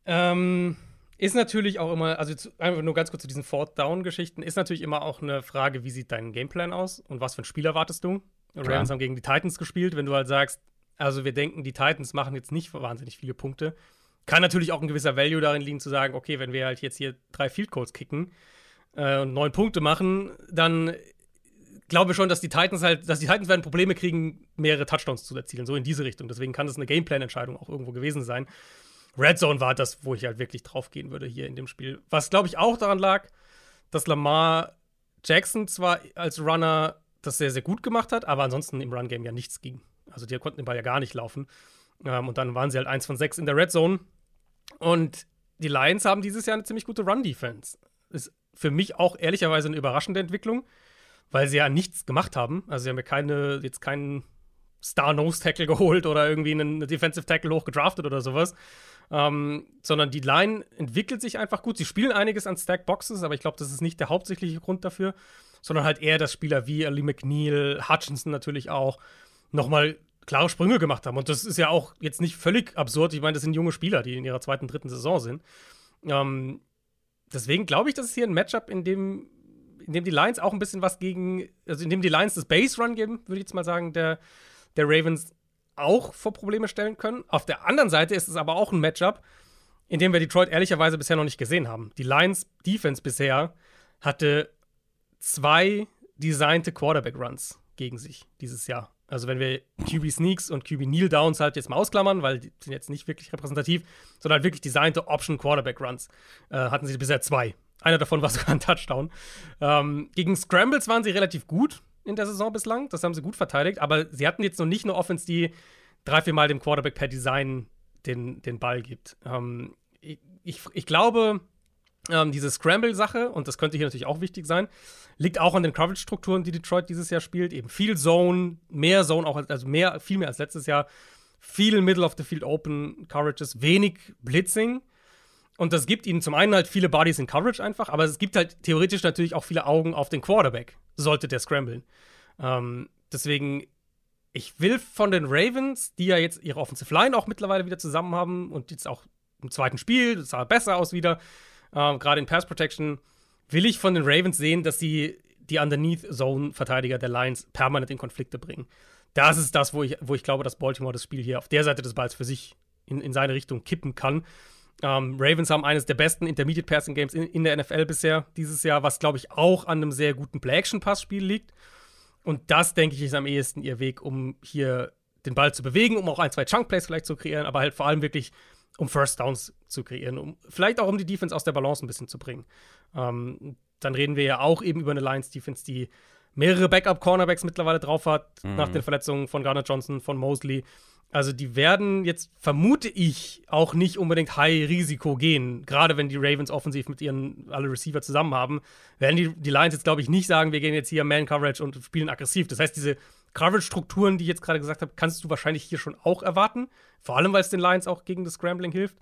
Ähm, ist natürlich auch immer, also zu, einfach nur ganz kurz zu diesen Fourth-Down-Geschichten, ist natürlich immer auch eine Frage, wie sieht dein Gameplan aus und was für ein Spiel erwartest du? Ravens haben gegen die Titans gespielt. Wenn du halt sagst, also wir denken, die Titans machen jetzt nicht wahnsinnig viele Punkte, kann natürlich auch ein gewisser Value darin liegen, zu sagen, okay, wenn wir halt jetzt hier drei Field Goals kicken äh, und neun Punkte machen, dann glaube schon, dass die Titans halt, dass die Titans werden Probleme kriegen, mehrere Touchdowns zu erzielen, so in diese Richtung. Deswegen kann das eine Gameplan-Entscheidung auch irgendwo gewesen sein. Red Zone war das, wo ich halt wirklich drauf gehen würde hier in dem Spiel. Was, glaube ich, auch daran lag, dass Lamar Jackson zwar als Runner das sehr, sehr gut gemacht hat, aber ansonsten im Run-Game ja nichts ging. Also die konnten den Ball ja gar nicht laufen. Ähm, und dann waren sie halt eins von sechs in der Red Zone. Und die Lions haben dieses Jahr eine ziemlich gute Run-Defense. Ist für mich auch ehrlicherweise eine überraschende Entwicklung, weil sie ja nichts gemacht haben. Also sie haben ja keine, jetzt keinen Star-Nose-Tackle geholt oder irgendwie einen Defensive Tackle hochgedraftet oder sowas. Ähm, sondern die Line entwickelt sich einfach gut. Sie spielen einiges an Stack-Boxes, aber ich glaube, das ist nicht der hauptsächliche Grund dafür, sondern halt eher, dass Spieler wie Ali McNeil, Hutchinson natürlich auch, nochmal klare Sprünge gemacht haben. Und das ist ja auch jetzt nicht völlig absurd. Ich meine, das sind junge Spieler, die in ihrer zweiten, dritten Saison sind. Ähm, deswegen glaube ich, dass es hier ein Matchup, in dem, in dem die Lions auch ein bisschen was gegen, also in dem die Lions das Base-Run geben, würde ich jetzt mal sagen, der, der Ravens auch vor Probleme stellen können. Auf der anderen Seite ist es aber auch ein Matchup, in dem wir Detroit ehrlicherweise bisher noch nicht gesehen haben. Die Lions Defense bisher hatte zwei designte Quarterback-Runs gegen sich dieses Jahr. Also wenn wir QB Sneaks und QB Kneel Downs halt jetzt mal ausklammern, weil die sind jetzt nicht wirklich repräsentativ, sondern halt wirklich designte Option Quarterback Runs, äh, hatten sie bisher zwei. Einer davon war sogar ein Touchdown. Ähm, gegen Scrambles waren sie relativ gut in der Saison bislang. Das haben sie gut verteidigt. Aber sie hatten jetzt noch nicht eine Offense, die drei, vier Mal dem Quarterback per Design den, den Ball gibt. Ähm, ich, ich, ich glaube, ähm, diese Scramble-Sache, und das könnte hier natürlich auch wichtig sein, liegt auch an den Coverage-Strukturen, die Detroit dieses Jahr spielt. Eben viel Zone, mehr Zone, auch als, also mehr, viel mehr als letztes Jahr. Viel Middle of the Field Open Coverages, wenig Blitzing. Und das gibt ihnen zum einen halt viele Bodies in Coverage einfach, aber es gibt halt theoretisch natürlich auch viele Augen auf den Quarterback, sollte der scramblen. Ähm, deswegen, ich will von den Ravens, die ja jetzt ihre Offensive Line auch mittlerweile wieder zusammen haben und jetzt auch im zweiten Spiel, das sah besser aus wieder, äh, gerade in Pass Protection, will ich von den Ravens sehen, dass sie die Underneath-Zone-Verteidiger der Lions permanent in Konflikte bringen. Das ist das, wo ich, wo ich glaube, dass Baltimore das Spiel hier auf der Seite des Balls für sich in, in seine Richtung kippen kann. Ähm, Ravens haben eines der besten Intermediate Passing Games in, in der NFL bisher dieses Jahr, was glaube ich auch an einem sehr guten Play-Action-Passspiel liegt. Und das, denke ich, ist am ehesten ihr Weg, um hier den Ball zu bewegen, um auch ein, zwei Chunk-Plays vielleicht zu kreieren, aber halt vor allem wirklich, um First Downs zu kreieren, um vielleicht auch um die Defense aus der Balance ein bisschen zu bringen. Ähm, dann reden wir ja auch eben über eine Lions-Defense, die mehrere Backup-Cornerbacks mittlerweile drauf hat, nach den Verletzungen von Garner Johnson, von Mosley. Also die werden jetzt, vermute ich, auch nicht unbedingt High-Risiko gehen. Gerade wenn die Ravens offensiv mit ihren alle Receiver zusammen haben, werden die, die Lions jetzt, glaube ich, nicht sagen, wir gehen jetzt hier Man-Coverage und spielen aggressiv. Das heißt, diese Coverage-Strukturen, die ich jetzt gerade gesagt habe, kannst du wahrscheinlich hier schon auch erwarten. Vor allem, weil es den Lions auch gegen das Scrambling hilft.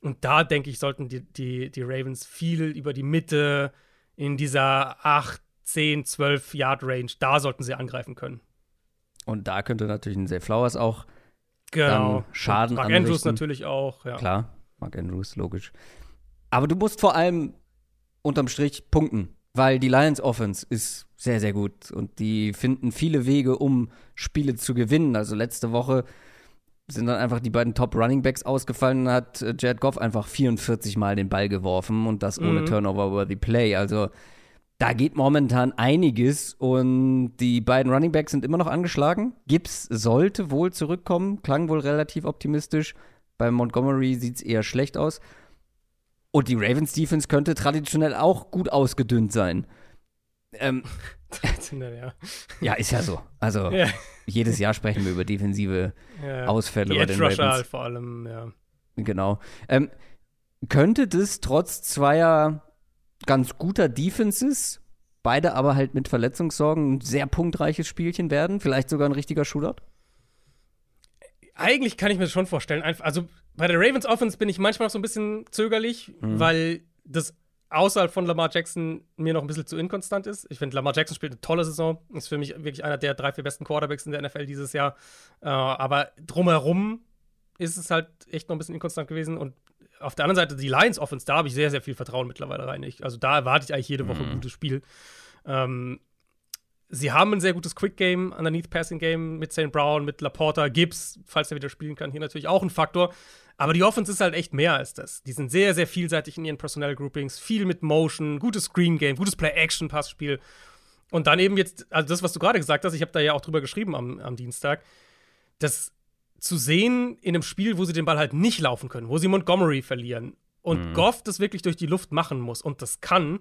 Und da, denke ich, sollten die, die, die Ravens viel über die Mitte in dieser 8, 10, 12 Yard Range, da sollten sie angreifen können. Und da könnte natürlich ein Zay Flowers auch Genau. Schaden Und Mark Andrews anrichten. natürlich auch, ja. Klar, Mark Andrews, logisch. Aber du musst vor allem unterm Strich punkten, weil die Lions Offense ist sehr, sehr gut und die finden viele Wege, um Spiele zu gewinnen. Also letzte Woche sind dann einfach die beiden Top Running Backs ausgefallen und hat äh, Jared Goff einfach 44 Mal den Ball geworfen und das ohne Mhm. Turnover-worthy Play. Also da geht momentan einiges und die beiden Running Backs sind immer noch angeschlagen. Gibbs sollte wohl zurückkommen, klang wohl relativ optimistisch. Bei Montgomery sieht es eher schlecht aus. Und die Ravens Defense könnte traditionell auch gut ausgedünnt sein. Ähm, ja. ja, ist ja so. Also ja. jedes Jahr sprechen wir über defensive ja. Ausfälle die bei den Ravens. Halt vor allem, ja. Genau. Ähm, könnte das trotz zweier ganz guter Defenses, beide aber halt mit Verletzungssorgen, ein sehr punktreiches Spielchen werden? Vielleicht sogar ein richtiger Shootout? Eigentlich kann ich mir das schon vorstellen. Also bei der Ravens Offense bin ich manchmal noch so ein bisschen zögerlich, mhm. weil das außerhalb von Lamar Jackson mir noch ein bisschen zu inkonstant ist. Ich finde, Lamar Jackson spielt eine tolle Saison. Ist für mich wirklich einer der drei, vier besten Quarterbacks in der NFL dieses Jahr. Äh, aber drumherum ist es halt echt noch ein bisschen inkonstant gewesen. Und auf der anderen Seite, die Lions Offense, da habe ich sehr, sehr viel Vertrauen mittlerweile rein. Ich, also da erwarte ich eigentlich jede Woche mhm. ein gutes Spiel. Ähm, sie haben ein sehr gutes Quick Game, Underneath Passing Game mit St. Brown, mit Laporta, Gibbs, falls er wieder spielen kann, hier natürlich auch ein Faktor. Aber die Offense ist halt echt mehr als das. Die sind sehr, sehr vielseitig in ihren Personnel Groupings, viel mit Motion, gutes Screen Game, gutes Play-Action-Passspiel. Und dann eben jetzt, also das, was du gerade gesagt hast, ich habe da ja auch drüber geschrieben am, am Dienstag, das zu sehen in einem Spiel, wo sie den Ball halt nicht laufen können, wo sie Montgomery verlieren und mhm. Goff das wirklich durch die Luft machen muss und das kann,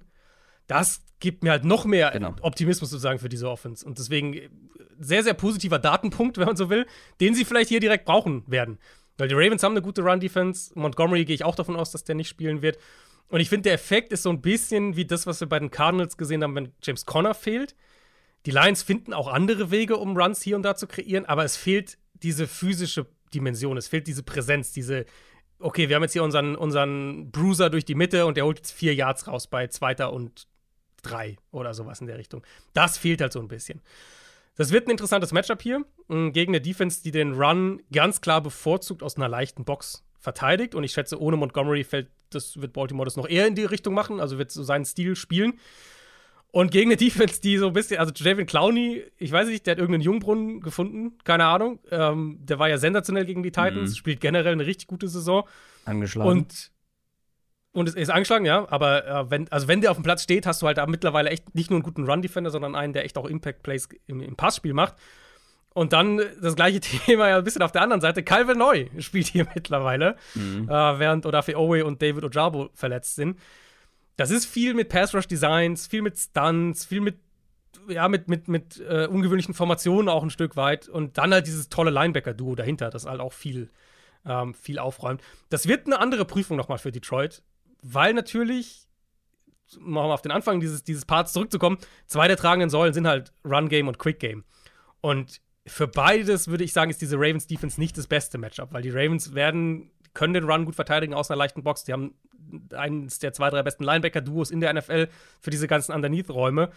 das gibt mir halt noch mehr genau. Optimismus sozusagen für diese Offense. Und deswegen äh, sehr, sehr positiver Datenpunkt, wenn man so will, den sie vielleicht hier direkt brauchen werden. Weil die Ravens haben eine gute Run-Defense. Montgomery gehe ich auch davon aus, dass der nicht spielen wird. Und ich finde, der Effekt ist so ein bisschen wie das, was wir bei den Cardinals gesehen haben, wenn James Conner fehlt. Die Lions finden auch andere Wege, um Runs hier und da zu kreieren, aber es fehlt diese physische Dimension, es fehlt diese Präsenz, diese, okay, wir haben jetzt hier unseren, unseren Bruiser durch die Mitte und der holt jetzt vier Yards raus bei zweiter und drei oder sowas in der Richtung. Das fehlt halt so ein bisschen. Das wird ein interessantes Matchup hier mm, gegen eine Defense, die den Run ganz klar bevorzugt aus einer leichten Box verteidigt. Und ich schätze, ohne Montgomery fällt das, wird Baltimore das noch eher in die Richtung machen, also wird so seinen Stil spielen. Und gegen eine Defense, die so ein bisschen, also Javin Clowney, ich weiß nicht, der hat irgendeinen Jungbrunnen gefunden, keine Ahnung. Ähm, der war ja sensationell gegen die Titans, mhm. spielt generell eine richtig gute Saison. Angeschlagen. Und und es ist angeschlagen, ja, aber äh, wenn, also wenn der auf dem Platz steht, hast du halt da mittlerweile echt nicht nur einen guten Run-Defender, sondern einen, der echt auch Impact-Plays im, im Passspiel macht. Und dann das gleiche Thema ja ein bisschen auf der anderen Seite. Calvin Neu spielt hier mittlerweile, mhm. äh, während Odafe Owe und David Ojabo verletzt sind. Das ist viel mit Pass-Rush-Designs, viel mit Stunts, viel mit, ja, mit, mit, mit äh, ungewöhnlichen Formationen auch ein Stück weit. Und dann halt dieses tolle Linebacker-Duo dahinter, das halt auch viel, ähm, viel aufräumt. Das wird eine andere Prüfung nochmal für Detroit weil natürlich, um auf den Anfang dieses, dieses Parts zurückzukommen, zwei der tragenden Säulen sind halt Run Game und Quick Game. Und für beides würde ich sagen, ist diese Ravens Defense nicht das beste Matchup, weil die Ravens werden, können den Run gut verteidigen aus einer leichten Box. Die haben eines der zwei, drei besten Linebacker-Duos in der NFL für diese ganzen Underneath-Räume.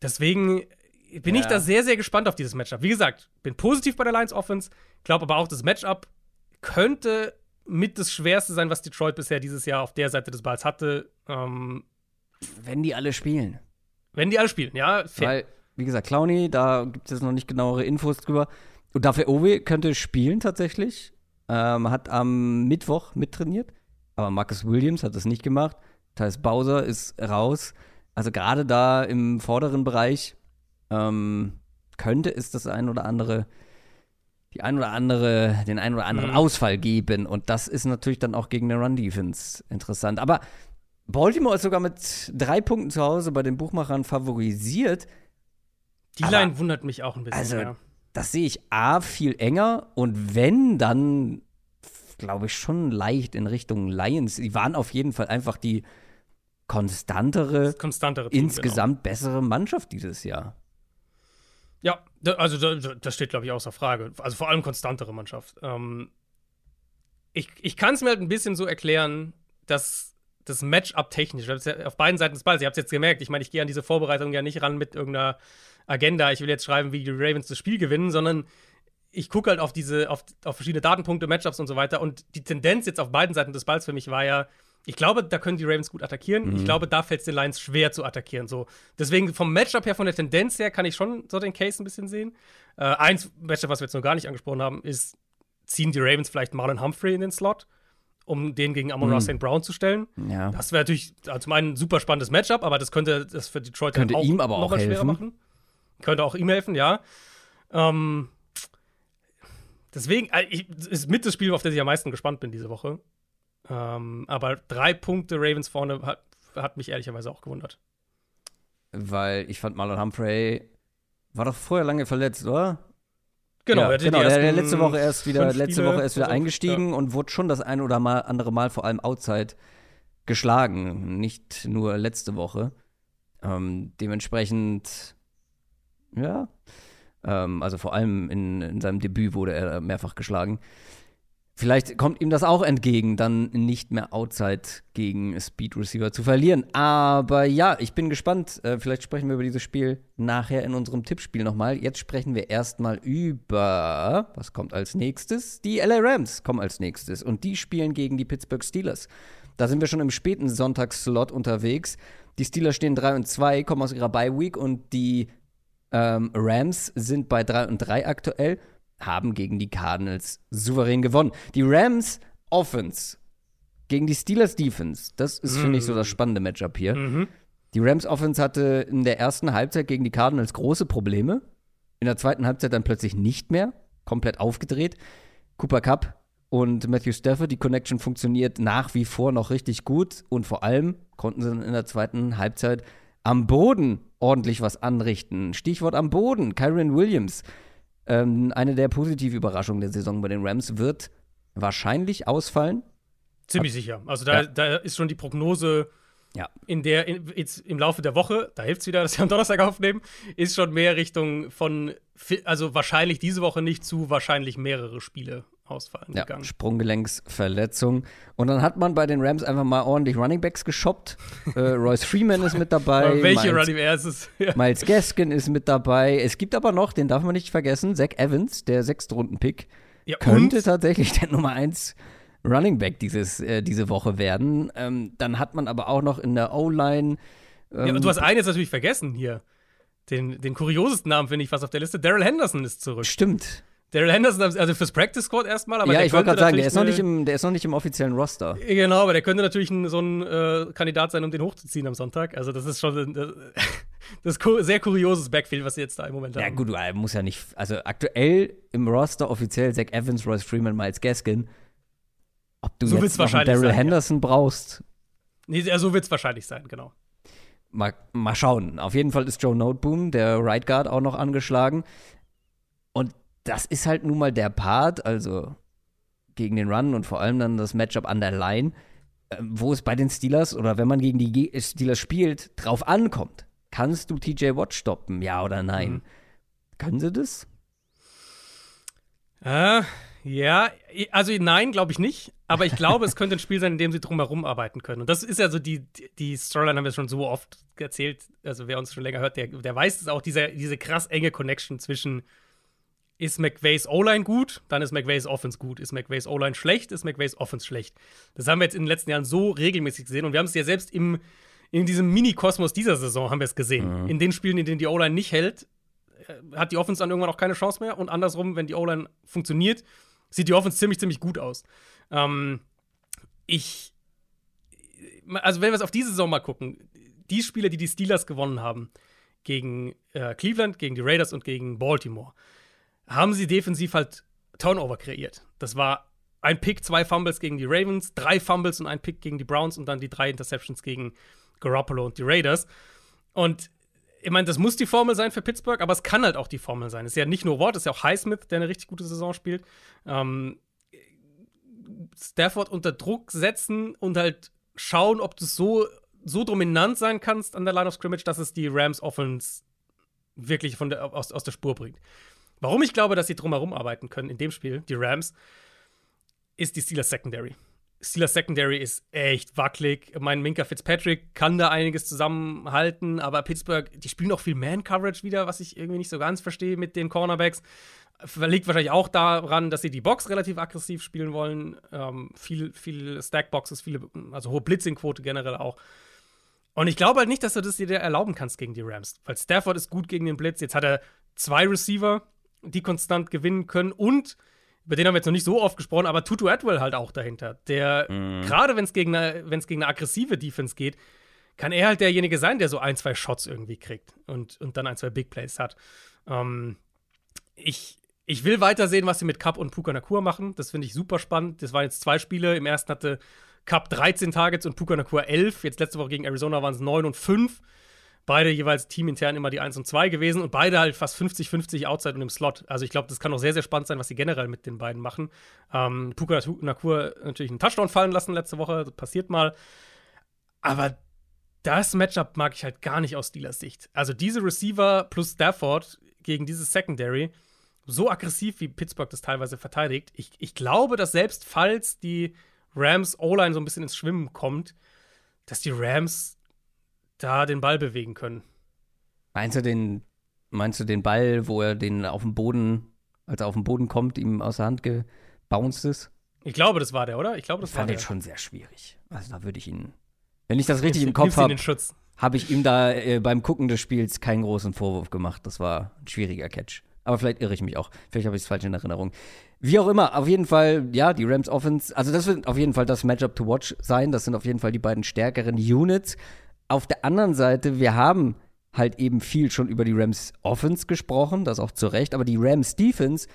Deswegen bin ja. ich da sehr, sehr gespannt auf dieses Matchup. Wie gesagt, bin positiv bei der Lions Offense, glaube aber auch, das Matchup könnte mit das Schwerste sein, was Detroit bisher dieses Jahr auf der Seite des Balls hatte. Ähm, wenn die alle spielen. Wenn die alle spielen, ja. Fair. Weil, wie gesagt, Clowny, da gibt es noch nicht genauere Infos drüber. Und dafür Owe könnte spielen tatsächlich. Ähm, hat am Mittwoch mittrainiert. Aber Marcus Williams hat das nicht gemacht. Thais Bowser ist raus. Also gerade da im vorderen Bereich ähm, könnte es das ein oder andere die ein oder andere, den ein oder anderen mhm. Ausfall geben. Und das ist natürlich dann auch gegen eine Run-Defense interessant. Aber Baltimore ist sogar mit drei Punkten zu Hause bei den Buchmachern favorisiert. Die Aber, Line wundert mich auch ein bisschen. Also, mehr. das sehe ich A viel enger und wenn, dann glaube ich schon leicht in Richtung Lions. Die waren auf jeden Fall einfach die konstantere, konstantere Team, insgesamt genau. bessere Mannschaft dieses Jahr. Ja, also das steht, glaube ich, außer Frage. Also vor allem konstantere Mannschaft. Ähm, ich ich kann es mir halt ein bisschen so erklären, dass das Matchup technisch, ja auf beiden Seiten des Balls, ihr habt es jetzt gemerkt, ich meine, ich gehe an diese Vorbereitung ja nicht ran mit irgendeiner Agenda, ich will jetzt schreiben, wie die Ravens das Spiel gewinnen, sondern ich gucke halt auf diese, auf, auf verschiedene Datenpunkte, Matchups und so weiter. Und die Tendenz jetzt auf beiden Seiten des Balls für mich war ja, ich glaube, da können die Ravens gut attackieren. Mhm. Ich glaube, da fällt es den Lions schwer zu attackieren. So. Deswegen vom Matchup her, von der Tendenz her, kann ich schon so den Case ein bisschen sehen. Äh, eins Matchup, was wir jetzt noch gar nicht angesprochen haben, ist, ziehen die Ravens vielleicht Marlon Humphrey in den Slot, um den gegen Amon mhm. St. Brown zu stellen. Ja. Das wäre natürlich also zum einen ein super spannendes Matchup, aber das könnte das für Detroit könnte auch ihm aber auch helfen. schwerer machen. Könnte auch ihm helfen, ja. Ähm, deswegen äh, ich, ist mit das Spiel, auf das ich am meisten gespannt bin diese Woche. Ähm, aber drei Punkte Ravens vorne hat, hat mich ehrlicherweise auch gewundert. Weil ich fand Marlon Humphrey war doch vorher lange verletzt, oder? Genau, ja, er genau der, der letzte Woche erst wieder, letzte Woche erst wieder eingestiegen ja. und wurde schon das ein oder mal andere Mal vor allem outside geschlagen, nicht nur letzte Woche. Ähm, dementsprechend, ja, ähm, also vor allem in, in seinem Debüt wurde er mehrfach geschlagen. Vielleicht kommt ihm das auch entgegen, dann nicht mehr Outside gegen Speed Receiver zu verlieren. Aber ja, ich bin gespannt. Äh, vielleicht sprechen wir über dieses Spiel nachher in unserem Tippspiel nochmal. Jetzt sprechen wir erstmal über, was kommt als nächstes? Die LA Rams kommen als nächstes. Und die spielen gegen die Pittsburgh Steelers. Da sind wir schon im späten Sonntagsslot unterwegs. Die Steelers stehen 3 und 2, kommen aus ihrer Bye Week und die ähm, Rams sind bei 3 und 3 aktuell haben gegen die Cardinals souverän gewonnen. Die Rams Offense gegen die Steelers Defense, das ist, mm. finde ich, so das spannende Matchup hier. Mhm. Die Rams Offense hatte in der ersten Halbzeit gegen die Cardinals große Probleme. In der zweiten Halbzeit dann plötzlich nicht mehr. Komplett aufgedreht. Cooper Cup und Matthew Stafford, die Connection funktioniert nach wie vor noch richtig gut. Und vor allem konnten sie dann in der zweiten Halbzeit am Boden ordentlich was anrichten. Stichwort am Boden. Kyron Williams ähm, eine der positiven Überraschungen der Saison bei den Rams wird wahrscheinlich ausfallen. Ziemlich sicher. Also da, Ja. da ist schon die Prognose Ja. in der, in, jetzt im Laufe der Woche, da hilft es wieder, dass wir am Donnerstag aufnehmen, ist schon mehr Richtung von, also wahrscheinlich diese Woche nicht zu wahrscheinlich mehrere Spiele ausfallen Ja, gegangen. Sprunggelenksverletzung. Und dann hat man bei den Rams einfach mal ordentlich Runningbacks geshoppt. äh, Royce Freeman ist mit dabei. Aber welche Miles, Running ist es? Ja. Miles Gaskin ist mit dabei. Es gibt aber noch, den darf man nicht vergessen, Zach Evans, der Sechstrunden-Pick, Ja, könnte und? tatsächlich der Nummer 1 Running Back dieses, äh, diese Woche werden. Ähm, dann hat man aber auch noch in der O-Line. Ähm, Ja, und du hast einen jetzt natürlich vergessen hier. Den, den kuriosesten Namen finde ich fast auf der Liste. Daryl Henderson ist zurück. Stimmt. Daryl Henderson, also fürs Practice Squad erstmal, aber ja, ich wollte gerade sagen, der ist, noch nicht im, der ist noch nicht im offiziellen Roster. Genau, aber der könnte natürlich ein, so ein äh, Kandidat sein, um den hochzuziehen am Sonntag. Also, das ist schon das, das ist sehr kurioses Backfield, was sie jetzt da im Moment Ja, haben. gut, er muss ja nicht. Also aktuell im Roster offiziell Zach Evans, Royce Freeman, Miles Gaskin. Ob du So jetzt Daryl sein, ja. Henderson brauchst, Nee, ja, so wird es wahrscheinlich sein, genau. mal, mal schauen. Auf jeden Fall ist Joe Noteboom, der Right Guard, auch noch angeschlagen. Und das ist halt nun mal der Part, also gegen den Run und vor allem dann das Matchup an der Line, äh, wo es bei den Steelers oder wenn man gegen die Ge- Steelers spielt, drauf ankommt. Kannst du TJ Watt stoppen, ja oder nein? Mhm. Können sie das? Äh, ja, also nein, glaube ich nicht. Aber ich glaube, es könnte ein Spiel sein, in dem sie drumherum arbeiten können. Und das ist ja so die, die Storyline haben wir schon so oft erzählt. Also wer uns schon länger hört, der, der weiß es auch, diese, diese krass enge Connection zwischen ist McVays O-Line gut, dann ist McVays Offense gut. Ist McVays O-Line schlecht, ist McVays Offense schlecht. Das haben wir jetzt in den letzten Jahren so regelmäßig gesehen und wir haben es ja selbst im, in diesem Mini-Kosmos dieser Saison haben wir es gesehen. In den Spielen, in denen die O-Line nicht hält, äh, hat die Offense dann irgendwann auch keine Chance mehr und andersrum, wenn die O-Line funktioniert, sieht die Offense ziemlich, ziemlich gut aus. Ähm, ich, also wenn wir es auf diese Saison mal gucken, die Spiele, die die Steelers gewonnen haben, gegen äh, Cleveland, gegen die Raiders und gegen Baltimore, haben sie defensiv halt Turnover kreiert. Das war ein Pick, zwei Fumbles gegen die Ravens, drei Fumbles und ein Pick gegen die Browns und dann die drei Interceptions gegen Garoppolo und die Raiders. Und ich meine, das muss die Formel sein für Pittsburgh, aber es kann halt auch die Formel sein. Es ist ja nicht nur Ward, es ist ja auch Highsmith, der eine richtig gute Saison spielt. Ähm, Stafford unter Druck setzen und halt schauen, ob du so, so dominant sein kannst an der Line of Scrimmage, dass es die Rams Offense wirklich von der, aus, aus der Spur bringt. Warum ich glaube, dass sie drumherum arbeiten können in dem Spiel, die Rams, ist die Steelers Secondary. Steelers Secondary ist echt wackelig. Mein Minka Fitzpatrick kann da einiges zusammenhalten, aber Pittsburgh, die spielen auch viel Man-Coverage wieder, was ich irgendwie nicht so ganz verstehe mit den Cornerbacks. Liegt wahrscheinlich auch daran, dass sie die Box relativ aggressiv spielen wollen. Ähm, viel, viel Stackboxes, viele, also hohe Blitzing-Quote generell auch. Und ich glaube halt nicht, dass du das dir erlauben kannst gegen die Rams, weil Stafford ist gut gegen den Blitz. Jetzt hat er zwei Receiver, die konstant gewinnen können und über den haben wir jetzt noch nicht so oft gesprochen, aber Tutu Atwell halt auch dahinter. Der, gerade wenn es gegen, eine- gegen eine aggressive Defense geht, kann er halt derjenige sein, der so ein, zwei Shots irgendwie kriegt und, und dann ein, zwei Big Plays hat. Ähm, ich, ich will weiter sehen, was sie mit Cup und Puka Nakua machen. Das finde ich super spannend. Das waren jetzt zwei Spiele. Im ersten hatte Cup 13 Targets und Puka Nakua 11. Jetzt letzte Woche gegen Arizona waren es 9 und 5. Beide jeweils teamintern immer die 1 und 2 gewesen und beide halt fast 50-50 outside und im Slot. Also ich glaube, das kann auch sehr, sehr spannend sein, was sie generell mit den beiden machen. Ähm, Puka Nakur natürlich einen Touchdown fallen lassen letzte Woche, das passiert mal. Aber das Matchup mag ich halt gar nicht aus Steelers Sicht. Also diese Receiver plus Stafford gegen dieses Secondary, so aggressiv wie Pittsburgh das teilweise verteidigt. Ich, ich glaube, dass selbst falls die Rams O-Line so ein bisschen ins Schwimmen kommt, dass die Rams da den Ball bewegen können. Meinst du den, meinst du den Ball, wo er den auf dem Boden, als er auf den Boden kommt, ihm aus der Hand gebounced ist? Ich glaube, das war der, oder? Ich glaube, das ich war fand der. den schon sehr schwierig. Also da würde ich ihn, wenn ich das richtig im Kopf habe, habe ich ihm da äh, beim Gucken des Spiels keinen großen Vorwurf gemacht. Das war ein schwieriger Catch. Aber vielleicht irre ich mich auch. Vielleicht habe ich es falsch in Erinnerung. Wie auch immer, auf jeden Fall, ja, die Rams Offense, also das wird auf jeden Fall das Matchup to watch sein. Das sind auf jeden Fall die beiden stärkeren Units. Auf der anderen Seite, wir haben halt eben viel schon über die Rams Offense gesprochen, das auch zu Recht, aber die Rams Defense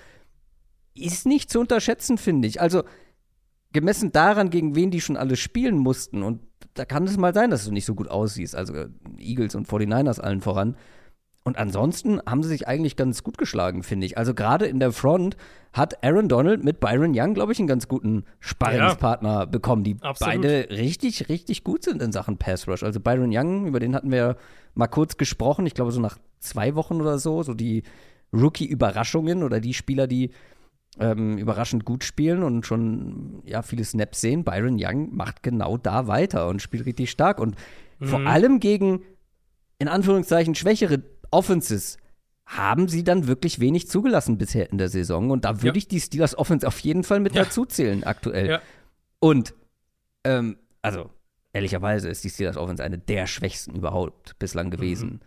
ist nicht zu unterschätzen, finde ich. Also gemessen daran, gegen wen die schon alle spielen mussten, und da kann es mal sein, dass du nicht so gut aussiehst, also Eagles und 49ers allen voran, und ansonsten haben sie sich eigentlich ganz gut geschlagen, finde ich. Also gerade in der Front hat Aaron Donald mit Byron Young, glaube ich, einen ganz guten Sparringspartner ja, bekommen, die absolut. beide richtig, richtig gut sind in Sachen Pass Rush. Also Byron Young, über den hatten wir mal kurz gesprochen, ich glaube so nach zwei Wochen oder so, so die Rookie-Überraschungen oder die Spieler, die ähm, überraschend gut spielen und schon ja viele Snaps sehen. Byron Young macht genau da weiter und spielt richtig stark und mhm. vor allem gegen in Anführungszeichen schwächere Offenses haben sie dann wirklich wenig zugelassen bisher in der Saison. Und da würde ja. ich die Steelers Offense auf jeden Fall mit ja. dazu zählen aktuell. Ja. Und, ähm, also, ehrlicherweise ist die Steelers Offense eine der schwächsten überhaupt bislang gewesen. Mhm.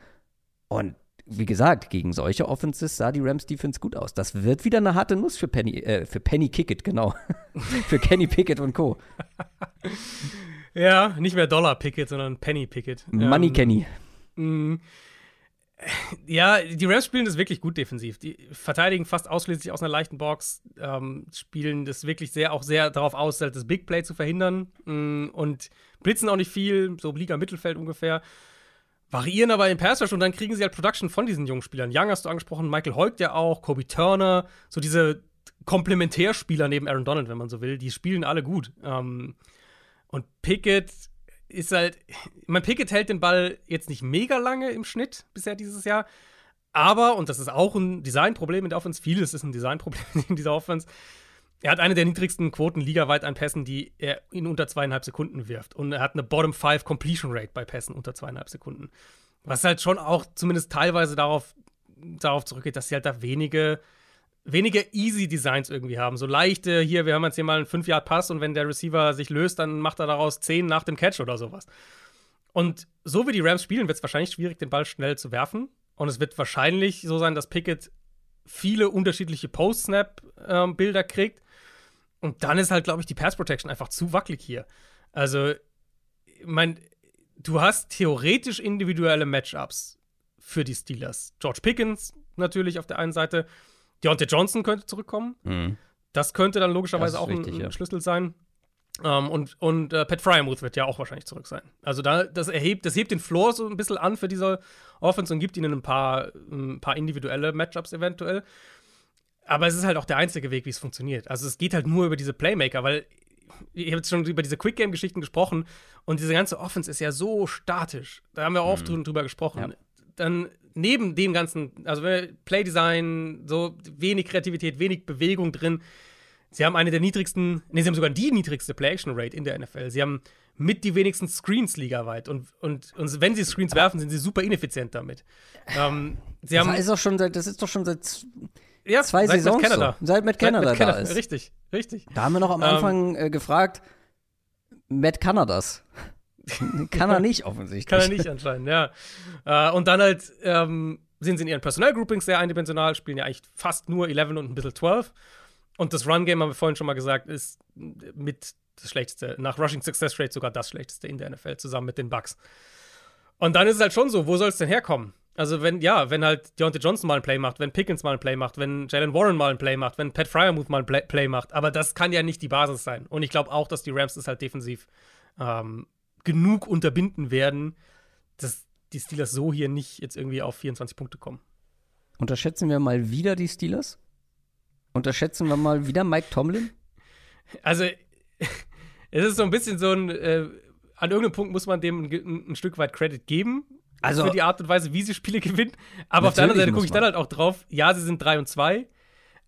Und wie gesagt, gegen solche Offenses sah die Rams Defense gut aus. Das wird wieder eine harte Nuss für Penny, äh, für Penny Kickett, genau. für Kenny Pickett und Co. ja, nicht mehr Dollar Pickett, sondern Penny Pickett. Money ähm, Kenny. Mh. Ja, die Rams spielen das wirklich gut defensiv. Die verteidigen fast ausschließlich aus einer leichten Box, ähm, spielen das wirklich sehr auch sehr darauf aus, halt das Big Play zu verhindern mm, und blitzen auch nicht viel, so Liga Mittelfeld ungefähr. Variieren aber im Pass und dann kriegen sie halt Production von diesen jungen Spielern. Young hast du angesprochen, Michael Hoyt ja auch, Kobe Turner, so diese Komplementärspieler neben Aaron Donald, wenn man so will, die spielen alle gut. Ähm, und Pickett ist halt, mein Pickett hält den Ball jetzt nicht mega lange im Schnitt bisher dieses Jahr. Aber, und das ist auch ein Designproblem in der Offense, vieles ist ein Designproblem in dieser Offense. Er hat eine der niedrigsten Quoten ligaweit an Pässen, die er in unter zweieinhalb Sekunden wirft. Und er hat eine Bottom Five Completion Rate bei Pässen unter zweieinhalb Sekunden. Was halt schon auch zumindest teilweise darauf, darauf zurückgeht, dass sie halt da wenige weniger easy Designs irgendwie haben. So leichte, hier, wir haben jetzt hier mal einen 5-Yard-Pass und wenn der Receiver sich löst, dann macht er daraus 10 nach dem Catch oder sowas. Und so wie die Rams spielen, wird es wahrscheinlich schwierig, den Ball schnell zu werfen. Und es wird wahrscheinlich so sein, dass Pickett viele unterschiedliche Post-Snap-Bilder ähm, kriegt. Und dann ist halt, glaube ich, die Pass-Protection einfach zu wackelig hier. Also, ich meine, du hast theoretisch individuelle Matchups für die Steelers. George Pickens natürlich auf der einen Seite Deontay Johnson könnte zurückkommen. Mhm. Das könnte dann logischerweise auch wichtig, ein, ein ja. Schlüssel sein. Um, ähm, und und uh, Pat Fryermuth wird ja auch wahrscheinlich zurück sein. Also da, das erhebt, das hebt den Floor so ein bisschen an für diese Offense und gibt ihnen ein paar, ein paar individuelle Matchups eventuell. Aber es ist halt auch der einzige Weg, wie es funktioniert. Also es geht halt nur über diese Playmaker, weil ich habe jetzt schon über diese Quick-Game-Geschichten gesprochen und diese ganze Offense ist ja so statisch. Da haben wir oft mhm. drüber gesprochen. Ja. Dann neben dem ganzen, also Playdesign, so wenig Kreativität, wenig Bewegung drin. Sie haben eine der niedrigsten, nee, sie haben sogar die niedrigste Play-Action-Rate in der NFL. Sie haben mit die wenigsten Screens ligaweit. Und, und, und wenn sie Screens werfen, sind sie super ineffizient damit. Ähm, sie das, haben, ist doch schon seit, das ist doch schon seit ja, zwei seit Saisons Matt Canada. So. Seit Matt Canada seit Matt da ist. Richtig, richtig. Da haben wir noch am Anfang ähm, äh, gefragt, Matt Canadas. Kann er nicht, offensichtlich. Kann er nicht anscheinend, ja. Äh, und dann halt ähm, sind sie in ihren Personalgroupings sehr eindimensional, spielen ja eigentlich fast nur 11 und ein bisschen 12. Und das Run-Game, haben wir vorhin schon mal gesagt, ist mit das schlechteste, nach Rushing Success Rate sogar das schlechteste in der NFL, zusammen mit den Bucks. Und dann ist es halt schon so, wo soll es denn herkommen? Also wenn, ja, wenn halt Deontay Johnson mal ein Play macht, wenn Pickens mal ein Play macht, wenn Jalen Warren mal ein Play macht, wenn Pat Fryermuth mal ein Play, macht. Aber das kann ja nicht die Basis sein. Und ich glaube auch, dass die Rams das halt defensiv ähm, genug unterbinden werden, dass die Steelers so hier nicht jetzt irgendwie auf 24 Punkte kommen. Unterschätzen wir mal wieder die Steelers? Unterschätzen wir mal wieder Mike Tomlin? Also, es ist so ein bisschen so ein, äh, an irgendeinem Punkt muss man dem ein, ein Stück weit Credit geben. Also, für die Art und Weise, wie sie Spiele gewinnen. Aber auf der anderen Seite gucke ich dann halt auch drauf, ja, sie sind 3 und 2,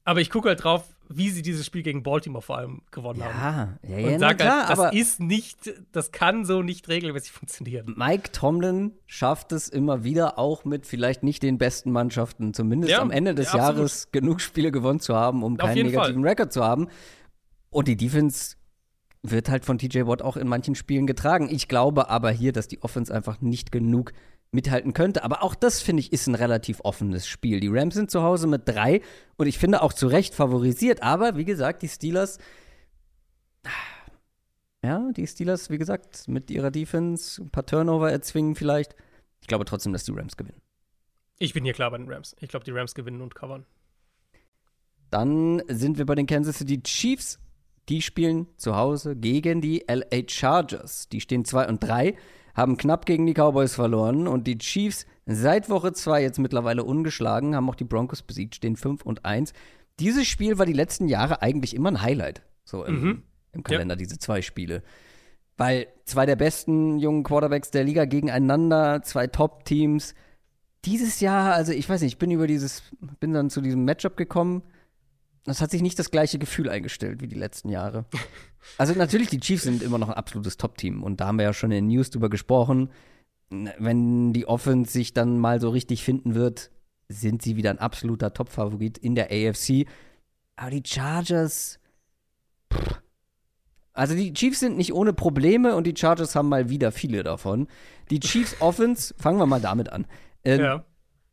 aber ich gucke halt drauf, wie sie dieses Spiel gegen Baltimore vor allem gewonnen ja, haben. Ja, ja, und sag klar, halt, das ist nicht, das kann so nicht regelmäßig funktionieren. Mike Tomlin schafft es immer wieder, auch mit vielleicht nicht den besten Mannschaften, zumindest ja, am Ende des ja, Jahres genug Spiele gewonnen zu haben, um keinen negativen Fall. Rekord zu haben. Und die Defense wird halt von TJ Watt auch in manchen Spielen getragen. Ich glaube aber hier, dass die Offense einfach nicht genug mithalten könnte. Aber auch das, finde ich, ist ein relativ offenes Spiel. Die Rams sind zu Hause mit drei und ich finde auch zu Recht favorisiert. Aber wie gesagt, die Steelers. Ja, die Steelers, wie gesagt, mit ihrer Defense ein paar Turnover erzwingen vielleicht. Ich glaube trotzdem, dass die Rams gewinnen. Ich bin hier klar bei den Rams. Ich glaube, die Rams gewinnen und covern. Dann sind wir bei den Kansas City Chiefs. Die spielen zu Hause gegen die LA Chargers. Die stehen 2 und 3 haben knapp gegen die Cowboys verloren und die Chiefs seit Woche 2 jetzt mittlerweile ungeschlagen, haben auch die Broncos besiegt, stehen 5 und 1. Dieses Spiel war die letzten Jahre eigentlich immer ein Highlight, so im, mhm. im Kalender, ja. diese zwei Spiele. Weil zwei der besten jungen Quarterbacks der Liga gegeneinander, zwei Top-Teams. Dieses Jahr, also ich weiß nicht, ich bin über dieses, bin dann zu diesem Matchup gekommen es hat sich nicht das gleiche Gefühl eingestellt wie die letzten Jahre. Also natürlich, die Chiefs sind immer noch ein absolutes Top-Team und da haben wir ja schon in den News drüber gesprochen. Wenn die Offense sich dann mal so richtig finden wird, sind sie wieder ein absoluter Top-Favorit in der AFC. Aber die Chargers. Pff. Also die Chiefs sind nicht ohne Probleme und die Chargers haben mal wieder viele davon. Die Chiefs Offense, fangen wir mal damit an. Ähm, ja.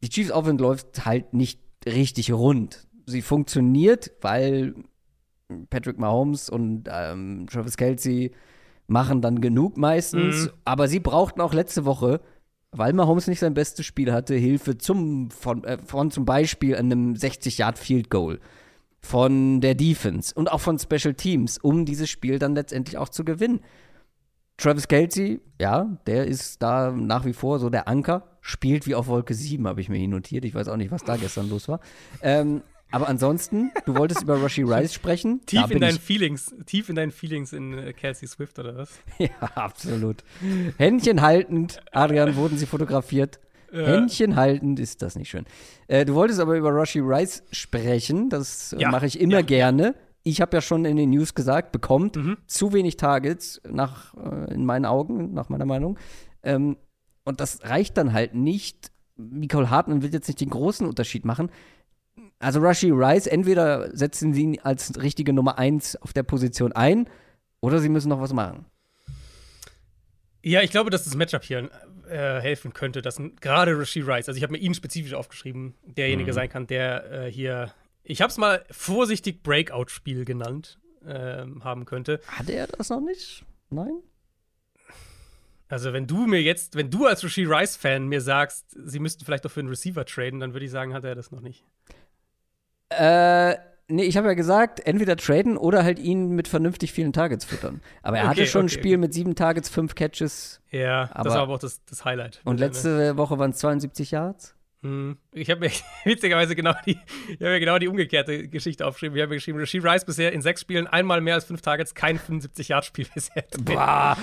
Die Chiefs Offense läuft halt nicht richtig rund sie funktioniert, weil Patrick Mahomes und ähm, Travis Kelsey machen dann genug meistens. Mhm. Aber sie brauchten auch letzte Woche, weil Mahomes nicht sein bestes Spiel hatte, Hilfe zum, von, äh, von zum Beispiel einem 60-Yard-Field-Goal von der Defense und auch von Special Teams, um dieses Spiel dann letztendlich auch zu gewinnen. Travis Kelsey, ja, der ist da nach wie vor so der Anker, spielt wie auf Wolke 7, habe ich mir hier notiert. Ich weiß auch nicht, was da gestern los war. Ähm, aber ansonsten, du wolltest über Rushy Rice sprechen. Tief in deinen Feelings, tief in deinen Feelings in äh, Kelsey Swift oder was? ja, absolut. Händchen haltend, Adrian, wurden sie fotografiert. Ja. Händchen haltend ist das nicht schön. Äh, du wolltest aber über Rushy Rice sprechen. Das äh, ja. mache ich immer ja. gerne. Ich habe ja schon in den News gesagt, bekommt mhm. zu wenig Targets nach äh, in meinen Augen, nach meiner Meinung. Ähm, und das reicht dann halt nicht. Nicole Hartmann will jetzt nicht den großen Unterschied machen. Also Rushy Rice, entweder setzen sie ihn als richtige Nummer 1 auf der Position ein oder sie müssen noch was machen. Ja, ich glaube, dass das Matchup hier äh, helfen könnte, dass gerade Rasheed Rice, also ich habe mir ihn spezifisch aufgeschrieben, derjenige mhm. sein kann, der äh, hier, ich habe es mal vorsichtig Breakout-Spiel genannt, äh, haben könnte. Hat er das noch nicht? Nein? Also, wenn du mir jetzt, wenn du als Rasheed Rice-Fan mir sagst, sie müssten vielleicht doch für einen Receiver traden, dann würde ich sagen, hat er das noch nicht. Äh, nee, ich habe ja gesagt, entweder traden oder halt ihn mit vernünftig vielen Targets füttern. Aber er okay, hatte schon okay, ein Spiel mit sieben Targets, fünf Catches. Ja, aber, das war aber auch das, das Highlight. Und letzte Woche waren es 72 Yards. Hm. Ich habe mir witzigerweise genau die, ich mir genau die umgekehrte Geschichte aufgeschrieben. Ich habe mir geschrieben, Rasheed Rice bisher in sechs Spielen einmal mehr als fünf Targets, kein 75-Yard-Spiel bisher. Boah,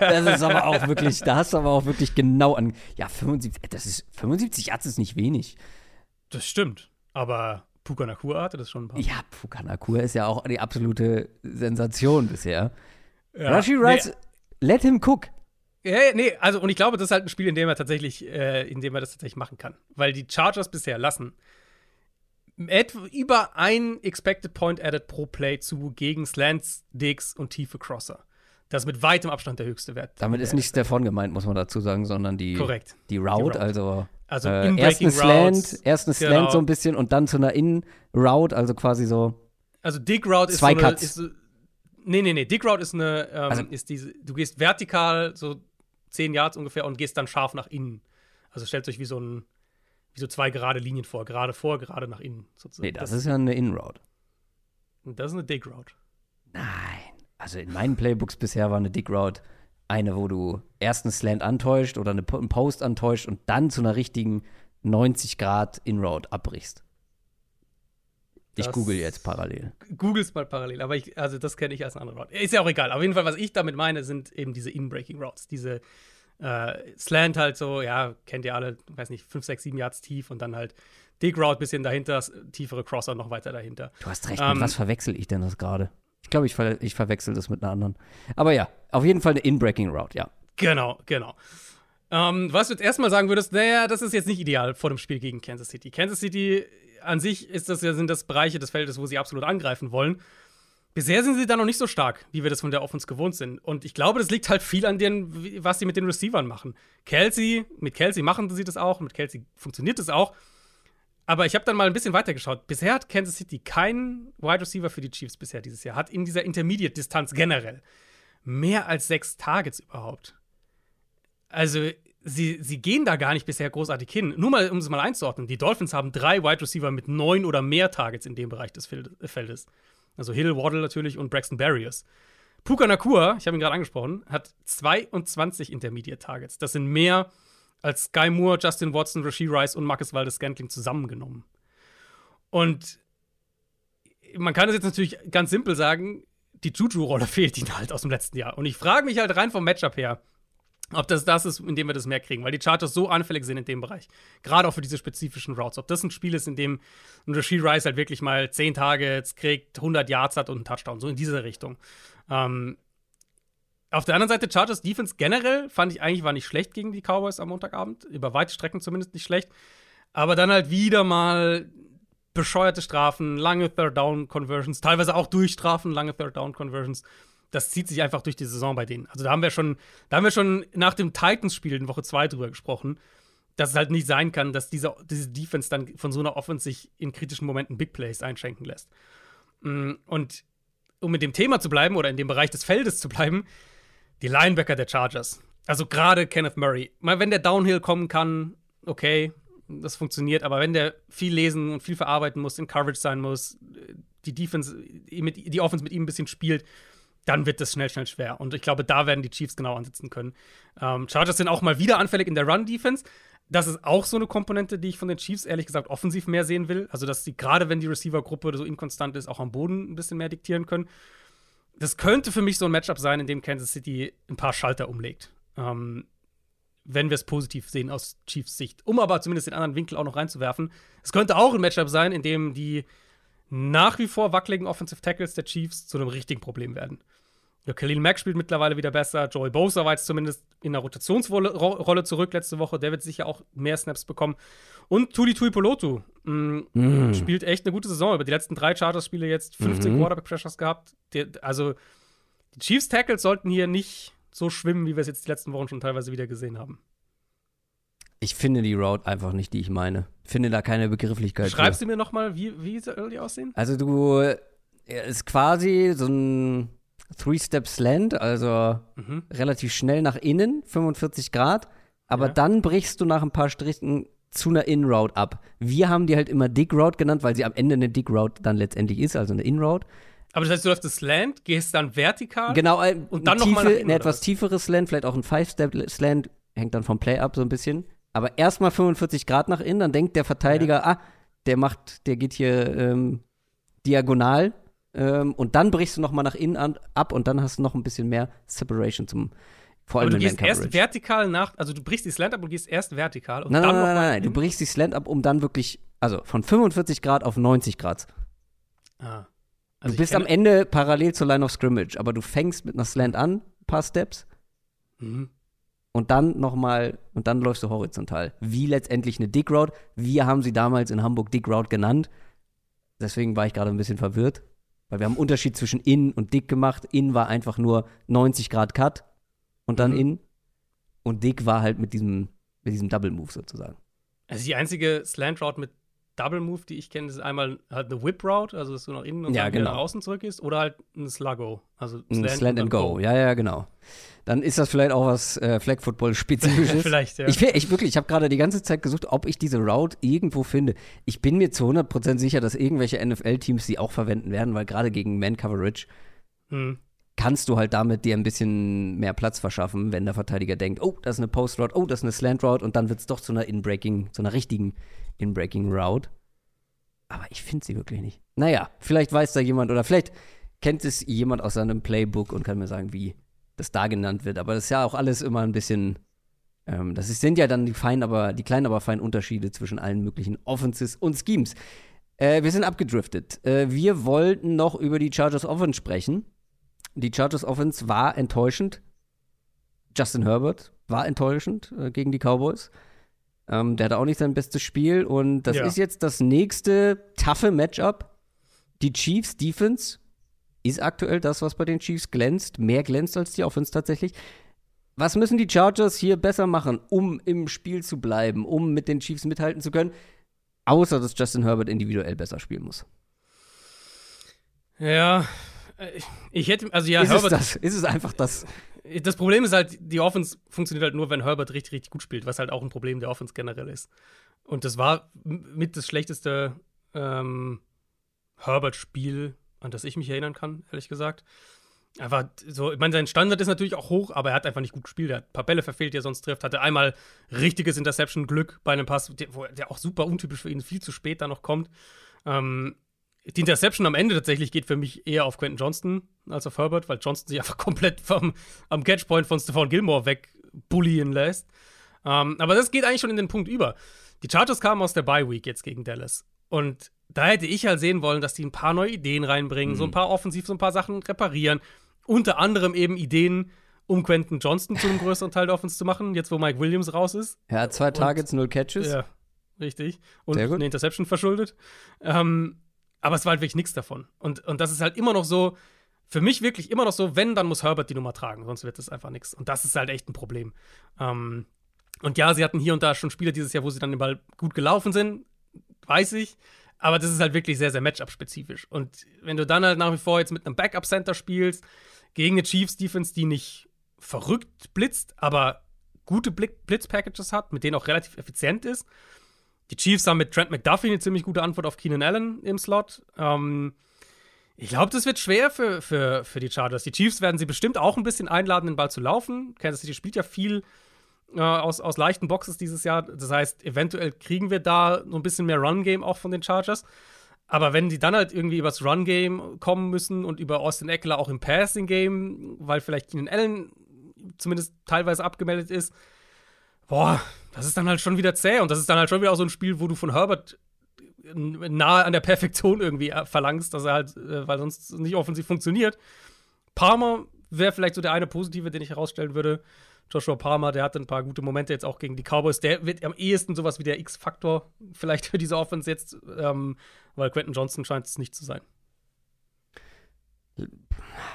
das ist aber auch wirklich, da hast du aber auch wirklich genau an. Ja, 75, das ist 75 Yards ist nicht wenig. Das stimmt, aber Puka Nakua hatte das schon ein paar. Ja, Puka Nakua ist ja auch die absolute Sensation bisher. Ja. Rashi Rice, nee. let him cook. Ja, nee, also und ich glaube, das ist halt ein Spiel, in dem er tatsächlich, äh, in dem er das tatsächlich machen kann. Weil die Chargers bisher lassen etwa über ein Expected Point Added pro Play zu gegen Slants, Digs und tiefe Crosser. Das ist mit weitem Abstand der höchste Wert. Damit ist nicht Stefan gemeint, muss man dazu sagen, sondern die, Korrekt. die Route, die Route. also also äh, erst ein Slant, erst ein Slant genau. so ein bisschen und dann zu einer In-Route, also quasi so. Also Dig Route ist zwei so eine, Cuts. Ist, nee, nee, nee. Dig Route ist eine, ähm, also, ist diese, du gehst vertikal so 10 Yards ungefähr und gehst dann scharf nach innen. Also stellt euch wie so ein, wie so zwei gerade Linien vor, gerade vor, gerade nach innen sozusagen. Nee, das, das ist ja eine In-Route. Das ist eine Dig-Route. Nein. Also in meinen Playbooks bisher war eine Dig-Route eine, wo du erst einen Slant antäuscht oder eine, einen Post antäuscht und dann zu einer richtigen 90 Grad In-Route abbrichst. Ich das google jetzt parallel. Googles mal parallel, aber ich, also das kenne ich als eine andere Route. Ist ja auch egal. Auf jeden Fall, was ich damit meine, sind eben diese In-Breaking Routes. Diese äh, Slant halt so, ja, kennt ihr alle, weiß nicht, 5, 6, 7 Yards tief und dann halt Dig Route bisschen dahinter, tiefere Crosser noch weiter dahinter. Du hast recht, ähm, mit was verwechsel ich denn das gerade? Ich glaube, ich, ver ich verwechsel das mit einer anderen. Aber ja, auf jeden Fall eine In-Breaking Route, ja. Genau, genau. Ähm, was du jetzt erstmal sagen würdest, naja, das ist jetzt nicht ideal vor dem Spiel gegen Kansas City. Kansas City an sich ist das, sind das Bereiche des Feldes, wo sie absolut angreifen wollen. Bisher sind sie da noch nicht so stark, wie wir das von der Offense gewohnt sind. Und ich glaube, das liegt halt viel an dem, was sie mit den Receivern machen. Kelsey, mit Kelsey machen sie das auch, mit Kelsey funktioniert das auch. Aber ich habe dann mal ein bisschen weitergeschaut. Bisher hat Kansas City keinen Wide Receiver für die Chiefs bisher dieses Jahr. Hat in dieser Intermediate-Distanz generell mehr als sechs Targets überhaupt. Also, sie, sie gehen da gar nicht bisher großartig hin. Nur mal, um es mal einzuordnen: Die Dolphins haben drei Wide Receiver mit neun oder mehr Targets in dem Bereich des Feldes. Also Hill, Waddle natürlich und Braxton Barriers. Puka Nakua, ich habe ihn gerade angesprochen, hat 22 Intermediate Targets. Das sind mehr als Sky Moore, Justin Watson, Rasheed Rice und Marcus Waldes Scantling zusammengenommen. Und man kann es jetzt natürlich ganz simpel sagen, die Juju-Rolle fehlt ihnen halt aus dem letzten Jahr. Und ich frage mich halt rein vom Matchup her, ob das das ist, in dem wir das mehr kriegen, weil die Chargers so anfällig sind in dem Bereich. Gerade auch für diese spezifischen Routes. Ob das ein Spiel ist, in dem ein Rasheed Rice halt wirklich mal 10 Targets kriegt, 100 Yards hat und einen Touchdown. So in diese Richtung. Ähm, auf der anderen Seite, Chargers Defense generell fand ich eigentlich war nicht schlecht gegen die Cowboys am Montagabend. Über weite Strecken zumindest nicht schlecht. Aber dann halt wieder mal bescheuerte Strafen, lange Third Down Conversions, teilweise auch Durchstrafen, lange Third Down Conversions. Das zieht sich einfach durch die Saison bei denen. Also da haben wir schon, da haben wir schon nach dem Titans-Spiel in Woche 2 drüber gesprochen, dass es halt nicht sein kann, dass diese, diese Defense dann von so einer Offense sich in kritischen Momenten Big Plays einschenken lässt. Mm, und um mit dem Thema zu bleiben oder in dem Bereich des Feldes zu bleiben, die Linebacker der Chargers. Also gerade Kenneth Murray. Mal wenn der Downhill kommen kann, okay, das funktioniert, aber wenn der viel lesen und viel verarbeiten muss, in Coverage sein muss, die Defense, die Offense mit ihm ein bisschen spielt, dann wird das schnell, schnell schwer. Und ich glaube, da werden die Chiefs genau ansetzen können. Ähm, Chargers sind auch mal wieder anfällig in der Run-Defense. Das ist auch so eine Komponente, die ich von den Chiefs ehrlich gesagt offensiv mehr sehen will. Also, dass sie gerade, wenn die Receiver-Gruppe so inkonstant ist, auch am Boden ein bisschen mehr diktieren können das könnte für mich so ein Matchup sein, in dem Kansas City ein paar Schalter umlegt. Ähm, wenn wir es positiv sehen aus Chiefs Sicht. Um aber zumindest den anderen Winkel auch noch reinzuwerfen. Es könnte auch ein Matchup sein, in dem die nach wie vor wackeligen Offensive Tackles der Chiefs zu einem richtigen Problem werden. Ja, Khalil Mack spielt mittlerweile wieder besser. Joey Bosa war jetzt zumindest in der Rotationsrolle zurück letzte Woche. Der wird sicher auch mehr Snaps bekommen. Und Tuli Tuipolotu mm, mm. spielt echt eine gute Saison. Über die letzten drei Chargers-Spiele jetzt 15 mhm. Quarterback-Pressures gehabt. Der, also, die Chiefs-Tackles sollten hier nicht so schwimmen, wie wir es jetzt die letzten Wochen schon teilweise wieder gesehen haben. Ich finde die Route einfach nicht, die ich meine. Finde da keine Begrifflichkeit. Schreibst für. du mir noch mal, wie, wie soll die aussehen? Also du ist quasi so ein Three-Step-Slant, also mhm. relativ schnell nach innen, 45 Grad. Aber ja. dann brichst du nach ein paar Strichen zu einer In-Route ab. Wir haben die halt immer Dig-Route genannt, weil sie am Ende eine Dig-Route dann letztendlich ist, also eine In-Route. Aber das heißt, du läufst das Slant, gehst dann vertikal genau, äh, und dann nochmal noch ein etwas tieferes Slant, vielleicht auch ein Five-Step-Slant, hängt dann vom Play up so ein bisschen. Aber erstmal 45 Grad nach innen, dann denkt der Verteidiger, ja. ah, der macht, der geht hier ähm, diagonal ähm, und dann brichst du nochmal nach innen an, ab und dann hast du noch ein bisschen mehr Separation zum vor allem Aber du gehst erst vertikal nach, also du brichst die Slant ab und gehst erst vertikal und nein, dann nein, nein, nein, nein, du brichst die Slant ab, um dann wirklich, also von 45 Grad auf 90 Grad. Ah. Also du bist am Ende parallel zur Line of Scrimmage, aber du fängst mit einer Slant an, ein paar Steps. Mhm. Und dann nochmal, und dann läufst du horizontal. Wie letztendlich eine Dig Route. Wir haben sie damals in Hamburg Dig Route genannt. Deswegen war ich gerade ein bisschen verwirrt. Weil wir haben einen Unterschied zwischen in und dick gemacht. In war einfach nur 90 Grad Cut und dann mhm. in. Und dick war halt mit diesem, mit diesem Double Move sozusagen. Also die einzige Slant Route mit Double Move, die ich kenne, ist einmal halt eine Whip Route, also dass du nach innen und ja, dann genau. nach außen zurück ist, oder halt ein Sluggo, also ein Slant and go. go. Ja, ja, genau. Dann ist das vielleicht auch was äh, Flag Football spezifisches. vielleicht, ja. Ich, ich wirklich, ich habe gerade die ganze Zeit gesucht, ob ich diese Route irgendwo finde. Ich bin mir zu 100% sicher, dass irgendwelche NFL-Teams sie auch verwenden werden, weil gerade gegen Man Coverage hm. kannst du halt damit dir ein bisschen mehr Platz verschaffen, wenn der Verteidiger denkt, oh, das ist eine Post Route, oh, das ist eine Slant Route und dann wird es doch zu einer In-Breaking, zu einer richtigen In-Breaking Route. Aber ich finde sie wirklich nicht. Naja, vielleicht weiß da jemand oder vielleicht kennt es jemand aus seinem Playbook und kann mir sagen, wie das da genannt wird. Aber das ist ja auch alles immer ein bisschen. Ähm, das sind ja dann die feinen, aber die kleinen, aber feinen Unterschiede zwischen allen möglichen Offenses und Schemes. Äh, wir sind abgedriftet. Äh, wir wollten noch über die Chargers Offense sprechen. Die Chargers Offense war enttäuschend. Justin Herbert war enttäuschend äh, gegen die Cowboys. Ähm, der hatte auch nicht sein bestes Spiel. Und das ja. ist jetzt das nächste taffe Matchup. Die Chiefs Defense ist aktuell das, was bei den Chiefs glänzt. Mehr glänzt als die Offense tatsächlich. Was müssen die Chargers hier besser machen, um im Spiel zu bleiben, um mit den Chiefs mithalten zu können? Außer, dass Justin Herbert individuell besser spielen muss. Ja, ich hätte, also ja, ist Herbert. Es das? Ist es einfach das? Das Problem ist halt, die Offense funktioniert halt nur, wenn Herbert richtig, richtig gut spielt, was halt auch ein Problem der Offense generell ist. Und das war mit das schlechteste ähm, Herbert-Spiel, an das ich mich erinnern kann, ehrlich gesagt. Einfach so, ich meine, sein Standard ist natürlich auch hoch, aber er hat einfach nicht gut gespielt. Er hat ein paar Bälle verfehlt, die er sonst trifft. Hatte einmal richtiges Interception-Glück bei einem Pass, der, der, auch super untypisch für ihn viel zu spät da noch kommt. Ähm, die Interception am Ende tatsächlich geht für mich eher auf Quentin Johnston als auf Herbert, weil Johnston sich einfach komplett vom, am Catchpoint von Stephon Gilmore wegbullieren lässt. Ähm, aber das geht eigentlich schon in den Punkt über. Die Chargers kamen aus der Bye Week jetzt gegen Dallas. Und da hätte ich halt sehen wollen, dass die ein paar neue Ideen reinbringen, mhm. so ein paar offensiv, so ein paar Sachen reparieren. Unter anderem eben Ideen, um Quentin Johnston zu einem größeren Teil der Offense zu machen, jetzt wo Mike Williams raus ist. Er hat zwei Targets, null Catches. Ja, richtig. Und eine Interception verschuldet. Ähm, aber es war halt wirklich nichts davon. Und, und das ist halt immer noch so, für mich wirklich immer noch so, wenn, dann muss Herbert die Nummer tragen, sonst wird es einfach nichts. Und das ist halt echt ein Problem. Ähm, und ja, sie hatten hier und da schon Spiele dieses Jahr, wo sie dann den Ball gut gelaufen sind, weiß ich. Aber das ist halt wirklich sehr, sehr Matchup-spezifisch. Und wenn du dann halt nach wie vor jetzt mit einem Backup-Center spielst, gegen eine Chiefs-Defense, die nicht verrückt blitzt, aber gute Blitz-Packages hat, mit denen auch relativ effizient ist, die Chiefs haben mit Trent McDuffie eine ziemlich gute Antwort auf Keenan Allen im Slot. Ähm, ich glaube, das wird schwer für, für, für die Chargers. Die Chiefs werden sie bestimmt auch ein bisschen einladen, den Ball zu laufen. Kansas City spielt ja viel äh, aus, aus leichten Boxes dieses Jahr. Das heißt, eventuell kriegen wir da so ein bisschen mehr Run-Game auch von den Chargers. Aber wenn die dann halt irgendwie übers Run-Game kommen müssen und über Austin Eckler auch im Passing-Game, weil vielleicht Keenan Allen zumindest teilweise abgemeldet ist, boah, das ist dann halt schon wieder zäh und das ist dann halt schon wieder auch so ein Spiel, wo du von Herbert nahe an der Perfektion irgendwie äh, verlangst, dass er halt, äh, weil sonst nicht offensiv funktioniert. Palmer wäre vielleicht so der eine positive, den ich herausstellen würde. Joshua Palmer, der hatte ein paar gute Momente jetzt auch gegen die Cowboys. Der wird am ehesten sowas wie der X-Faktor vielleicht für diese Offense jetzt, ähm, weil Quentin Johnson scheint es nicht zu sein.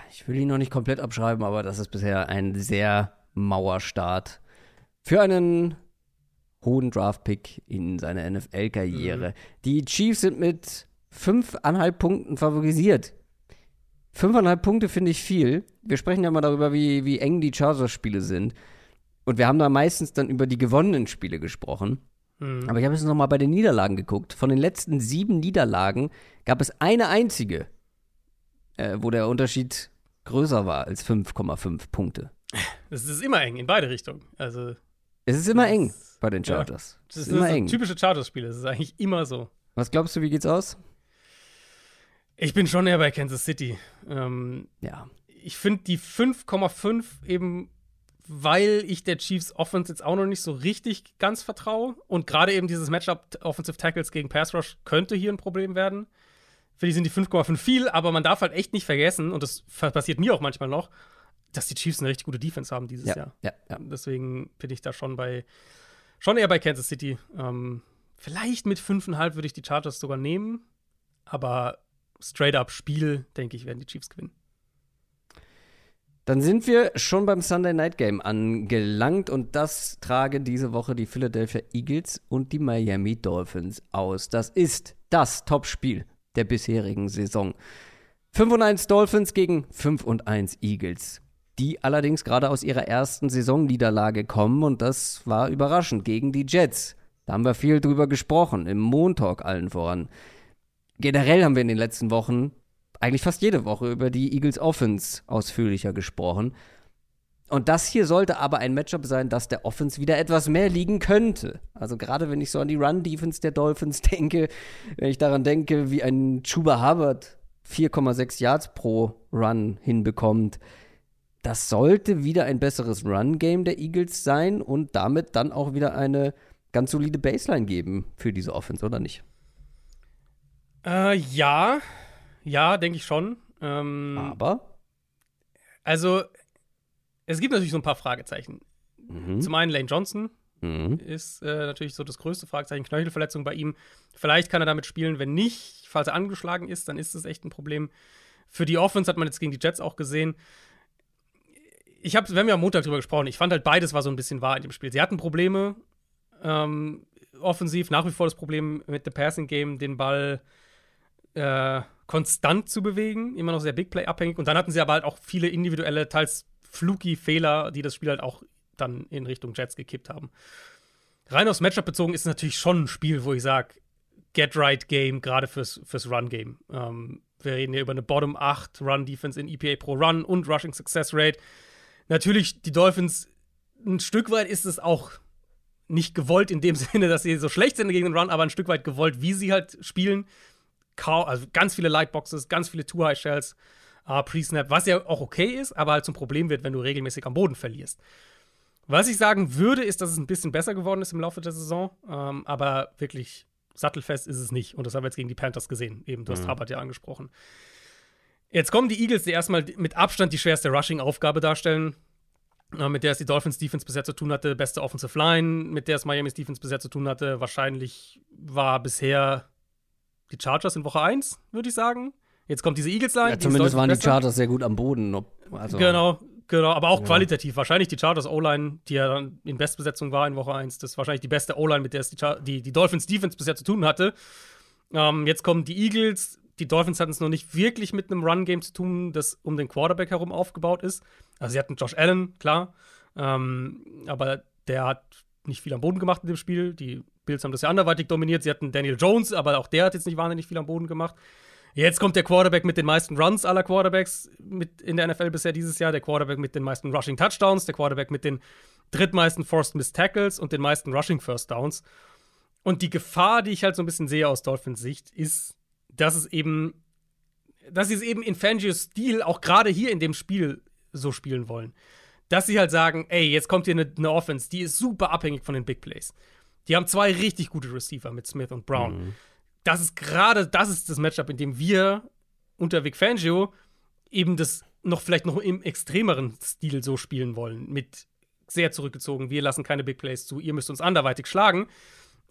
Ich will ihn noch nicht komplett abschreiben, aber das ist bisher ein sehr Mauerstart für einen hohen Draftpick in seiner NFL-Karriere. Mhm. Die Chiefs sind mit fünfeinhalb Punkten favorisiert. Fünfeinhalb Punkte finde ich viel. Wir sprechen ja mal darüber, wie, wie eng die Chargers-Spiele sind. Und wir haben da meistens dann über die gewonnenen Spiele gesprochen. Mhm. Aber ich habe jetzt noch mal bei den Niederlagen geguckt. Von den letzten sieben Niederlagen gab es eine einzige, äh, wo der Unterschied größer war als 5,5 Punkte. Das ist immer eng in beide Richtungen. Also es ist immer eng bei den Chargers. Ja, das ist, immer eng. typische Chargers-Spiele. Das ist eigentlich immer so. Was glaubst du, wie geht's aus? Ich bin schon eher bei Kansas City. Ähm, ja. Ich finde die 5,5 eben, weil ich der Chiefs Offense jetzt auch noch nicht so richtig ganz vertraue. Und gerade eben dieses Matchup Offensive Tackles gegen Pass Rush könnte hier ein Problem werden. Für die sind die 5,5 viel, aber man darf halt echt nicht vergessen, und das passiert mir auch manchmal noch, dass die Chiefs eine richtig gute Defense haben dieses ja, Jahr. Ja, ja. Deswegen bin ich da schon bei, schon eher bei Kansas City. Ähm, vielleicht mit 5,5 würde ich die Chargers sogar nehmen, aber straight up Spiel, denke ich, werden die Chiefs gewinnen. Dann sind wir schon beim Sunday Night Game angelangt und das tragen diese Woche die Philadelphia Eagles und die Miami Dolphins aus. Das ist das Topspiel der bisherigen Saison. 5 und 1 Dolphins gegen 5 und 1 Eagles. Die allerdings gerade aus ihrer ersten Saisonniederlage kommen und das war überraschend gegen die Jets. Da haben wir viel drüber gesprochen, im Montalk allen voran. Generell haben wir in den letzten Wochen eigentlich fast jede Woche über die Eagles Offense ausführlicher gesprochen. Und das hier sollte aber ein Matchup sein, das der Offense wieder etwas mehr liegen könnte. Also gerade wenn ich so an die Run-Defense der Dolphins denke, wenn ich daran denke, wie ein Chuba Hubbard 4,6 Yards pro Run hinbekommt, das sollte wieder ein besseres Run-Game der Eagles sein und damit dann auch wieder eine ganz solide Baseline geben für diese Offense, oder nicht? Äh, ja, ja, denke ich schon. Ähm, Aber? Also, es gibt natürlich so ein paar Fragezeichen. Mhm. Zum einen Lane Johnson mhm. ist äh, natürlich so das größte Fragezeichen. Knöchelverletzung bei ihm. Vielleicht kann er damit spielen, wenn nicht, falls er angeschlagen ist, dann ist das echt ein Problem. Für die Offense hat man jetzt gegen die Jets auch gesehen. Ich habe, wir haben ja am Montag drüber gesprochen. Ich fand halt beides war so ein bisschen wahr in dem Spiel. Sie hatten Probleme ähm, offensiv, nach wie vor das Problem mit dem Passing Game, den Ball äh, konstant zu bewegen, immer noch sehr Big Play abhängig. Und dann hatten sie aber halt auch viele individuelle, teils fluky Fehler, die das Spiel halt auch dann in Richtung Jets gekippt haben. Rein aufs Matchup bezogen ist es natürlich schon ein Spiel, wo ich sage, Get Right Game, gerade fürs, fürs Run Game. Ähm, wir reden hier über eine Bottom 8 Run Defense in EPA pro Run und Rushing Success Rate. Natürlich, die Dolphins, ein Stück weit ist es auch nicht gewollt in dem Sinne, dass sie so schlecht sind gegen den Run, aber ein Stück weit gewollt, wie sie halt spielen also ganz viele Lightboxes, ganz viele Two-High-Shells, uh, Pre-Snap, was ja auch okay ist, aber halt zum Problem wird, wenn du regelmäßig am Boden verlierst. Was ich sagen würde, ist, dass es ein bisschen besser geworden ist im Laufe der Saison, ähm, aber wirklich sattelfest ist es nicht. Und das haben wir jetzt gegen die Panthers gesehen. Eben, du hast mhm. Hubbard ja angesprochen. Jetzt kommen die Eagles, die erstmal mit Abstand die schwerste Rushing-Aufgabe darstellen, mit der es die Dolphins Defense bisher zu tun hatte. Beste Offensive Line, mit der es Miami's Defense bisher zu tun hatte. Wahrscheinlich war bisher die Chargers in Woche 1, würde ich sagen. Jetzt kommt diese Eagles-Line. Ja, zumindest waren die Chargers sehr gut am Boden. Also, genau, genau, aber auch ja. qualitativ. Wahrscheinlich die Chargers O-Line, die ja dann in Bestbesetzung war in Woche 1, das ist wahrscheinlich die beste O-Line, mit der es die, die, die, Dolphins Defense bisher zu tun hatte. Ähm, jetzt kommen die Eagles. Die Dolphins hatten es noch nicht wirklich mit einem Run-Game zu tun, das um den Quarterback herum aufgebaut ist. Also sie hatten Josh Allen, klar. Ähm, aber der hat nicht viel am Boden gemacht in dem Spiel. Die Bills haben das ja anderweitig dominiert. Sie hatten Daniel Jones, aber auch der hat jetzt nicht wahnsinnig viel am Boden gemacht. Jetzt kommt der Quarterback mit den meisten Runs aller Quarterbacks mit in der NFL bisher dieses Jahr, der Quarterback mit den meisten Rushing Touchdowns, der Quarterback mit den drittmeisten Forced Miss Tackles und den meisten Rushing First Downs. Und die Gefahr, die ich halt so ein bisschen sehe aus Dolphins Sicht, ist, dass es eben, dass sie es eben in Fangios Stil auch gerade hier in dem Spiel so spielen wollen. Dass sie halt sagen, ey, jetzt kommt hier eine, eine Offense, die ist super abhängig von den Big Plays. Die haben zwei richtig gute Receiver mit Smith und Brown. Mhm. Das ist gerade, das ist das Matchup, in dem wir unter Vic Fangio eben das noch vielleicht noch im extremeren Stil so spielen wollen. Mit sehr zurückgezogen, wir lassen keine Big Plays zu, ihr müsst uns anderweitig schlagen.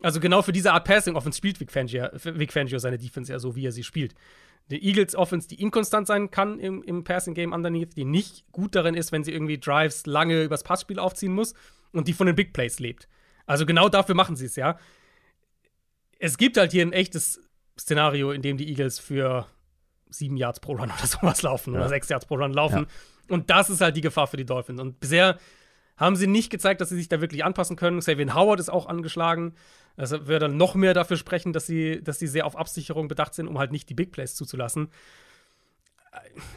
Also genau für diese Art Passing Offense spielt Vic Fangio, Vic Fangio seine Defense ja so, wie er sie spielt. Die Eagles Offense, die inkonstant sein kann im, im Passing Game underneath, die nicht gut darin ist, wenn sie irgendwie Drives lange übers Passspiel aufziehen muss und die von den Big Plays lebt. Also genau dafür machen sie es, ja. Es gibt halt hier ein echtes Szenario, in dem die Eagles für sieben Yards pro Run oder sowas laufen ja. oder sechs Yards pro Run laufen. Ja. Und das ist halt die Gefahr für die Dolphins. Und bisher haben sie nicht gezeigt, dass sie sich da wirklich anpassen können. Savian Howard ist auch angeschlagen. Das würde dann noch mehr dafür sprechen, dass sie, dass sie sehr auf Absicherung bedacht sind, um halt nicht die Big Plays zuzulassen.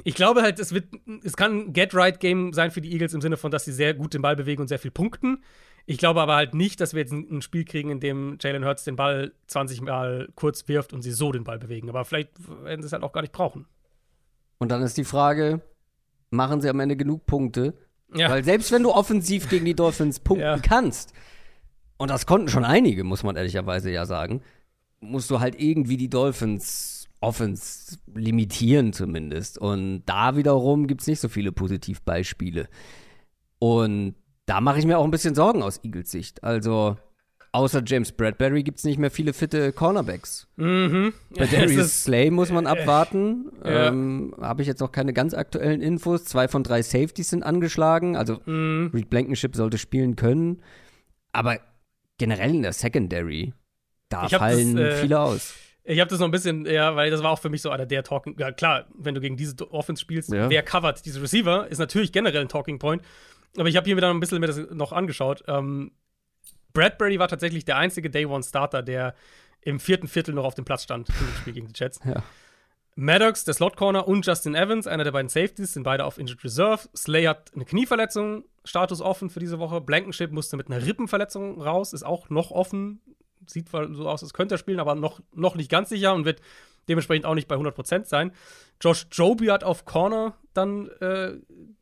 Ich glaube halt, es wird, es kann ein Get-Right-Game sein für die Eagles im Sinne von, dass sie sehr gut den Ball bewegen und sehr viel punkten. Ich glaube aber halt nicht, dass wir jetzt ein, ein Spiel kriegen, in dem Jalen Hurts den Ball 20 Mal kurz wirft und sie so den Ball bewegen. Aber vielleicht werden sie es halt auch gar nicht brauchen. Und dann ist die Frage, machen sie am Ende genug Punkte? Ja. Weil selbst wenn du offensiv gegen die Dolphins punkten ja. kannst, und das konnten schon einige, muss man ehrlicherweise ja sagen, musst du halt irgendwie die Dolphins Offens limitieren zumindest. Und da wiederum gibt es nicht so viele Positivbeispiele. Und da mache ich mir auch ein bisschen Sorgen aus Eagles Sicht. Also außer James Bradbury gibt es nicht mehr viele fitte Cornerbacks. Mhm. Bei Darius Slay muss man abwarten. Ja. Ähm, Habe ich jetzt noch keine ganz aktuellen Infos. Zwei von drei Safeties sind angeschlagen. Also Mhm. Reed Blankenship sollte spielen können. Aber generell in der Secondary, da fallen das, äh, viele aus. Ich habe das noch ein bisschen, ja, weil das war auch für mich so einer der Talking. Ja, klar, wenn du gegen diese Offense spielst, Ja. wer covert diese Receiver, ist natürlich generell ein Talking Point. Aber ich habe hier wieder ein bisschen mir das noch angeschaut. Ähm, Bradbury war tatsächlich der einzige Day One Starter, der im vierten Viertel noch auf dem Platz stand im Spiel gegen die Jets. Ja. Maddox, der Slot Corner und Justin Evans, einer der beiden Safeties, sind beide auf Injured Reserve. Slay hat eine Knieverletzung, Status offen für diese Woche. Blankenship musste mit einer Rippenverletzung raus, ist auch noch offen. Sieht so aus, als könnte er spielen, aber noch, noch nicht ganz sicher und wird dementsprechend auch nicht bei 100% sein. Josh Joby hat auf Corner dann äh,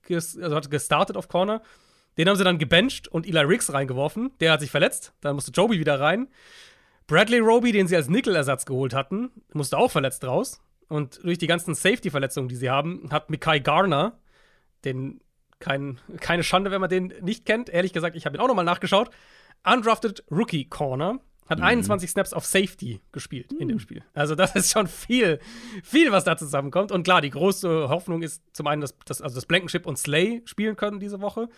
also hat gestartet auf Corner. Den haben sie dann gebencht und Eli Riggs reingeworfen. Der hat sich verletzt. Dann musste Joby wieder rein. Bradley Roby, den sie als Nickel-Ersatz geholt hatten, musste auch verletzt raus. Und durch die ganzen Safety-Verletzungen, die sie haben, hat Mikai Garner, den kein, keine Schande, wenn man den nicht kennt. Ehrlich gesagt, ich habe ihn auch nochmal nachgeschaut. Undrafted Rookie Corner. Hat 21 Snaps auf Safety gespielt in dem Spiel. Also, das ist schon viel, viel, was da zusammenkommt. Und klar, die große Hoffnung ist zum einen, dass, dass, also das Blankenship und Slay spielen können diese Woche.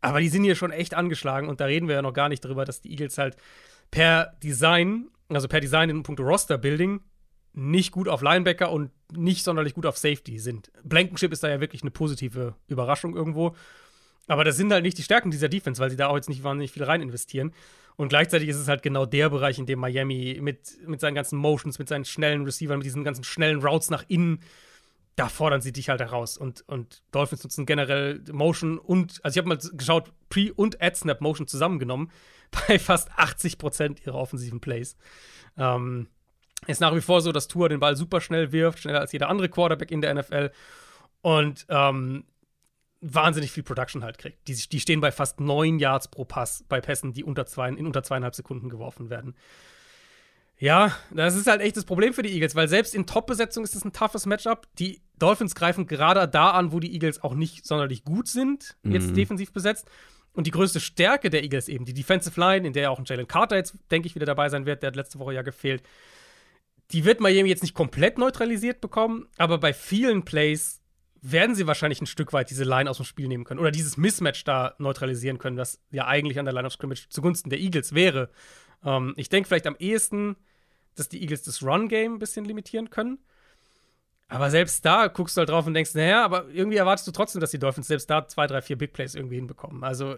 Aber die sind hier schon echt angeschlagen und da reden wir ja noch gar nicht drüber, dass die Eagles halt per Design, also per Design in puncto Roster-Building, nicht gut auf Linebacker und nicht sonderlich gut auf Safety sind. Blankenship ist da ja wirklich eine positive Überraschung irgendwo. Aber das sind halt nicht die Stärken dieser Defense, weil sie da auch jetzt nicht wahnsinnig viel rein investieren. Und gleichzeitig ist es halt genau der Bereich, in dem Miami mit, mit seinen ganzen Motions, mit seinen schnellen Receivern, mit diesen ganzen schnellen Routes nach innen, da fordern sie dich halt heraus. Und, und Dolphins nutzen generell Motion und, also ich habe mal geschaut, Pre- und Ad-Snap Motion zusammengenommen, bei fast 80 Prozent ihrer offensiven Plays. Ähm, ist nach wie vor so, dass Tour den Ball super schnell wirft, schneller als jeder andere Quarterback in der NFL. Und ähm, wahnsinnig viel Production halt kriegt. Die, die stehen bei fast neun Yards pro Pass bei Pässen, die unter zwei, in unter zweieinhalb Sekunden geworfen werden. Ja, das ist halt echt das Problem für die Eagles, weil selbst in Top-Besetzung ist es ein toughes Matchup. Die Dolphins greifen gerade da an, wo die Eagles auch nicht sonderlich gut sind, jetzt defensiv besetzt. Und die größte Stärke der Eagles eben, die Defensive Line, in der ja auch ein Jalen Carter jetzt, denke ich, wieder dabei sein wird, der hat letzte Woche ja gefehlt. Die wird Miami jetzt nicht komplett neutralisiert bekommen, aber bei vielen Plays werden sie wahrscheinlich ein Stück weit diese Line aus dem Spiel nehmen können oder dieses Mismatch da neutralisieren können, das ja eigentlich an der Line of Scrimmage zugunsten der Eagles wäre. Ähm, ich denke vielleicht am ehesten, dass die Eagles das Run-Game ein bisschen limitieren können. Aber selbst da guckst du halt drauf und denkst, naja, aber irgendwie erwartest du trotzdem, dass die Dolphins selbst da zwei, drei, vier Big Plays irgendwie hinbekommen. Also.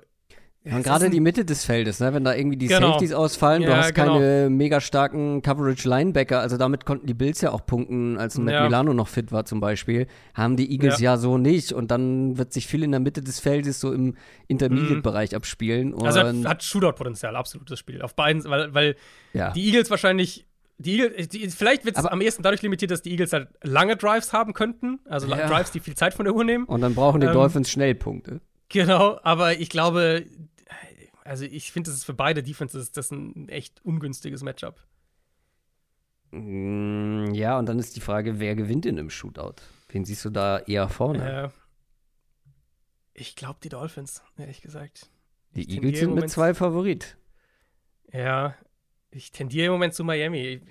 Ja, und gerade die Mitte des Feldes, ne? wenn da irgendwie die Genau. Safeties ausfallen, du Ja, hast genau. keine mega starken Coverage-Linebacker, also damit konnten die Bills ja auch punkten, als ein Matt Ja. Milano noch fit war zum Beispiel, haben die Eagles ja. Ja. so nicht und dann wird sich viel in der Mitte des Feldes so im Intermediate-Bereich abspielen und Mhm. Also hat, hat Shootout-Potenzial, absolutes Spiel. Auf beiden, weil, weil die Eagles wahrscheinlich. Die Eagles, die, vielleicht wird es am ehesten dadurch limitiert, dass die Eagles halt lange Drives haben könnten. Also Ja. Drives, die viel Zeit von der Uhr nehmen. und dann brauchen die Ähm, Dolphins Schnellpunkte. Genau, aber ich glaube, also ich finde, das ist für beide Defenses das ein echt ungünstiges Matchup. Mm, Ja, und dann ist die Frage, wer gewinnt in einem Shootout? Wen siehst du da eher vorne? Äh, ich glaube die Dolphins, ehrlich gesagt. die ich Eagles sind mit zwei Favorit. Ja, ich tendiere im Moment zu Miami.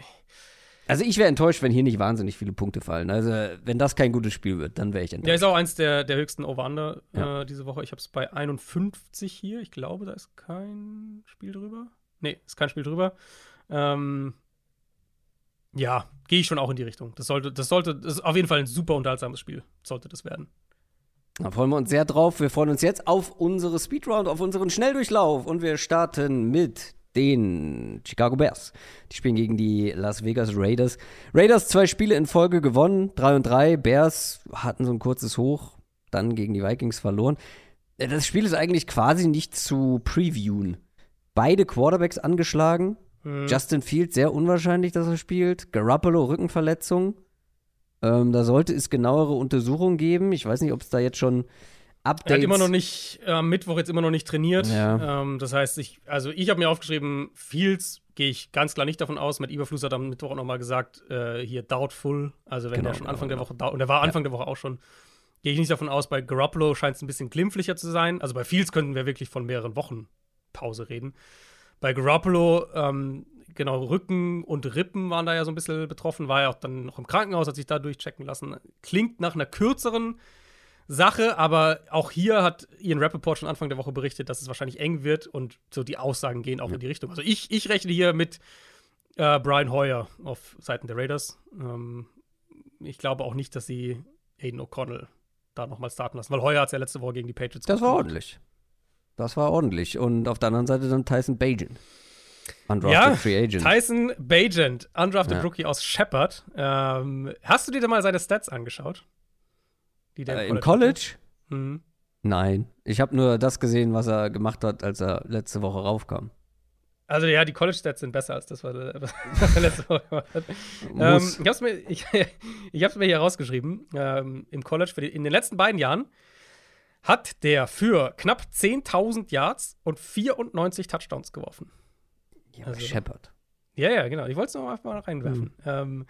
Also ich wäre enttäuscht, wenn hier nicht wahnsinnig viele Punkte fallen. Also wenn das kein gutes Spiel wird, dann wäre ich Der enttäuscht. ist auch eins der, der höchsten Over-Under Ja. äh, diese Woche. Ich habe es bei 51 hier. Ich glaube, da ist kein Spiel drüber. Nee, ist kein Spiel drüber. Ähm, ja, gehe ich schon auch in die Richtung. Das sollte, das sollte, das ist auf jeden Fall ein super unterhaltsames Spiel. Sollte das werden. Da freuen wir uns sehr drauf. Wir freuen uns jetzt auf unsere Speedround, auf unseren Schnelldurchlauf. Und wir starten mit den Chicago Bears. Die spielen gegen die Las Vegas Raiders. Raiders zwei Spiele in Folge gewonnen, 3 und 3. Bears hatten so ein kurzes Hoch, dann gegen die Vikings verloren. Äh, Das Spiel ist eigentlich quasi nicht zu previewen. Beide Quarterbacks angeschlagen. Hm. Justin Fields sehr unwahrscheinlich, dass er spielt. Garoppolo Rückenverletzung. Ähm, da sollte es genauere Untersuchungen geben. Ich weiß nicht, ob es da jetzt schon Updates Er hat immer noch nicht, äh, am Mittwoch jetzt immer noch nicht trainiert. Ja. Ähm, das heißt, ich, also ich habe mir aufgeschrieben, Fields gehe ich ganz klar nicht davon aus. Matt Eberfluss hat am Mittwoch auch noch mal gesagt, äh, hier doubtful. Also wenn Genau, der schon Anfang genau. der Woche, dau- und der war Anfang der Woche auch schon, gehe ich nicht davon aus. Bei Garoppolo scheint es ein bisschen glimpflicher zu sein. Also bei Fields könnten wir wirklich von mehreren Wochen Pause reden. Bei Garoppolo, ähm, genau, Rücken und Rippen waren da ja so ein bisschen betroffen, war ja auch dann noch im Krankenhaus, hat sich da durchchecken lassen. Klingt nach einer kürzeren Sache, aber auch hier hat Ian Rappaport schon Anfang der Woche berichtet, dass es wahrscheinlich eng wird und so die Aussagen gehen auch ja. in die Richtung. Also ich, ich rechne hier mit äh, Brian Hoyer auf Seiten der Raiders. Ähm, ich glaube auch nicht, dass sie Aiden O'Connell da nochmal starten lassen, weil Hoyer hat es ja letzte Woche gegen die Patriots Das war ordentlich. Das war ordentlich. Und auf der anderen Seite dann Tyson Bagent. Undrafted ja, Free Agent. Tyson Bagent, Undrafted ja. Rookie aus Shepard. Ähm, hast du dir da mal seine Stats angeschaut? Die der äh, Im College? Mhm. Nein. Ich habe nur das gesehen, was er gemacht hat, als er letzte Woche raufkam. Also ja, die College-Stats sind besser als das, was er, letzte Woche gemacht hat. ähm, ich habe es mir, ich, ich mir hier rausgeschrieben. Ähm, Im College, die, in den letzten beiden Jahren hat der für knapp 10.000 Yards und 94 Touchdowns geworfen. Ja, also, Shepard. Ja, ja, genau. Ich wollte es noch mal reinwerfen. Mhm. Ähm,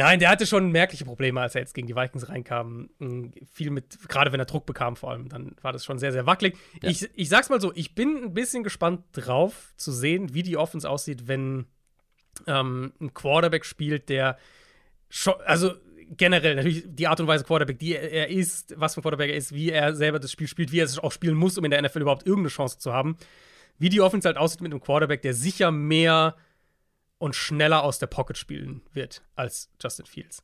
Nein, der hatte schon merkliche Probleme, als er jetzt gegen die Vikings reinkam. Hm, viel mit, gerade wenn er Druck bekam, vor allem, dann war das schon sehr, sehr wackelig. Ja. Ich, ich sag's mal so, ich bin ein bisschen gespannt drauf zu sehen, wie die Offense aussieht, wenn ähm, ein Quarterback spielt, der schon, also generell natürlich die Art und Weise Quarterback, die er ist, was für ein Quarterback er ist, wie er selber das Spiel spielt, wie er es auch spielen muss, um in der NFL überhaupt irgendeine Chance zu haben. Wie die Offense halt aussieht mit einem Quarterback, der sicher mehr und schneller aus der Pocket spielen wird als Justin Fields.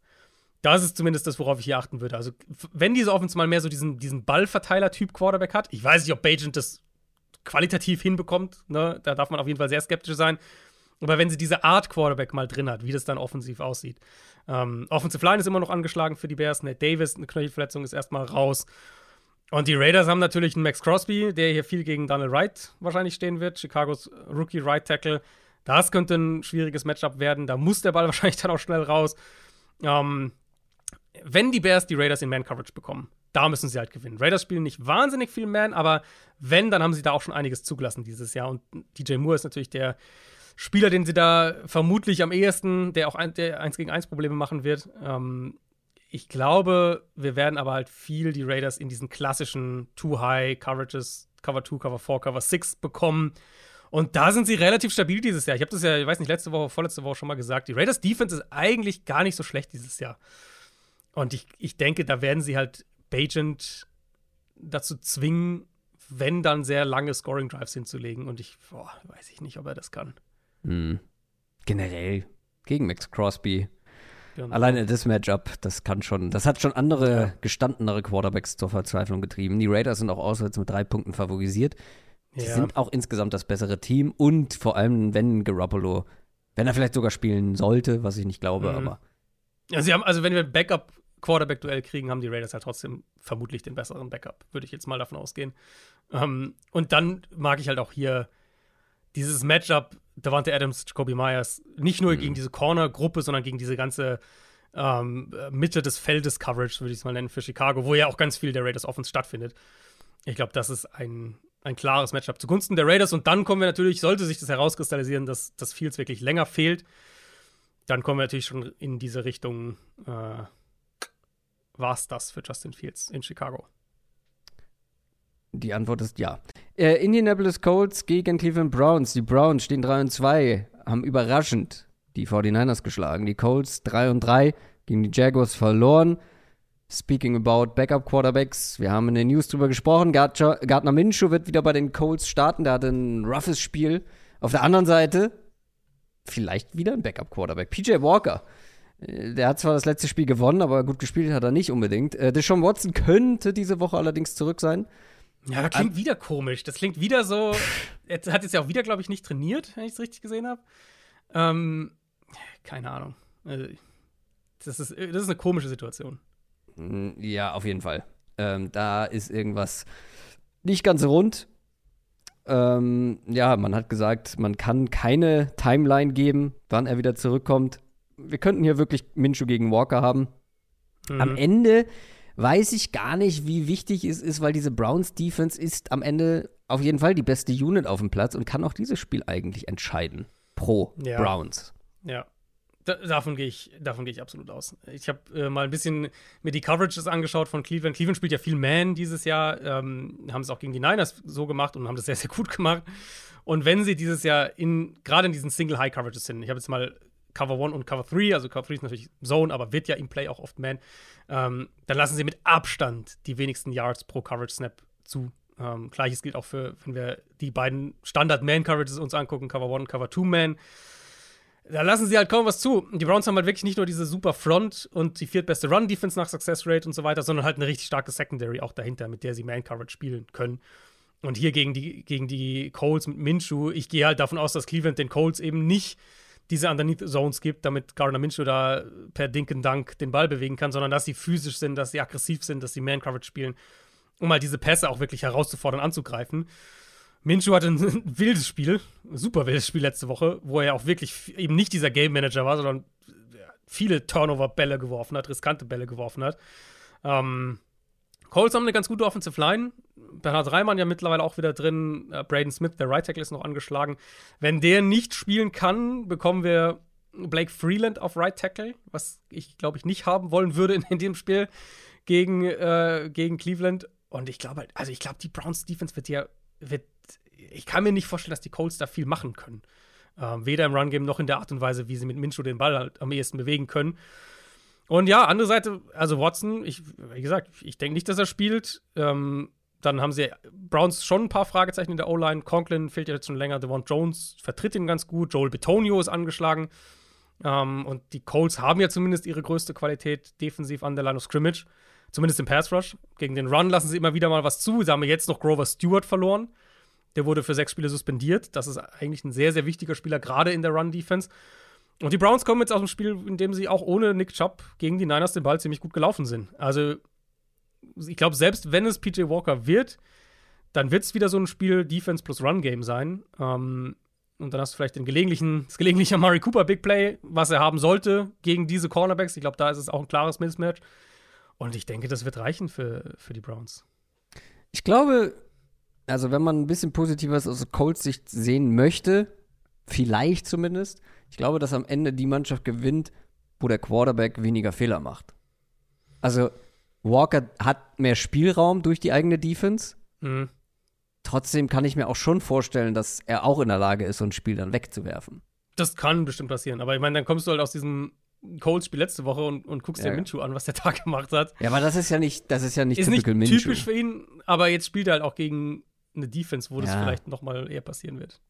Das ist zumindest das, worauf ich hier achten würde. Also, wenn diese Offense mal mehr so diesen, diesen Ballverteiler-Typ Quarterback hat, ich weiß nicht, ob Bagent das qualitativ hinbekommt, ne? da darf man auf jeden Fall sehr skeptisch sein. Aber wenn sie diese Art Quarterback mal drin hat, wie das dann offensiv aussieht. Ähm, Offensive Line ist immer noch angeschlagen für die Bears. Nate Davis, eine Knöchelverletzung, ist erstmal raus. Und die Raiders haben natürlich einen Max Crosby, der hier viel gegen Donald Wright wahrscheinlich stehen wird. Chicagos Rookie Right Tackle. Das könnte ein schwieriges Matchup werden. Da muss der Ball wahrscheinlich dann auch schnell raus. Ähm, wenn die Bears die Raiders in Man-Coverage bekommen, da müssen sie halt gewinnen. Raiders spielen nicht wahnsinnig viel Man, aber wenn, dann haben sie da auch schon einiges zugelassen dieses Jahr. Und DJ Moore ist natürlich der Spieler, den sie da vermutlich am ehesten, der auch ein, der 1 gegen 1 Probleme machen wird. Ähm, ich glaube, wir werden aber halt viel die Raiders in diesen klassischen Too-High-Coverages, Cover 2, Cover 4, Cover 6 bekommen. Und da sind sie relativ stabil dieses Jahr. Ich habe das ja, ich weiß nicht, letzte Woche, vorletzte Woche schon mal gesagt. Die Raiders Defense ist eigentlich gar nicht so schlecht dieses Jahr. Und ich, ich denke, da werden sie halt Bagent dazu zwingen, wenn dann sehr lange Scoring Drives hinzulegen. Und ich, boah, weiß ich nicht, ob er das kann. Mhm. Generell gegen Max Crosby. Genau. Alleine das Matchup, das kann schon, das hat schon andere ja. gestandenere Quarterbacks zur Verzweiflung getrieben. Die Raiders sind auch auswärts mit drei Punkten favorisiert. Die ja. sind auch insgesamt das bessere Team und vor allem, wenn Garoppolo, wenn er vielleicht sogar spielen sollte, was ich nicht glaube, mhm. aber. Ja, sie haben, also wenn wir ein Backup-Quarterback-Duell kriegen, haben die Raiders halt trotzdem vermutlich den besseren Backup, würde ich jetzt mal davon ausgehen. Ähm, und dann mag ich halt auch hier dieses Matchup Davante Adams, Jacoby Myers, nicht nur mhm. gegen diese Corner-Gruppe, sondern gegen diese ganze ähm, Mitte des Feldes Coverage, würde ich es mal nennen, für Chicago, wo ja auch ganz viel der Raiders Offense stattfindet. Ich glaube, das ist ein ein klares Matchup zugunsten der Raiders. Und dann kommen wir natürlich, sollte sich das herauskristallisieren, dass das Fields wirklich länger fehlt, dann kommen wir natürlich schon in diese Richtung, äh, war es das für Justin Fields in Chicago? Die Antwort ist ja. Äh, Indianapolis Colts gegen Cleveland Browns. Die Browns stehen 3 und 2, haben überraschend die 49ers geschlagen. Die Colts 3 und 3 gegen die Jaguars verloren. Speaking about Backup Quarterbacks, wir haben in den News drüber gesprochen. Gardner Minshew wird wieder bei den Colts starten. Der hatte ein roughes Spiel. Auf der anderen Seite vielleicht wieder ein Backup Quarterback. PJ Walker. Äh, der hat zwar das letzte Spiel gewonnen, aber gut gespielt hat er nicht unbedingt. Äh, Deshaun Watson könnte diese Woche allerdings zurück sein. Ja, das klingt wieder komisch. Das klingt wieder so. er hat jetzt ja auch wieder, glaube ich, nicht trainiert, wenn ich es richtig gesehen habe. Ähm, keine Ahnung. Also, das, ist, das ist eine komische Situation. Hm, ja, auf jeden Fall. Ähm, da ist irgendwas nicht ganz rund. Ähm, ja, man hat gesagt, man kann keine Timeline geben, wann er wieder zurückkommt. Wir könnten hier wirklich Minshu gegen Walker haben. Mhm. Am Ende weiß ich gar nicht, wie wichtig es ist, weil diese Browns Defense ist am Ende auf jeden Fall die beste Unit auf dem Platz und kann auch dieses Spiel eigentlich entscheiden. Pro ja. Browns. Ja. Da, davon gehe ich, davon ich absolut aus. Ich habe äh, mal ein bisschen mir die Coverages angeschaut von Cleveland. Cleveland spielt ja viel Man dieses Jahr, ähm, haben es auch gegen die Niners so gemacht und haben das sehr, sehr gut gemacht. Und wenn sie dieses Jahr in, gerade in diesen Single High Coverages sind, ich habe jetzt mal Cover 1 und Cover 3, also Cover 3 ist natürlich Zone, aber wird ja im Play auch oft Man, ähm, dann lassen sie mit Abstand die wenigsten Yards pro Coverage Snap zu. Ähm, Gleiches gilt auch für, wenn wir die beiden Standard-Man-Coverages uns angucken, Cover 1 und Cover 2 Man. Da lassen sie halt kaum was zu. Die Browns haben halt wirklich nicht nur diese super Front und die viertbeste Run-Defense nach Success Rate und so weiter, sondern halt eine richtig starke Secondary auch dahinter, mit der sie Man-Coverage spielen können. Und hier gegen die, gegen die Colts mit Minshew, ich gehe halt davon aus, dass Cleveland den Colts eben nicht diese Underneath Zones gibt, damit Gardner Minshew da per Dinken Dank den Ball bewegen kann, sondern dass sie physisch sind, dass sie aggressiv sind, dass sie Man Coverage spielen, um mal diese Pässe auch wirklich herauszufordern, anzugreifen. Minshew hatte ein wildes Spiel, super wildes Spiel letzte Woche, wo er auch wirklich eben nicht dieser Game Manager war, sondern viele Turnover-Bälle geworfen hat, riskante Bälle geworfen hat. Ähm, Colts haben eine ganz gute Offensive Line. Bernhard Reimann ja mittlerweile auch wieder drin. Uh, Braden Smith, der Right Tackle, ist noch angeschlagen. Wenn der nicht spielen kann, bekommen wir Blake Freeland auf Right Tackle, was ich, glaube ich, nicht haben wollen würde in, in dem Spiel gegen, äh, gegen Cleveland. Und ich glaube halt, also ich glaube, die Browns Defense wird ja, wird, ich kann mir nicht vorstellen, dass die Colts da viel machen können. Ähm, weder im Run-Game noch in der Art und Weise, wie sie mit Minshew den Ball halt am ehesten bewegen können. Und ja, andere Seite, also Watson, ich, wie gesagt, ich denke nicht, dass er spielt. Ähm, dann haben sie Browns schon ein paar Fragezeichen in der O-Line. Conklin fehlt ja jetzt schon länger. Devon Jones vertritt ihn ganz gut. Joel Betonio ist angeschlagen. Ähm, und die Colts haben ja zumindest ihre größte Qualität defensiv an der Line of Scrimmage. Zumindest im Pass Rush. Gegen den Run lassen sie immer wieder mal was zu. Sie haben jetzt noch Grover Stewart verloren. Der wurde für sechs Spiele suspendiert. Das ist eigentlich ein sehr, sehr wichtiger Spieler, gerade in der Run-Defense. Und die Browns kommen jetzt aus dem Spiel, in dem sie auch ohne Nick Chubb gegen die Niners den Ball ziemlich gut gelaufen sind. Also, ich glaube, selbst wenn es PJ Walker wird, dann wird es wieder so ein Spiel Defense plus Run Game sein. Ähm, und dann hast du vielleicht den gelegentlichen, das gelegentliche Murray Cooper Big Play, was er haben sollte gegen diese Cornerbacks. Ich glaube, da ist es auch ein klares Mismatch. Und ich denke, das wird reichen für, für die Browns. Ich glaube, also wenn man ein bisschen Positives aus Colts Sicht sehen möchte, vielleicht zumindest, ich glaube, dass am Ende die Mannschaft gewinnt, wo der Quarterback weniger Fehler macht. Also Walker hat mehr Spielraum durch die eigene Defense. Mhm. Trotzdem kann ich mir auch schon vorstellen, dass er auch in der Lage ist, so ein Spiel dann wegzuwerfen. Das kann bestimmt passieren. Aber ich meine, dann kommst du halt aus diesem Colts-Spiel letzte Woche und, und guckst ja. dir Minshew an, was der Tag gemacht hat. Ja, aber das ist ja nicht, das ist ja nicht ist nicht typisch für ihn, aber jetzt spielt er halt auch gegen eine Defense, wo ja. das vielleicht noch mal eher passieren wird.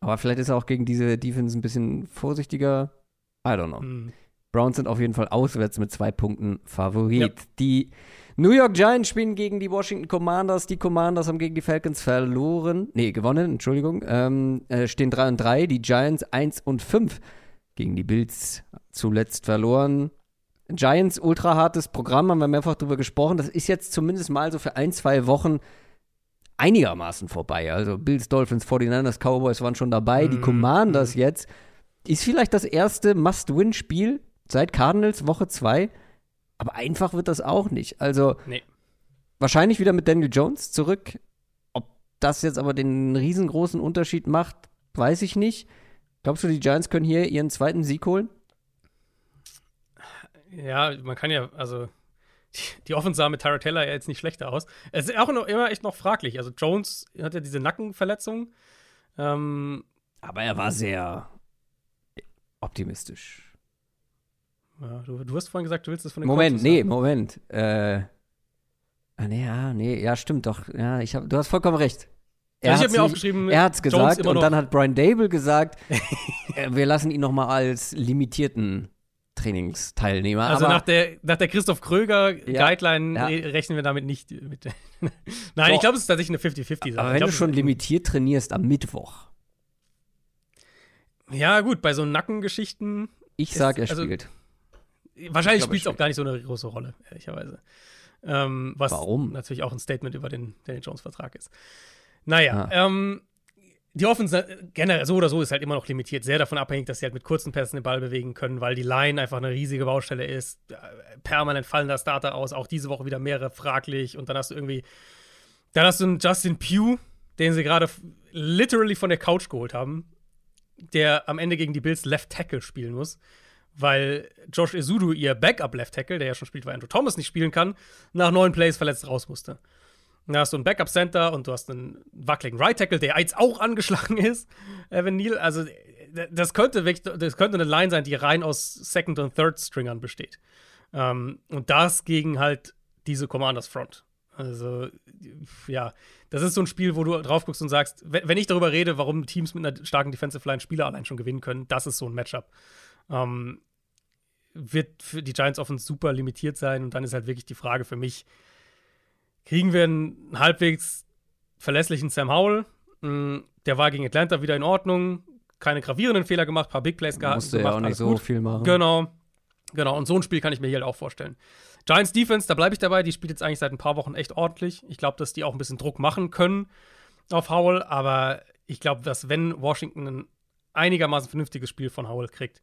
Aber vielleicht ist er auch gegen diese Defense ein bisschen vorsichtiger. I don't know. Mhm. Browns sind auf jeden Fall auswärts mit zwei Punkten Favorit. Yep. Die New York Giants spielen gegen die Washington Commanders. Die Commanders haben gegen die Falcons verloren. Nee, gewonnen, Entschuldigung. Ähm, äh, stehen 3 und 3. Die Giants 1 und 5 gegen die Bills zuletzt verloren. Giants ultra hartes Programm, haben wir mehrfach drüber gesprochen. Das ist jetzt zumindest mal so für ein, zwei Wochen einigermaßen vorbei. Also Bills, Dolphins, 49ers, Cowboys waren schon dabei. Die Commanders mm. jetzt ist vielleicht das erste Must-Win-Spiel seit Cardinals Woche 2. Aber einfach wird das auch nicht. Also nee. wahrscheinlich wieder mit Daniel Jones zurück. Ob das jetzt aber den riesengroßen Unterschied macht, weiß ich nicht. Glaubst du, die Giants können hier ihren zweiten Sieg holen? Ja, man kann ja, also die Offense sah mit Taratella ja jetzt nicht schlechter aus. Es ist auch noch, immer echt noch fraglich. Also Jones hat ja diese Nackenverletzung. Ähm, Aber er war sehr optimistisch. Ja, du, du, hast vorhin gesagt, du willst das von den Moment, Coaches nee, haben. Moment. Äh, ah, nee, ja, nee, ja, stimmt doch. Ja, ich hab, du hast vollkommen recht. Er also ich habe mir aufgeschrieben, er hat es gesagt und dann hat Brian Dable gesagt, äh, wir lassen ihn noch mal als limitierten Trainingsteilnehmer. Also nach der, nach der Christoph Kröger-Guideline ja, ja. rechnen wir damit nicht mit. Nein, so. ich glaube, es ist tatsächlich eine 50-50-Sache. Aber wenn glaub, du schon limitiert trainierst am Mittwoch. Ja, gut, bei so Nackengeschichten. Ich sag, er also, spielt. Wahrscheinlich spielt es auch gar nicht so eine große Rolle, ehrlicherweise. Ähm, was Warum? natürlich auch ein Statement über den Daniel Jones-Vertrag ist. Naja, ah. ähm, die Offense generell so oder so ist halt immer noch limitiert, sehr davon abhängig, dass sie halt mit kurzen Pässen den Ball bewegen können, weil die Line einfach eine riesige Baustelle ist. Permanent fallen da Starter aus, auch diese Woche wieder mehrere fraglich und dann hast du irgendwie, dann hast du einen Justin Pugh, den sie gerade literally von der Couch geholt haben, der am Ende gegen die Bills Left Tackle spielen muss, weil Josh Ezudu, ihr Backup Left Tackle, der ja schon spielt, weil Andrew Thomas nicht spielen kann, nach neun Plays verletzt raus musste. Da hast du einen Backup-Center und du hast einen wackeligen Right-Tackle, der jetzt auch angeschlagen ist, Evan Neal. Also, das könnte, das könnte eine Line sein, die rein aus Second- und Third-Stringern besteht. Ähm, und das gegen halt diese Commanders Front. Also, ja, das ist so ein Spiel, wo du drauf guckst und sagst, wenn ich darüber rede, warum Teams mit einer starken Defensive Line Spieler allein schon gewinnen können, das ist so ein Matchup. Ähm, wird für die Giants offensichtlich super limitiert sein. Und dann ist halt wirklich die Frage für mich: Kriegen wir einen halbwegs verlässlichen Sam Howell? Hm, der war gegen Atlanta wieder in Ordnung, keine gravierenden Fehler gemacht, paar Big Plays gehabt. Musste ja auch nicht so gut. viel machen. Genau. Genau, und so ein Spiel kann ich mir hier halt auch vorstellen. Giants Defense, da bleibe ich dabei, die spielt jetzt eigentlich seit ein paar Wochen echt ordentlich. Ich glaube, dass die auch ein bisschen Druck machen können auf Howell, aber ich glaube, dass wenn Washington ein einigermaßen vernünftiges Spiel von Howell kriegt,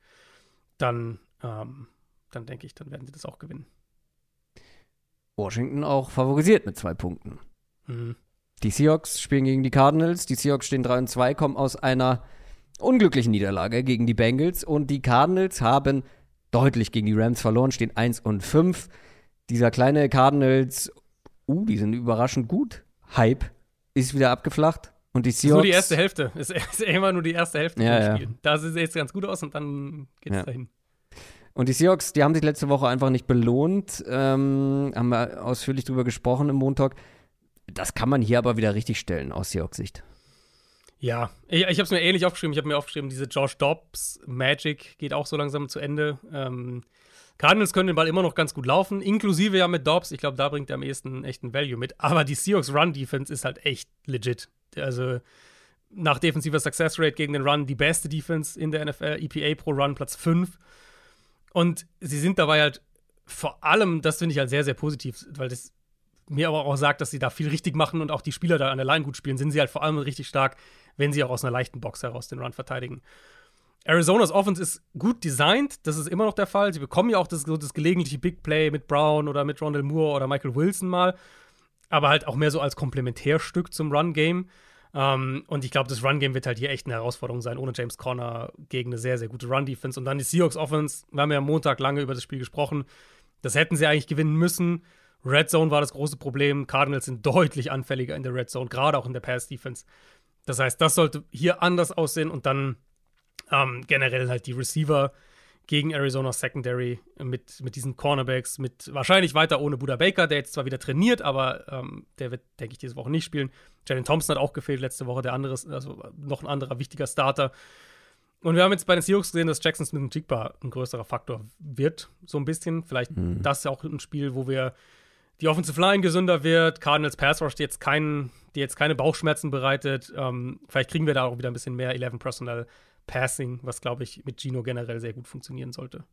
dann, ähm, dann denke ich, dann werden sie das auch gewinnen. Washington auch favorisiert mit zwei Punkten. Mhm. Die Seahawks spielen gegen die Cardinals. Die Seahawks stehen 3 und 2, kommen aus einer unglücklichen Niederlage gegen die Bengals. Und die Cardinals haben deutlich gegen die Rams verloren, stehen 1 und 5. Dieser kleine Cardinals, uh, die sind überraschend gut. Hype ist wieder abgeflacht. Und die Seahawks. Ist nur die erste Hälfte. Ist, ist immer nur die erste Hälfte ja. Ja. Da sieht es jetzt ganz gut aus und dann geht's ja. dahin. Und die Seahawks, die haben sich letzte Woche einfach nicht belohnt. Ähm, haben wir ausführlich drüber gesprochen im Montag. Das kann man hier aber wieder richtig stellen aus Seahawks Sicht. Ja, ich, ich habe es mir ähnlich aufgeschrieben. Ich habe mir aufgeschrieben, diese Josh Dobbs Magic geht auch so langsam zu Ende. Ähm, Cardinals können den Ball immer noch ganz gut laufen, inklusive ja mit Dobbs. Ich glaube, da bringt er am ehesten echten Value mit. Aber die Seahawks Run Defense ist halt echt legit. Also nach defensiver Success Rate gegen den Run die beste Defense in der NFL, EPA pro Run Platz 5. Und sie sind dabei halt vor allem, das finde ich halt sehr, sehr positiv, weil das mir aber auch sagt, dass sie da viel richtig machen und auch die Spieler da an der Line gut spielen, sind sie halt vor allem richtig stark, wenn sie auch aus einer leichten Box heraus den Run verteidigen. Arizonas Offense ist gut designt, das ist immer noch der Fall. Sie bekommen ja auch das, das gelegentliche Big Play mit Brown oder mit Rondell Moore oder Michael Wilson mal, aber halt auch mehr so als Komplementärstück zum Run-Game. Um, ähm, und ich glaube, das Run-Game wird halt hier echt eine Herausforderung sein, ohne James Conner gegen eine sehr, sehr gute Run-Defense. Und dann die Seahawks Offense, wir haben ja am Montag lange über das Spiel gesprochen. Das hätten sie eigentlich gewinnen müssen. Red Zone war das große Problem. Cardinals sind deutlich anfälliger in der Red Zone, gerade auch in der Pass-Defense. Das heißt, das sollte hier anders aussehen und dann ähm, generell halt die Receiver gegen Arizona Secondary mit, mit diesen Cornerbacks, mit wahrscheinlich weiter ohne Buda Baker, der jetzt zwar wieder trainiert, aber ähm, der wird, denke ich, diese Woche nicht spielen. Jalen Thompson hat auch gefehlt letzte Woche, der andere, also noch ein anderer wichtiger Starter. Und wir haben jetzt bei den Seahawks gesehen, dass Jackson Smith Jigba ein größerer Faktor wird, so ein bisschen. Vielleicht mhm. das ist ja auch ein Spiel, wo wir die Offensive Line gesünder wird, Cardinals Pass Rush, die jetzt, kein, die jetzt keine Bauchschmerzen bereitet. Ähm, vielleicht kriegen wir da auch wieder ein bisschen mehr 11 Personal Passing, was glaube ich mit Gino generell sehr gut funktionieren sollte.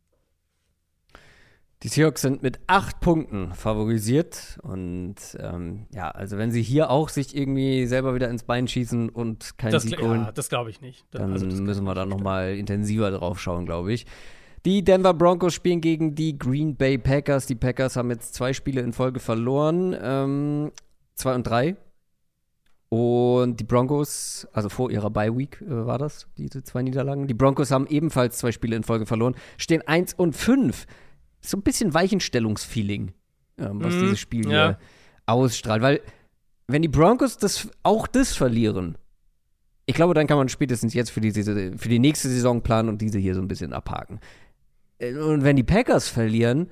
Die Seahawks sind mit acht Punkten favorisiert und ähm, ja, also wenn sie hier auch sich irgendwie selber wieder ins Bein schießen und keinen Sieg holen, ja, das glaube ich nicht. dann also müssen wir da nochmal intensiver drauf schauen, glaube ich. Die Denver Broncos spielen gegen die Green Bay Packers. Die Packers haben jetzt zwei Spiele in Folge verloren. Ähm, zwei und drei. Und die Broncos, also vor ihrer Bye Week äh, war das, diese zwei Niederlagen. Die Broncos haben ebenfalls zwei Spiele in Folge verloren, stehen 1 und 5. So ein bisschen Weichenstellungsfeeling, ähm, was mm, dieses Spiel ja. hier ausstrahlt. Weil, wenn die Broncos das, auch das verlieren, ich glaube, dann kann man spätestens jetzt für, diese, für die nächste Saison planen und diese hier so ein bisschen abhaken. Äh, und wenn die Packers verlieren,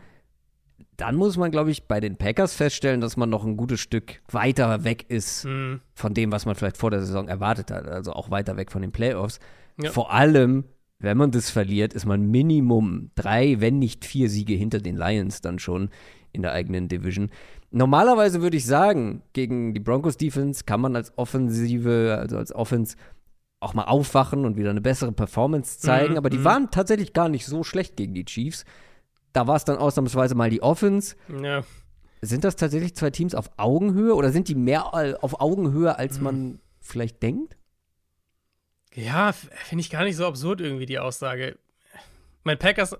dann muss man, glaube ich, bei den Packers feststellen, dass man noch ein gutes Stück weiter weg ist mhm. von dem, was man vielleicht vor der Saison erwartet hat. Also auch weiter weg von den Playoffs. Ja. Vor allem, wenn man das verliert, ist man Minimum drei, wenn nicht vier Siege hinter den Lions dann schon in der eigenen Division. Normalerweise würde ich sagen, gegen die Broncos Defense kann man als Offensive, also als Offense auch mal aufwachen und wieder eine bessere Performance zeigen. Mhm, aber die mhm. waren tatsächlich gar nicht so schlecht gegen die Chiefs. Da war es dann ausnahmsweise mal die Offense. Ja. Sind das tatsächlich zwei Teams auf Augenhöhe oder sind die mehr auf Augenhöhe, als mhm. man vielleicht denkt? Ja, finde ich gar nicht so absurd irgendwie die Aussage. Mein Packers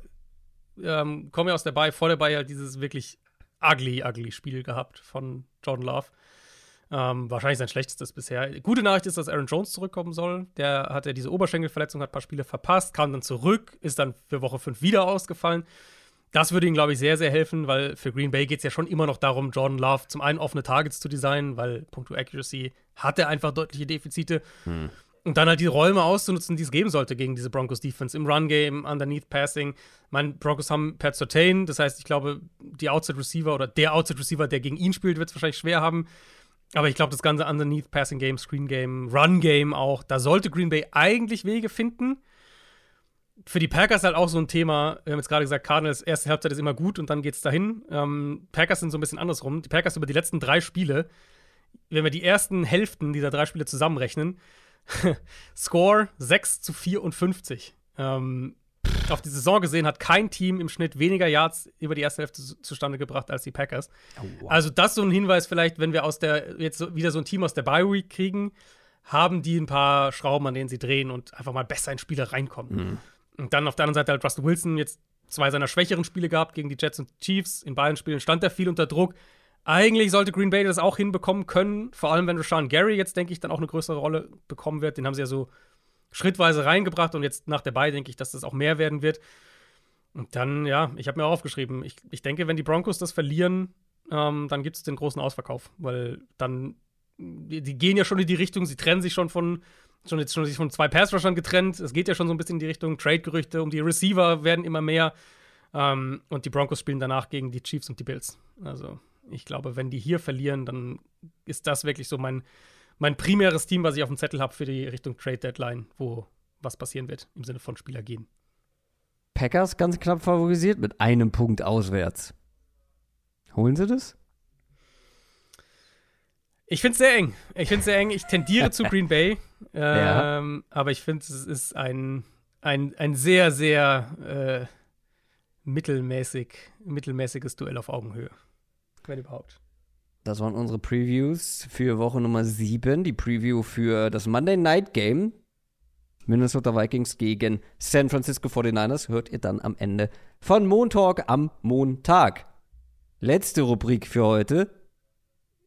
ähm, kommen ja aus der Bay, vor der Bay halt dieses wirklich ugly, ugly Spiel gehabt von Jordan Love. Ähm, wahrscheinlich sein schlechtestes bisher. Gute Nachricht ist, dass Aaron Jones zurückkommen soll. Der hatte diese Oberschenkelverletzung, hat ein paar Spiele verpasst, kam dann zurück, ist dann für Woche 5 wieder ausgefallen. Das würde ihnen, glaube ich, sehr, sehr helfen, weil für Green Bay geht es ja schon immer noch darum, Jordan Love zum einen offene Targets zu designen, weil Punkto Accuracy hat er einfach deutliche Defizite. Hm. Und dann halt die Räume auszunutzen, die es geben sollte gegen diese Broncos Defense im Run Game, Underneath Passing. Mein Broncos haben Pat Certain, das heißt, ich glaube, die Outside Receiver oder der Outside Receiver, der gegen ihn spielt, wird es wahrscheinlich schwer haben. Aber ich glaube, das ganze Underneath Passing Game, Screen Game, Run Game auch, da sollte Green Bay eigentlich Wege finden. Für die Packers halt auch so ein Thema. Wir haben jetzt gerade gesagt, Cardinals erste Halbzeit ist immer gut und dann geht es dahin. Ähm, Packers sind so ein bisschen andersrum. Die Packers über die letzten drei Spiele, wenn wir die ersten Hälften dieser drei Spiele zusammenrechnen, Score 6 zu 54. Ähm, auf die Saison gesehen hat kein Team im Schnitt weniger Yards über die erste Hälfte zustande gebracht als die Packers. Oh, wow. Also das ist so ein Hinweis vielleicht, wenn wir aus der jetzt so, wieder so ein Team aus der Bye Week kriegen, haben die ein paar Schrauben, an denen sie drehen und einfach mal besser in Spiele reinkommen. Mhm. Und dann auf der anderen Seite hat Russell Wilson jetzt zwei seiner schwächeren Spiele gehabt gegen die Jets und Chiefs. In beiden Spielen stand er viel unter Druck. Eigentlich sollte Green Bay das auch hinbekommen können, vor allem wenn Rashawn Gary jetzt, denke ich, dann auch eine größere Rolle bekommen wird. Den haben sie ja so schrittweise reingebracht und jetzt nach der Bye denke ich, dass das auch mehr werden wird. Und dann, ja, ich habe mir auch aufgeschrieben, ich, ich denke, wenn die Broncos das verlieren, ähm, dann gibt es den großen Ausverkauf, weil dann, die, die, gehen ja schon in die Richtung, sie trennen sich schon von, schon jetzt schon sich von zwei Pass-Rushern getrennt, es geht ja schon so ein bisschen in die Richtung Trade-Gerüchte, um die Receiver werden immer mehr ähm, und die Broncos spielen danach gegen die Chiefs und die Bills. Also ich glaube, wenn die hier verlieren, dann ist das wirklich so mein, mein primäres Team, was ich auf dem Zettel habe für die Richtung Trade Deadline, wo was passieren wird im Sinne von Spieler gehen. Packers ganz knapp favorisiert mit einem Punkt auswärts. Holen sie das? Ich finde es sehr eng. Ich finde es sehr eng. Ich tendiere zu Green Bay. Ähm, ja. Aber ich finde, es ist ein, ein, ein sehr, sehr äh, mittelmäßig, mittelmäßiges Duell auf Augenhöhe wenn überhaupt. Das waren unsere Previews für Woche Nummer 7. Die Preview für das Monday Night Game. Minnesota Vikings gegen San Francisco 49ers hört ihr dann am Ende von Montalk am Montag. Letzte Rubrik für heute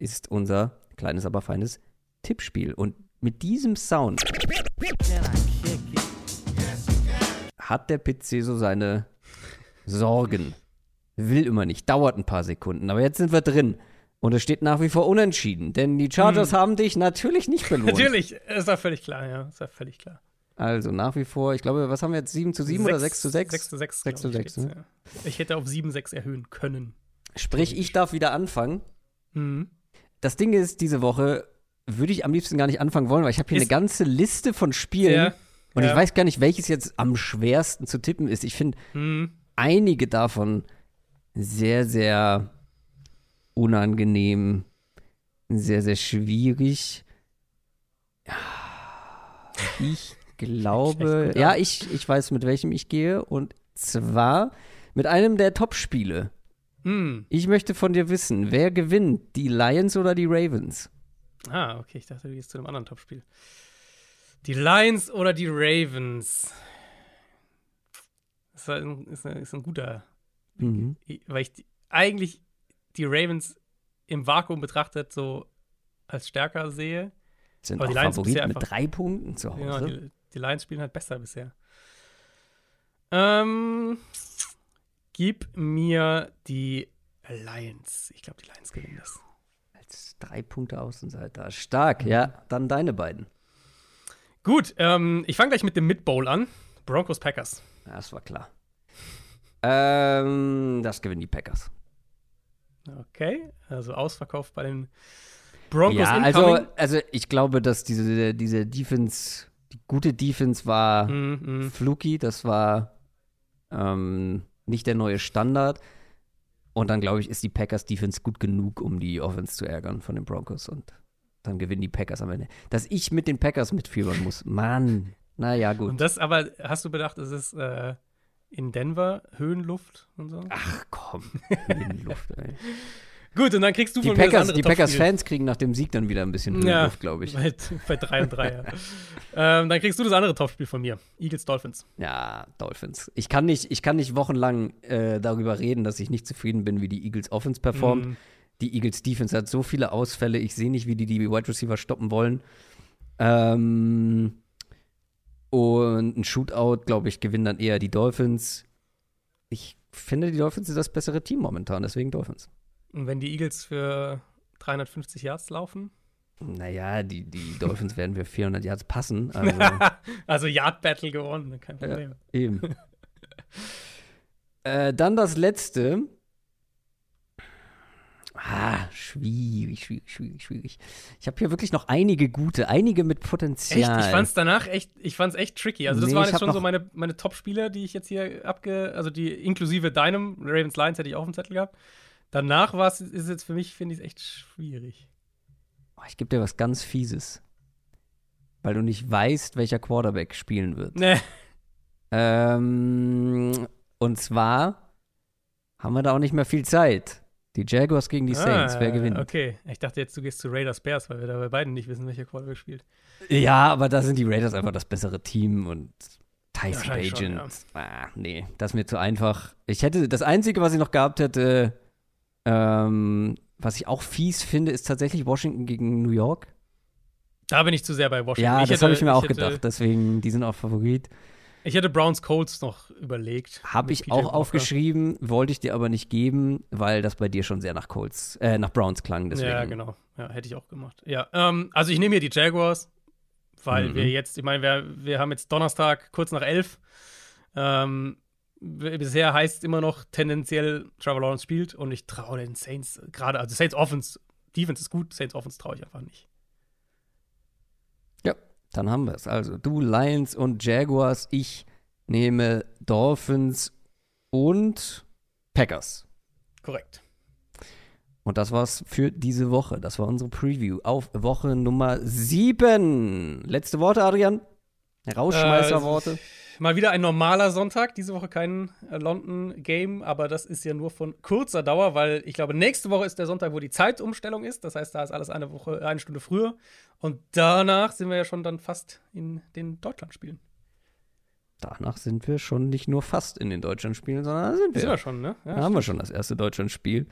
ist unser kleines, aber feines Tippspiel. Und mit diesem Sound hat der PC so seine Sorgen. Will immer nicht, dauert ein paar Sekunden. Aber jetzt sind wir drin. Und es steht nach wie vor unentschieden, denn die Chargers hm. haben dich natürlich nicht belohnt. natürlich, ist ja völlig klar, ja, ist ja völlig klar. Also nach wie vor, ich glaube, was haben wir jetzt? 7 zu 7 6, oder 6 zu 6? 6 zu 6. 6 zu 6, ne? ja. Ich hätte auf 7 6 erhöhen können. Sprich, ich darf wieder anfangen. Mhm. Das Ding ist, diese Woche würde ich am liebsten gar nicht anfangen wollen, weil ich habe hier ist eine ganze Liste von Spielen ja, und ja. ich weiß gar nicht, welches jetzt am schwersten zu tippen ist. Ich finde mhm. einige davon sehr, sehr unangenehm, sehr, sehr schwierig. Ich glaube, ja, ich, ich weiß, mit welchem ich gehe. Und zwar mit einem der Top-Spiele. Mm. Ich möchte von dir wissen, wer gewinnt, die Lions oder die Ravens? Ah, okay, ich dachte, du gehst zu einem anderen Top-Spiel. Die Lions oder die Ravens? Das ist ein, ist ein, ist ein guter, Mhm. Weil ich die, eigentlich die Ravens im Vakuum betrachtet so als stärker sehe. Sind Aber die Lions Favorit mit drei Punkten zu Hause. Ja, die, die, Lions spielen halt besser bisher. Ähm, gib mir die Lions. Ich glaube, die Lions gewinnen das. Als drei Punkte Außenseiter. Stark, mhm. ja. Dann deine beiden. Gut, ähm, ich fange gleich mit dem Mid-Bowl an. Broncos Packers. Ja, das war klar. Ähm, das gewinnen die Packers. Okay, also ausverkauft bei den Broncos. Ja, also, also ich glaube, dass diese, diese Defense, die gute Defense war mm, mm. fluky, das war ähm, nicht der neue Standard. Und dann, glaube ich, ist die Packers Defense gut genug, um die Offense zu ärgern von den Broncos. Und dann gewinnen die Packers am Ende. Dass ich mit den Packers mitfiebern muss. Mann, naja, gut. Und das aber, hast du bedacht, es ist äh, in Denver Höhenluft und so. Ach komm, Höhenluft, ey. Gut, und dann kriegst du die von Packers, mir das Die Packers-Fans kriegen nach dem Sieg dann wieder ein bisschen ja, glaube ich. Bei, bei 3 und 3, ja. ähm, dann kriegst du das andere Topspiel von mir. Eagles-Dolphins. Ja, Dolphins. Ich kann nicht, ich kann nicht wochenlang äh, darüber reden, dass ich nicht zufrieden bin, wie die Eagles-Offense performt. Mm. Die Eagles-Defense hat so viele Ausfälle. Ich sehe nicht, wie die die Wide Receiver stoppen wollen. Ähm, und ein Shootout, glaube ich, gewinnen dann eher die Dolphins. Ich finde, die Dolphins sind das bessere Team momentan, deswegen Dolphins. Und wenn die Eagles für 350 Yards laufen? Naja, die, die Dolphins werden für 400 Yards passen. Also, also Yard Battle gewonnen, kein Problem. Ja, eben. äh, dann das letzte. Ah, schwierig, schwierig, schwierig, schwierig. Ich habe hier wirklich noch einige gute, einige mit Potenzial. Echt? Ich fand es danach echt, ich fand's echt tricky. Also das nee, waren jetzt schon so meine, meine Top-Spieler, die ich jetzt hier abge, also die inklusive deinem Ravens Lions hätte ich auch im Zettel gehabt. Danach war es, ist jetzt für mich, finde ich es echt schwierig. Oh, ich gebe dir was ganz Fieses. Weil du nicht weißt, welcher Quarterback spielen wird. Nee. Ähm, und zwar haben wir da auch nicht mehr viel Zeit. Die Jaguars gegen die Saints, ah, wer gewinnt? Okay, ich dachte jetzt, du gehst zu Raiders Bears, weil wir da bei beiden nicht wissen, welcher Quarterback spielt. Ja, aber da sind die Raiders einfach das bessere Team und Tyson Agent. Schon, ja. ah, nee, das ist mir zu einfach. Ich hätte, das Einzige, was ich noch gehabt hätte, ähm, was ich auch fies finde, ist tatsächlich Washington gegen New York. Da bin ich zu sehr bei Washington. Ja, ich das habe ich mir auch hätte, gedacht, deswegen, die sind auch Favorit. Ich hätte Browns Colts noch überlegt. Habe ich auch Walker. aufgeschrieben, wollte ich dir aber nicht geben, weil das bei dir schon sehr nach Colts, äh, nach Browns klang. Deswegen. Ja, genau. Ja, hätte ich auch gemacht. Ja, ähm, also ich nehme hier die Jaguars, weil mhm. wir jetzt, ich meine, wir, wir haben jetzt Donnerstag kurz nach elf. Ähm, bisher heißt es immer noch tendenziell, Trevor Lawrence spielt und ich traue den Saints gerade, also Saints Offense, Defense ist gut, Saints Offense traue ich einfach nicht. Ja, dann haben wir es. Also du Lions und Jaguars, ich nehme Dolphins und Packers. Korrekt. Und das war's für diese Woche. Das war unsere Preview auf Woche Nummer 7. Letzte Worte, Adrian? Rausschmeißerworte. Äh, Mal wieder ein normaler Sonntag. Diese Woche kein äh, London-Game, aber das ist ja nur von kurzer Dauer, weil ich glaube, nächste Woche ist der Sonntag, wo die Zeitumstellung ist. Das heißt, da ist alles eine Woche, eine Stunde früher. Und danach sind wir ja schon dann fast in den Deutschlandspielen. Danach sind wir schon nicht nur fast in den Deutschlandspielen, sondern sind wir. Sind wir schon, ne? Ja, da haben wir schon das erste Deutschlandspiel.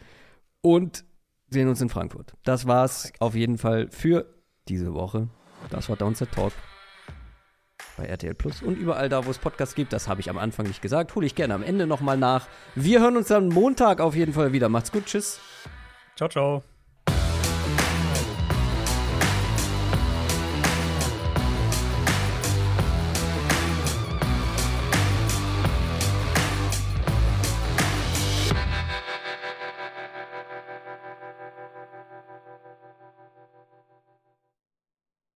Und sehen uns in Frankfurt. Das war's auf jeden Fall für diese Woche. Das war Downset Talk bei RTL Plus und überall da, wo es Podcasts gibt. Das habe ich am Anfang nicht gesagt. Hole ich gerne am Ende nochmal nach. Wir hören uns dann Montag auf jeden Fall wieder. Macht's gut. Tschüss. Ciao, ciao.